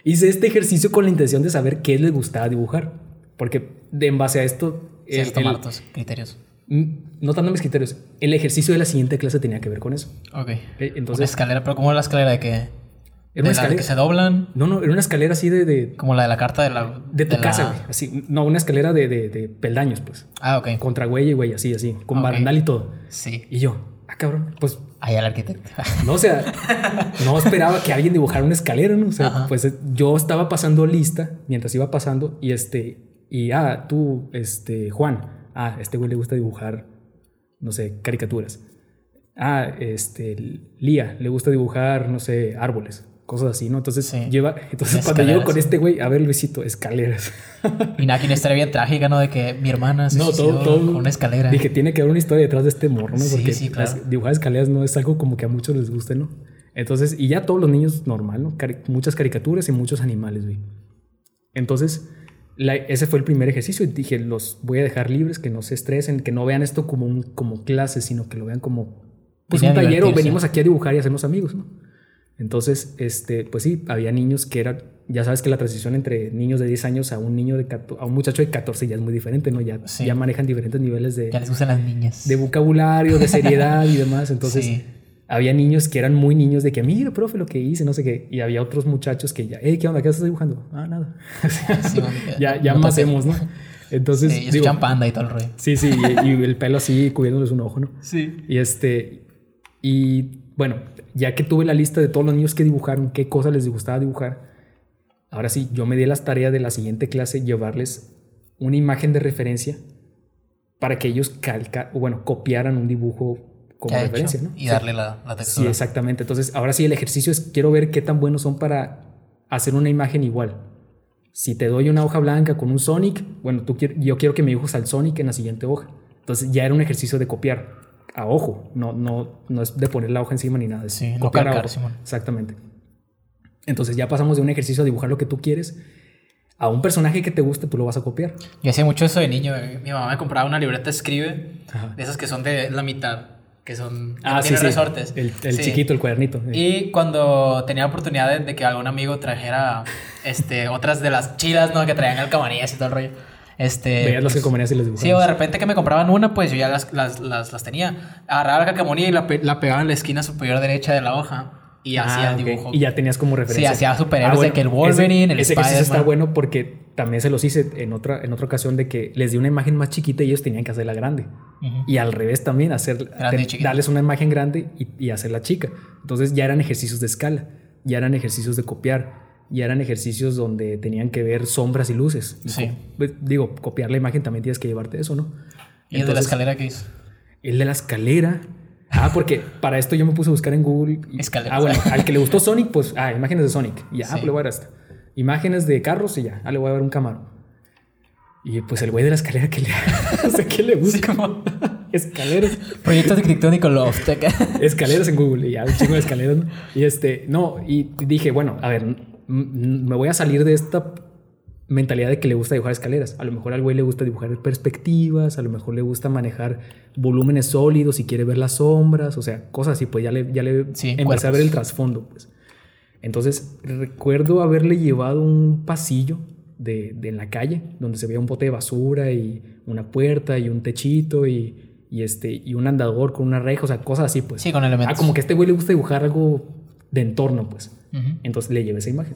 hice este ejercicio con la intención de saber qué les gustaba dibujar. Porque de en base a esto... Sí, el- tomar tus criterios. mm, no tanto mis criterios, el ejercicio de la siguiente clase tenía que ver con eso. Ok. Una Entonces, escalera, pero ¿cómo es la escalera de que? era de una las escalera. que se doblan, No, no, era una escalera así de, de, como la de la carta de la... de tu casa, güey. Así, no, una escalera de, de, de peldaños, pues. Ah, ok. Contra güey y güey, así, así, con Ok. barandal y todo. Sí. Y yo, ah, cabrón, pues Ahí al arquitecto. No, o sea, no esperaba que alguien dibujara una escalera, ¿no? O sea, Ajá. pues eh, yo estaba pasando lista mientras iba pasando y este, y ah, tú, este, Juan, ah, este güey le gusta dibujar, no sé, caricaturas. Ah, este, Lía, le gusta dibujar, no sé, árboles, cosas así, ¿no? Entonces, Sí. lleva, entonces cuando Escaleras. llego con este güey, a ver, Luisito, escaleras. Y nada, que una historia bien trágica, ¿no? De que mi hermana se No, todo, todo. con una escalera. Dije, tiene que haber una historia detrás de este morro, ¿no? Sí, Porque sí, claro. dibujar escaleras no es algo como que a muchos les guste, ¿no? Entonces, y ya todos los niños normal, ¿no? Cari- muchas caricaturas y muchos animales, güey. Entonces, la- ese fue el primer ejercicio y dije, los voy a dejar libres, que no se estresen, que no vean esto como, un, como clase, sino que lo vean como pues, un taller o venimos aquí a dibujar y hacernos amigos, ¿no? Entonces, este, pues sí, había niños que eran, ya sabes que la transición entre niños de 10 años a un niño de 14 a un muchacho de 14 ya es muy diferente, ¿no? Ya, Sí. ya manejan diferentes niveles de, Ya les gustan las niñas. de vocabulario, de seriedad y demás. Entonces, Sí. había niños que eran muy niños de que, mira, profe, lo que hice, no sé qué. Y había otros muchachos que ya, hey, ¿qué onda? ¿Qué estás dibujando? Ah, nada. Sí, ya ya no más tope. hacemos, ¿no? Entonces, Sí, digo, panda y todo el rollo. sí, sí, y, y el pelo así cubriéndoles un ojo, ¿no? Sí. Y este, y bueno, ya que tuve la lista de todos los niños que dibujaron, qué cosas les gustaba dibujar, ahora sí, yo me di las tareas de la siguiente clase llevarles una imagen de referencia para que ellos calca, o bueno, copiaran un dibujo como referencia, ¿no? Y Sí. darle la, la Sí, textura. exactamente. Entonces, ahora sí, el ejercicio es, quiero ver qué tan buenos son para hacer una imagen igual. Si te doy una hoja blanca con un Sonic, bueno, tú yo quiero que me dibujes al Sonic en la siguiente hoja. Entonces, ya era un ejercicio de copiar a ojo, no, no, no es de poner la hoja encima ni nada, es Sí, no a ojo. Exactamente. Entonces, ya pasamos de un ejercicio a dibujar lo que tú quieres a un personaje que te guste, tú lo vas a copiar. Yo hacía mucho eso de niño. eh. Mi mamá me compraba una libreta Escribe, Ajá. de esas que son de la mitad, que son... Ah, sí, sí. resortes. El, el Sí. chiquito, el cuadernito. eh. Y cuando tenía oportunidad de, de que algún amigo trajera este, otras de las chidas, ¿no? Que traían alcamanillas y todo el rollo. Este, Veías que pues, comerías y les Sí, o dibujabas. de repente que me compraban una, pues yo ya las, las, las, las tenía. Agarraba la cacamonía y la, pe- la pegaba en la esquina superior derecha de la hoja y hacía Ah, el ok. dibujo. Y ya tenías como referencia. Sí, hacía superhéroes de que el Wolverine, ese, el Ese ejercicio está Spider-Man. bueno porque también se los hice en otra, en otra ocasión de que les di una imagen más chiquita y ellos tenían que hacerla grande. Ujú. Y al revés también, hacer, ten- darles una imagen grande y, y hacerla chica. Entonces ya eran ejercicios de escala, ya eran ejercicios de copiar, ya eran ejercicios donde tenían que ver sombras y luces. Y Sí. co- pues, digo, copiar la imagen también tienes que llevarte eso, ¿no? Y el de la escalera que hizo. el de la escalera. Ah, porque para esto yo me puse a buscar en Google. y- Escaleras. Ah, bueno, al que le gustó Sonic, pues, ah, imágenes de Sonic. Y ya, Sí. pues le voy a dar esta. Imágenes de carros y ya, ah, le voy a dar un camarón. Y pues el güey de la escalera, ¿qué le, o sea, ¿qué le Sí, busca? como Escaleras. proyecto arquitectónico Loft. Escaleras en Google y ya, un chingo de escaleras, ¿no? Y este, no, y dije, bueno, a ver, me voy a salir de esta mentalidad de que le gusta dibujar escaleras. A lo mejor al güey le gusta dibujar perspectivas, a lo mejor le gusta manejar volúmenes sólidos y quiere ver las sombras, o sea, cosas así, pues ya le, ya le Sí, empecé a ver el trasfondo, pues. Entonces, recuerdo haberle llevado un pasillo de, de en la calle, donde se veía un bote de basura y una puerta y un techito y, y este, y un andador con una reja, o sea, cosas así, pues. Sí, con elementos. Ah, como que a este güey le gusta dibujar algo de entorno, pues. Entonces le llevé esa imagen.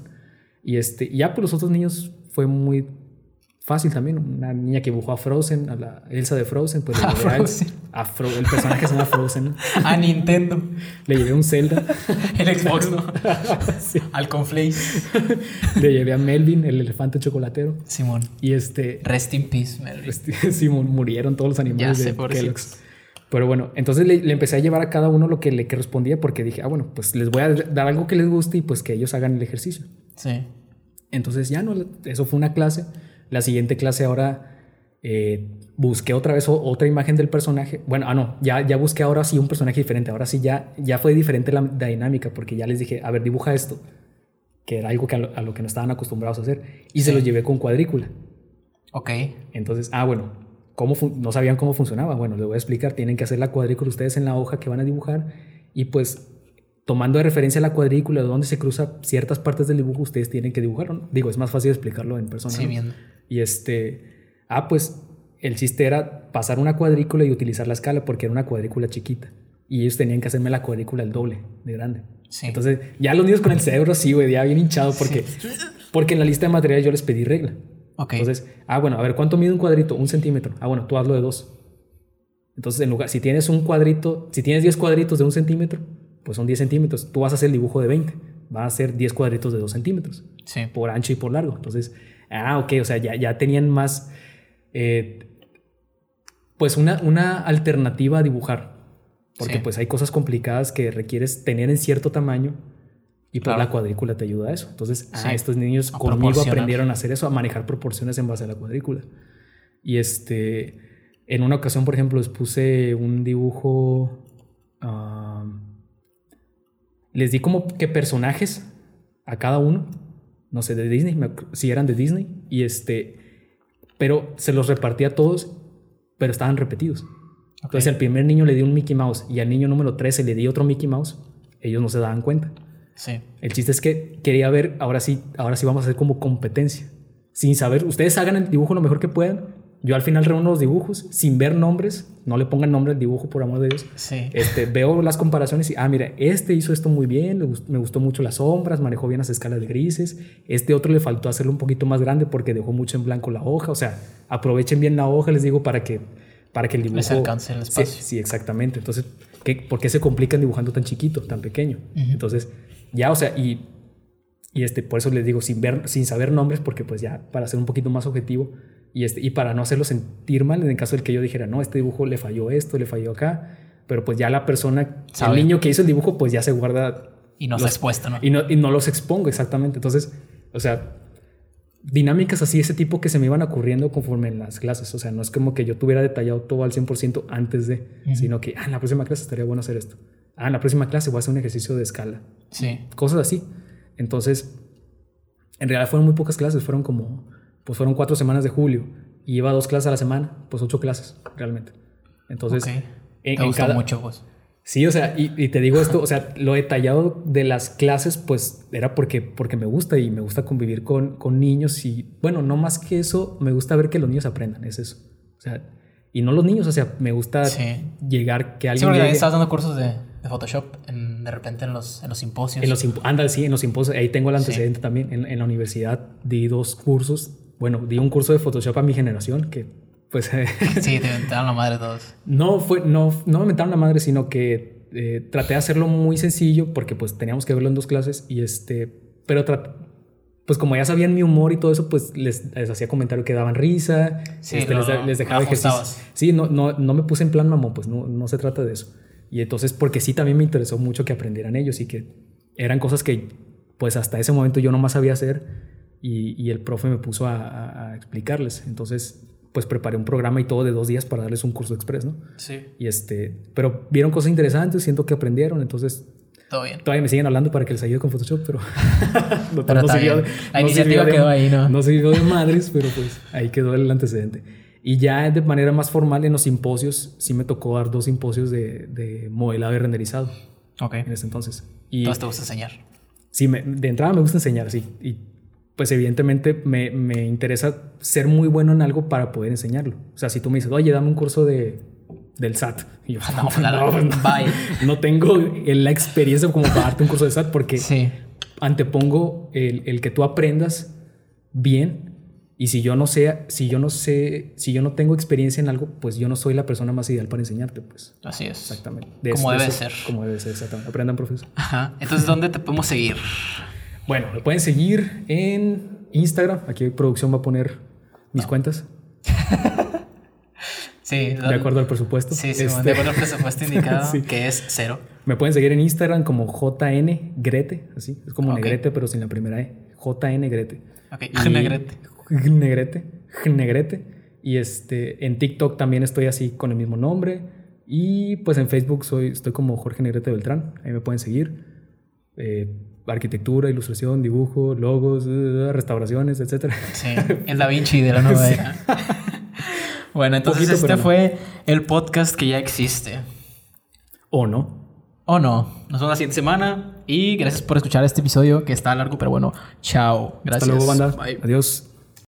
Y este, ya por los otros niños fue muy fácil también. Una niña que dibujó a Frozen, a la Elsa de Frozen, pues le A Frozen. a Fro- el personaje se llama Frozen. A Nintendo. Le llevé un Zelda. El Xbox, ¿no? Sí. Al Conflace. Le llevé a Melvin, el elefante chocolatero. Simón. Y este, Rest in peace, Melvin. mu- murieron todos los animales Ya sé, de. Kellogg's. Pero bueno, entonces le, le empecé a llevar a cada uno lo que le que respondía porque dije, ah, bueno, pues les voy a dar algo que les guste y pues que ellos hagan el ejercicio. Sí. Entonces ya no, eso fue una clase. La siguiente clase ahora eh, busqué otra vez otra imagen del personaje. Bueno, ah, no, ya, ya busqué ahora sí un personaje diferente. Ahora sí ya, ya fue diferente la, la dinámica porque ya les dije, a ver, dibuja esto, que era algo que a, lo, a lo que no estaban acostumbrados a hacer. Y se los llevé con cuadrícula. Ok. Entonces, ah, bueno, ¿cómo fun- no sabían cómo funcionaba. Bueno, les voy a explicar. Tienen que hacer la cuadrícula ustedes en la hoja que van a dibujar y pues tomando de referencia la cuadrícula de donde se cruza ciertas partes del dibujo, ustedes tienen que dibujarlo. Digo, es más fácil explicarlo en persona. Sí, ¿no? bien. Y este, ah, pues el chiste era pasar una cuadrícula y utilizar la escala porque era una cuadrícula chiquita. Y ellos tenían que hacerme la cuadrícula el doble de grande. Sí. Entonces, ya los niños con el cerebro sí, güey, ya bien hinchado porque, porque en la lista de materiales yo les pedí regla. Ok. Entonces, ah, bueno, a ver, ¿cuánto mide un cuadrito? Un centímetro. Ah, bueno, tú hazlo de dos. Entonces, en lugar, si tienes un cuadrito, si tienes 10 cuadritos de un centímetro, pues son 10 centímetros. Tú vas a hacer el dibujo de 20. Va a ser 10 cuadritos de 2 centímetros sí. por ancho y por largo. Entonces, ah, ok, o sea, ya, ya tenían más, eh, pues una, una alternativa a dibujar. Porque Sí. pues hay cosas complicadas que requieres tener en cierto tamaño y pues Claro. la cuadrícula te ayuda a eso. Entonces, ah, Sí. estos niños A conmigo aprendieron a hacer eso, a manejar proporciones en base a la cuadrícula. Y este, en una ocasión, por ejemplo, les puse un dibujo... ah, les di como que personajes a cada uno, no sé, de Disney, si eran de Disney, y este, pero se los repartí a todos, pero estaban repetidos. Entonces al primer niño le di un Mickey Mouse y al niño número 13 le di otro Mickey Mouse, ellos no se daban cuenta. Sí. El chiste es que quería ver, ahora sí, ahora sí vamos a hacer como competencia. Sin saber, ustedes hagan el dibujo lo mejor que puedan. Yo al final reúno los dibujos sin ver nombres, no le pongan nombre al dibujo por amor de Dios. Sí. Este, veo las comparaciones y, ah, mira, este hizo esto muy bien, le gust- me gustó mucho las sombras, manejó bien las escalas de grises. Este otro le faltó hacerlo un poquito más grande porque dejó mucho en blanco la hoja. O sea, aprovechen bien la hoja, les digo, para que, para que el dibujo... Les alcance el Sí, espacio. Sí, exactamente. Entonces, ¿qué, ¿por qué se complican dibujando tan chiquito, tan pequeño? Entonces, ya, o sea, y, y este, por eso les digo, sin, ver, sin saber nombres, porque pues ya, para ser un poquito más objetivo, y, este, y para no hacerlo sentir mal, en el caso del que yo dijera, no, este dibujo le falló esto, le falló acá, pero pues ya la persona, Sabe. el niño que hizo el dibujo, pues ya se guarda... Y no los- está expuesto, ¿no? Y no, y no los expongo, exactamente. Entonces, o sea, dinámicas así, ese tipo que se me iban ocurriendo conforme en las clases. O sea, no es como que yo tuviera detallado todo al 100% antes de, sino que, ah, en la próxima clase estaría bueno hacer esto. Ah, en la próxima clase voy a hacer un ejercicio de escala. Sí. Cosas así. Entonces, en realidad fueron muy pocas clases, fueron como, pues fueron cuatro semanas de julio y iba dos clases a la semana, pues ocho clases realmente. Entonces, ok. en- Te en gustó cada- mucho, pues. Sí, o sea, y, y te digo esto, o sea, lo detallado de las clases, pues era porque, porque me gusta y me gusta convivir con, con niños y, bueno, no más que eso, me gusta ver que los niños aprendan, es eso. O sea, y no los niños, o sea, me gusta Sí. llegar, que Sí, alguien porque también llegue- estabas dando cursos de, de Photoshop en- de repente en los, en los simposios. En los anda, sí, en los simposios, ahí tengo el antecedente también. En, en la universidad di dos cursos. Bueno, di un curso de Photoshop a mi generación, que pues Sí, te, dan la madre todos. no fue, no, no me metaron la madre, sino que eh, traté de hacerlo muy sencillo porque pues teníamos que verlo en dos clases y este, pero pues como ya sabían mi humor y todo eso, pues les, les hacía comentario que daban risa, Sí, este, lo- les, les dejaba ajustabas. Sí, no, no, no me puse en plan mamón, pues no, no se trata de eso. Y entonces, porque sí también me interesó mucho que aprendieran ellos y que eran cosas que pues hasta ese momento yo no más sabía hacer y, y el profe me puso a, a- a explicarles. Entonces, pues preparé un programa y todo de dos días para darles un curso express, ¿no? Sí. Y este, pero vieron cosas interesantes, siento que aprendieron, entonces Todo bien. todavía me siguen hablando para que les ayude con Photoshop, pero no, Pero no de- La no iniciativa de- quedó ahí, ¿no? No sirvió de madres, pero pues ahí quedó el antecedente. Y ya de manera más formal en los simposios, sí me tocó dar dos simposios de, de modelado y renderizado Ok. en ese entonces. Y Entonces te gusta enseñar. sí, me- de entrada me gusta enseñar, sí. Y pues evidentemente me, me interesa ser muy bueno en algo para poder enseñarlo. O sea, si tú me dices, oye, dame un curso de, del SAT. Y yo, No, pues, no, pues, no. No tengo la experiencia como para darte un curso de SAT porque Sí. antepongo el, el que tú aprendas bien y si yo no sé, si yo no sé, si yo no tengo experiencia en algo, pues yo no soy la persona más ideal para enseñarte, pues. Así es. Exactamente. Como debe eso- ser. Como debe ser, exactamente. Aprendan, profesor. Ajá. Entonces, ¿dónde te podemos seguir? Bueno, me pueden seguir en Instagram. Aquí producción va a poner mis cuentas, Sí, de acuerdo al presupuesto. Sí, sí, Este, de acuerdo al presupuesto indicado, Sí. que es cero. Me pueden seguir en Instagram como JN Grete, así. Es como Ok. Negrete, pero sin la primera E. JN Grete. Ok, Y- Negrete. Negrete. Negrete. Y este, en TikTok también estoy así con el mismo nombre. Y pues en Facebook soy, estoy como Jorge Negrete Beltrán. Ahí me pueden seguir. Eh, arquitectura, ilustración, dibujo, logos, eh, restauraciones, etcétera. Sí, el Da Vinci de la nueva era. Bueno, entonces Poquito, este no. fue el podcast que ya existe. ¿O no? ¿O no? Nos vemos la siguiente semana y gracias por escuchar este episodio que está largo, pero bueno, chao. Gracias. Hasta luego, banda. Bye. Adiós.